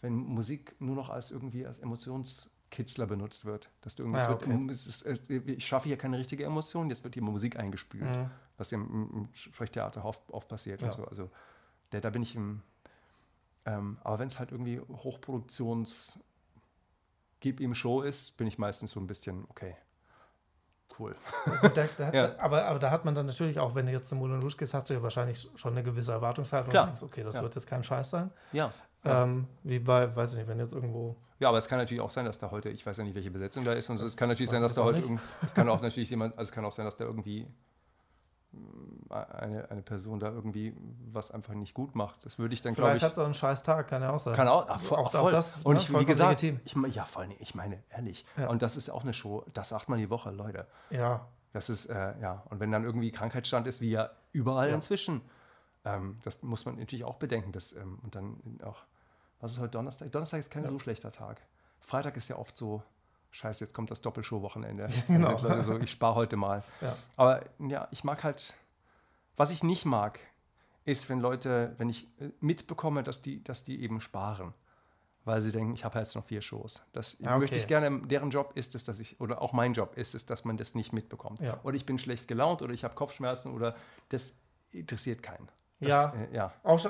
wenn Musik nur noch als irgendwie als Emotionskitzler benutzt wird, dass du irgendwas ja, okay. wird, ist, äh, ich schaffe hier keine richtige Emotion, jetzt wird hier Musik eingespült, mhm. was im, im Sprechtheater oft, oft passiert. Ja. So. Also da, da bin ich im. Ähm, aber wenn es halt irgendwie Hochproduktions Gib ihm Show ist, bin ich meistens so ein bisschen, okay, cool. Da, da [laughs] ja. aber, aber da hat man dann natürlich auch, wenn du jetzt zum Moulin Rouge gehst, hast du ja wahrscheinlich schon eine gewisse Erwartungshaltung Klar. und denkst, okay, das ja. wird jetzt kein Scheiß sein. Ja. Ähm, wie bei, weiß ich nicht, wenn jetzt irgendwo. Ja, aber es kann natürlich auch sein, dass da heute, ich weiß ja nicht, welche Besetzung da ist, und so, es kann natürlich sein, dass da heute, es kann auch natürlich jemand, also es kann auch sein, dass da irgendwie eine, eine Person da irgendwie was einfach nicht gut macht. Das würde ich dann, glaube ich. Vielleicht hat es auch einen scheiß Tag, kann ja auch sein. Kann auch, ach, auch, auch das. Und ne, ich, wie gesagt, ich, ja, vor allem, ich meine, ehrlich. Ja. Und das ist auch eine Show, das sagt man die Woche, Leute. Ja. Das ist, äh, ja. Und wenn dann irgendwie Krankheitsstand ist, wie ja überall ja. inzwischen, ähm, das muss man natürlich auch bedenken. Dass, ähm, und dann auch, was ist heute Donnerstag? Donnerstag ist kein ja. so schlechter Tag. Freitag ist ja oft so, scheiße, jetzt kommt das Doppelshow-Wochenende. [laughs] genau. so, ich spare heute mal. Ja. Aber ja, ich mag halt, was ich nicht mag, ist, wenn Leute, wenn ich äh, mitbekomme, dass die, dass die eben sparen. Weil sie denken, ich habe jetzt noch vier Shows. Das ah, okay. möchte ich gerne, deren Job ist es, dass ich, oder auch mein Job ist es, dass man das nicht mitbekommt. Ja. Oder ich bin schlecht gelaunt oder ich habe Kopfschmerzen oder das interessiert keinen. Das, ja, äh, ja. Auch,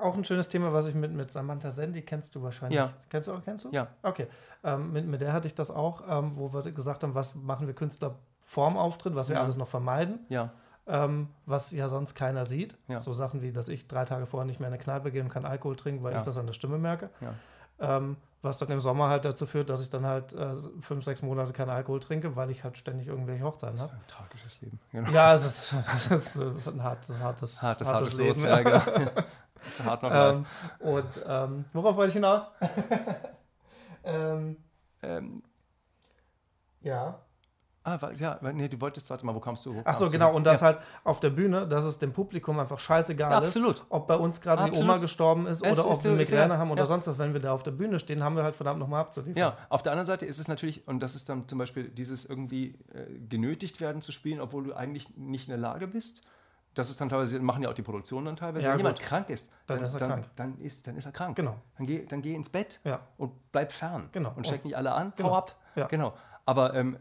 auch ein schönes Thema, was ich mit, mit Samantha Sandy, kennst du wahrscheinlich. Ja. Kennst du auch, kennst du? Ja. Okay. Ähm, mit, mit der hatte ich das auch, ähm, wo wir gesagt haben, was machen wir Künstler vorm Auftritt, was wir ja. alles noch vermeiden. Ja. Ähm, was ja sonst keiner sieht. Ja. So Sachen wie, dass ich drei Tage vorher nicht mehr in eine Kneipe gehe und keinen Alkohol trinke, weil ja. ich das an der Stimme merke. Ja. Ähm, was dann im Sommer halt dazu führt, dass ich dann halt äh, fünf, sechs Monate keinen Alkohol trinke, weil ich halt ständig irgendwelche Hochzeiten habe. Ein tragisches Leben. Genau. Ja, es ist, [laughs] es ist ein hart, hartes, hartes, hartes, Leben. Los, ja, genau. [laughs] ist hart noch ähm, Und ähm, worauf wollte ich hinaus? [laughs] ähm, ähm, ja. Ah, ja, nee, du wolltest, warte mal, wo kommst du? Wo Ach so, genau, und das ja. halt auf der Bühne, dass es dem Publikum einfach scheißegal ja, absolut. ist, ob bei uns gerade die Oma gestorben ist es oder ob wir Migräne ja, haben oder sonst was. Wenn wir da auf der Bühne stehen, haben wir halt verdammt nochmal abzuliefern. Ja, auf der anderen Seite ist es natürlich, und das ist dann zum Beispiel dieses irgendwie äh, genötigt werden zu spielen, obwohl du eigentlich nicht in der Lage bist. Das ist dann teilweise, machen ja auch die Produktionen dann teilweise. Wenn jemand krank ist, dann, dann, ist er dann, krank. Dann ist, dann ist er krank. Genau. Dann geh, dann geh ins Bett und bleib fern. Genau. Und steck nicht alle an, genau. hau ab. Genau. Aber ähm,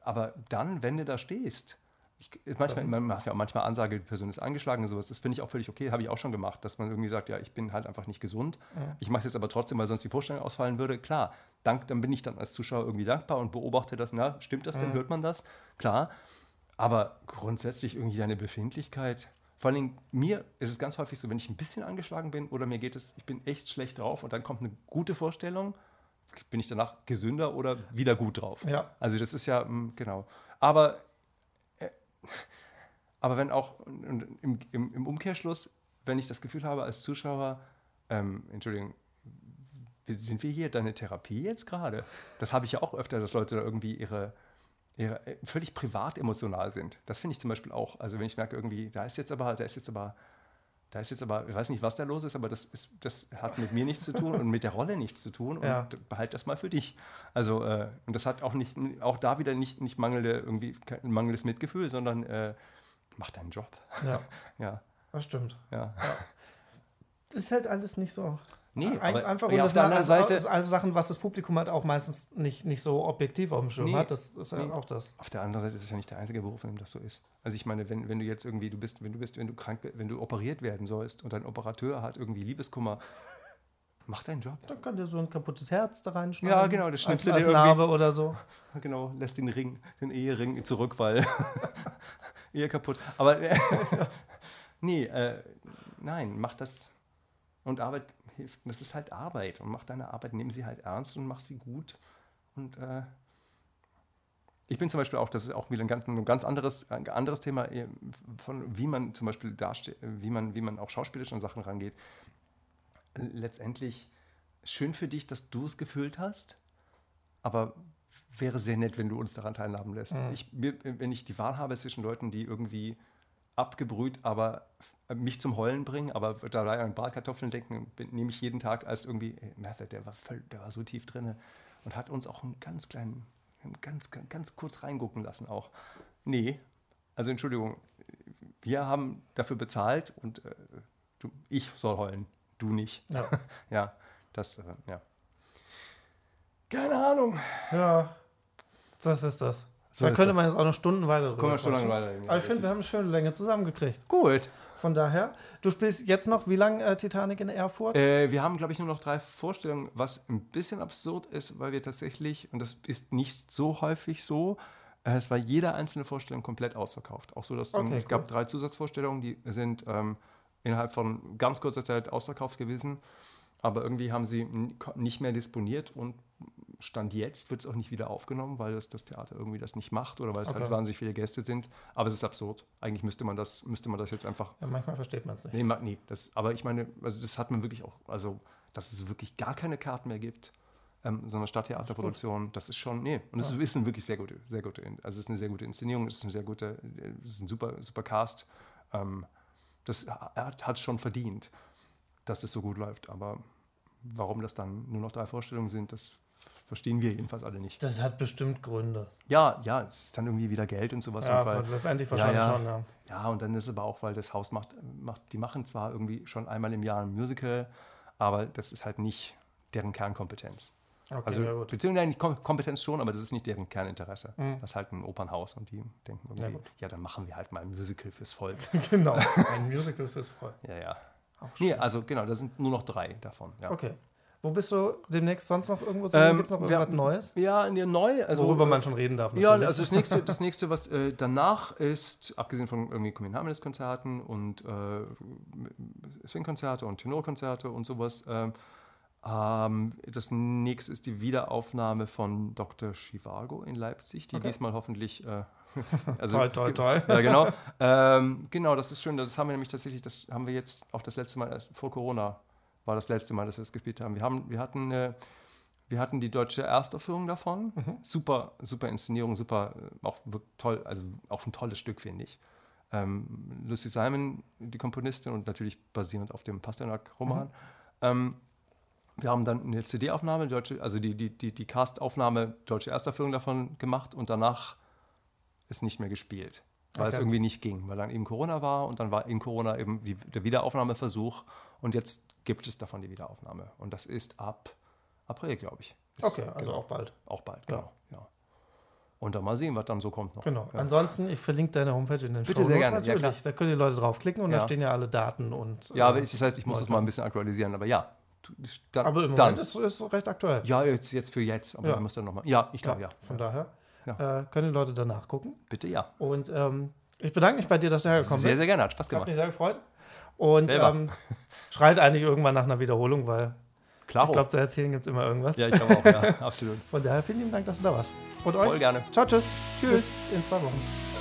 aber dann, wenn du da stehst, ich, manchmal, man macht ja auch manchmal Ansage, die Person ist angeschlagen und sowas, das finde ich auch völlig okay, habe ich auch schon gemacht, dass man irgendwie sagt, ja, ich bin halt einfach nicht gesund, ja. ich mache es jetzt aber trotzdem, weil sonst die Vorstellung ausfallen würde, klar, dank, dann bin ich dann als Zuschauer irgendwie dankbar und beobachte das, na, stimmt das denn, ja. hört man das? Klar, aber grundsätzlich irgendwie deine Befindlichkeit, vor allem mir ist es ganz häufig so, wenn ich ein bisschen angeschlagen bin oder mir geht es, ich bin echt schlecht drauf und dann kommt eine gute Vorstellung, bin ich danach gesünder oder wieder gut drauf. Ja. Also das ist ja, mm, genau. Aber, äh, aber wenn auch im, im, im, Umkehrschluss, wenn ich das Gefühl habe als Zuschauer, ähm, Entschuldigung, sind wir hier deine Therapie jetzt gerade? Das habe ich ja auch öfter, dass Leute da irgendwie ihre, ihre äh, völlig privat emotional sind. Das finde ich zum Beispiel auch. Also wenn ich merke irgendwie, da ist jetzt aber, da ist jetzt aber da ist jetzt aber, ich weiß nicht, was da los ist, aber das, ist, das hat mit mir nichts zu tun und mit der Rolle nichts zu tun und ja. behalt das mal für dich. Also, äh, und das hat auch nicht, auch da wieder nicht, nicht mangelnde, irgendwie mangelndes Mitgefühl, sondern äh, mach deinen Job. Ja. [laughs] ja. Das stimmt. Ja. ja. Das ist halt alles nicht so Nee, Ein, einfach und das sind alles, Seite, alles Sachen, was das Publikum halt auch meistens nicht, nicht so objektiv auf dem Schirm nee, hat. Das ist ja nee. auch das. Auf der anderen Seite ist es ja nicht der einzige Beruf, in dem das so ist. Also ich meine, wenn, wenn du jetzt irgendwie, du bist, wenn du bist, wenn du krank wenn du operiert werden sollst und dein Operateur hat irgendwie Liebeskummer, [laughs] mach deinen Job. Dann kann der so ein kaputtes Herz da reinschneiden. Ja, genau, das schnippst du dir Narbe oder so. [laughs] Genau, lässt den Ring, den Ehering zurück, weil [laughs] Ehe kaputt. Aber nee, äh, nein, mach das Und Arbeit hilft. Das ist halt Arbeit. Und mach deine Arbeit, nimm sie halt ernst und mach sie gut. Und äh, ich bin zum Beispiel auch, das ist auch wieder ein ganz, ein ganz anderes, ein anderes Thema, äh, von wie man zum Beispiel dasteht, wie man, wie man auch schauspielisch an Sachen rangeht. Letztendlich schön für dich, dass du es gefühlt hast, aber wäre sehr nett, wenn du uns daran teilhaben lässt. Mhm. Ich, wenn ich die Wahl habe zwischen Leuten, die irgendwie abgebrüht, aber mich zum Heulen bringen, aber da an Bratkartoffeln denken, nehme ich jeden Tag als irgendwie, ey, der war, voll, der war so tief drin und hat uns auch einen ganz kleinen, ganz, ganz, ganz kurz reingucken lassen auch. Nee, also Entschuldigung, wir haben dafür bezahlt und äh, du, ich soll heulen, du nicht. Ja, [laughs] ja das, äh, ja. Keine Ahnung. Ja, das ist das. So da könnte man jetzt auch noch Stunden weiter drüber Können wir Stunden weiter Aber ich finde, wir haben eine schöne Länge zusammengekriegt. Gut. Von daher, du spielst jetzt noch, wie lange äh, Titanic in Erfurt? Äh, wir haben, glaube ich, nur noch drei Vorstellungen, was ein bisschen absurd ist, weil wir tatsächlich, und das ist nicht so häufig so, äh, es war jede einzelne Vorstellung komplett ausverkauft. Auch so, dass okay, es cool. gab drei Zusatzvorstellungen, die sind ähm, innerhalb von ganz kurzer Zeit ausverkauft gewesen. Aber irgendwie haben sie nicht mehr disponiert und Stand jetzt wird es auch nicht wieder aufgenommen, weil das, das Theater irgendwie das nicht macht oder weil es halt okay. halt wahnsinnig viele Gäste sind. Aber es ist absurd. Eigentlich müsste man das, müsste man das jetzt einfach. Ja, manchmal versteht man es nicht. Nee, nee das, aber ich meine, also das hat man wirklich auch, also dass es wirklich gar keine Karten mehr gibt. Ähm, so eine Stadttheaterproduktion, das, das ist schon, nee, und es ja. ist ein wirklich sehr gute, sehr gute, also es ist eine sehr gute Inszenierung, es ist eine sehr gute, es ist ein super, super Cast. Ähm, das hat, hat schon verdient, dass es so gut läuft, aber warum das dann nur noch drei Vorstellungen sind, das verstehen wir jedenfalls alle nicht. Das hat bestimmt Gründe. Ja, ja, es ist dann irgendwie wieder Geld und sowas. Ja, und weil, letztendlich wahrscheinlich ja, ja, schon, ja. Ja, und dann ist es aber auch, weil das Haus macht, macht, die machen zwar irgendwie schon einmal im Jahr ein Musical, aber das ist halt nicht deren Kernkompetenz. Okay, also, ja beziehungsweise nicht Kompetenz schon, aber das ist nicht deren Kerninteresse. Mhm. Das ist halt ein Opernhaus und die denken irgendwie, ja, ja, dann machen wir halt mal ein Musical fürs Volk. [laughs] genau, [laughs] ein Musical fürs Volk. Ja, ja. Nee, also genau, da sind nur noch drei davon. Ja. Okay. Wo bist du demnächst sonst noch irgendwo zu ähm, Gibt es noch irgendwas wir, Neues? Ja, in der neu. Also, Worüber man schon reden darf. Natürlich. Ja, also das nächste, [laughs] das nächste was äh, danach ist, abgesehen von irgendwie Kommunalministerkonzerten und äh, Swingkonzerte und Tenorkonzerte und sowas, äh, ähm, das nächste ist die Wiederaufnahme von Dr. Chivago in Leipzig, die okay. diesmal hoffentlich. Äh, [laughs] also toll, toll, toll. Ja, genau. [laughs] ähm, genau, das ist schön. Das haben wir nämlich tatsächlich, das haben wir jetzt auch das letzte Mal vor Corona war das letzte Mal, dass wir es gespielt haben. Wir, haben, wir, hatten, äh, wir hatten die deutsche Erstaufführung davon. Mhm. Super, super Inszenierung, super, äh, auch toll, also auch ein tolles Stück, finde ich. Ähm, Lucy Simon, die Komponistin, und natürlich basierend auf dem Pasternak-Roman. Mhm. Ähm, wir haben dann eine CD-Aufnahme, also die, die, die, die Cast-Aufnahme, deutsche Erstaufführung davon gemacht und danach ist nicht mehr gespielt weil okay. es irgendwie nicht ging, weil dann eben Corona war und dann war in Corona eben die, der Wiederaufnahmeversuch und jetzt gibt es davon die Wiederaufnahme. Und das ist ab April, glaube ich. Ist, okay, also genau, auch bald. Auch bald, genau. Ja. ja. Und dann mal sehen, was dann so kommt noch. Genau. Ja. Ansonsten, ich verlinke deine Homepage in den Bitte sehr gerne. Natürlich. Ja, da können die Leute draufklicken und da stehen ja alle Daten und. Ja, äh, das heißt, ich muss Leute. das mal ein bisschen aktualisieren, aber ja. Dann, aber im Moment dann. ist es recht aktuell. Ja, jetzt, jetzt für jetzt, aber ja. muss dann nochmal. Ja, ich glaube ja. Von daher äh, können die Leute danach gucken. Bitte ja. Und ähm, ich bedanke mich bei dir, dass du hergekommen bist. Sehr, sehr gerne, hat Spaß gemacht. Hat mich sehr gefreut. Und ähm, schreit eigentlich irgendwann nach einer Wiederholung, weil Klaro. ich glaube, zu erzählen gibt es immer irgendwas. Ja, ich glaube auch, ja, [laughs] absolut. Von daher vielen lieben Dank, dass du da warst. Und euch. Voll gerne. Ciao, tschüss. Tschüss. Bis in zwei Wochen.